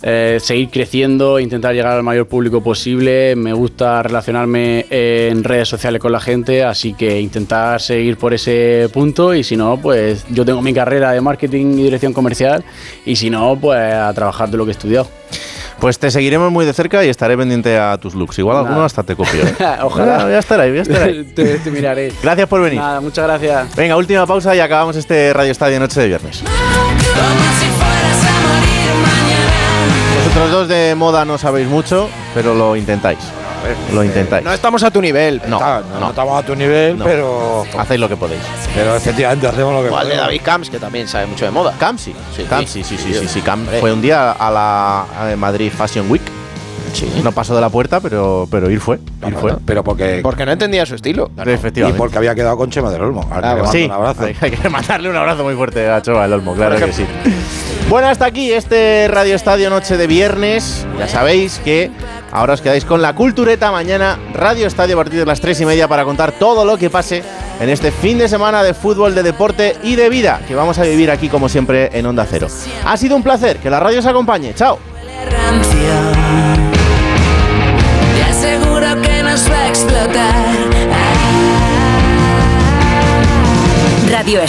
eh, seguir creciendo, intentar llegar al mayor público posible. Me gusta relacionarme en redes sociales con la gente, así que intentar seguir por ese punto y si no, pues yo tengo mi carrera de marketing y dirección comercial y si no, pues a trabajar de lo que he estudiado. Pues te seguiremos muy de cerca y estaré pendiente a tus looks. Igual alguno hasta te copio. ¿eh? Ojalá. Voy a estar ahí, voy a estar ahí. te, te miraré. Gracias por venir. Nada, muchas gracias. Venga, última pausa y acabamos este Radio Estadio Noche de Viernes. Vosotros dos de moda no sabéis mucho, pero lo intentáis. Lo intentáis. No estamos a tu nivel. No, Está, no, no estamos a tu nivel, No. pero. Hacéis lo que podéis. Pero efectivamente hacemos lo que podemos. David Camps, que también sabe mucho de moda. Cam sí. Sí, Cam sí. sí, sí, sí, Sí, sí, sí. Cam hombre. fue un día a la a Madrid Fashion Week. No pasó de la puerta, pero, pero ir fue. Ir fue. Pero porque. Porque no entendía su estilo. Y Efectivamente. porque había quedado con Chema del Olmo. Que Ah, sí, un abrazo. Hay, hay que mandarle un abrazo muy fuerte a Chova del Olmo, claro que sí. Bueno, hasta aquí este Radio Estadio Noche de Viernes. Ya sabéis que ahora os quedáis con la cultureta. Mañana Radio Estadio a partir de las 3 y media para contar todo lo que pase en este fin de semana de fútbol, de deporte y de vida que vamos a vivir aquí como siempre en Onda Cero. Ha sido un placer, que la radio os acompañe. Chao. Te aseguro que nos va a explotar. Radio Estadio.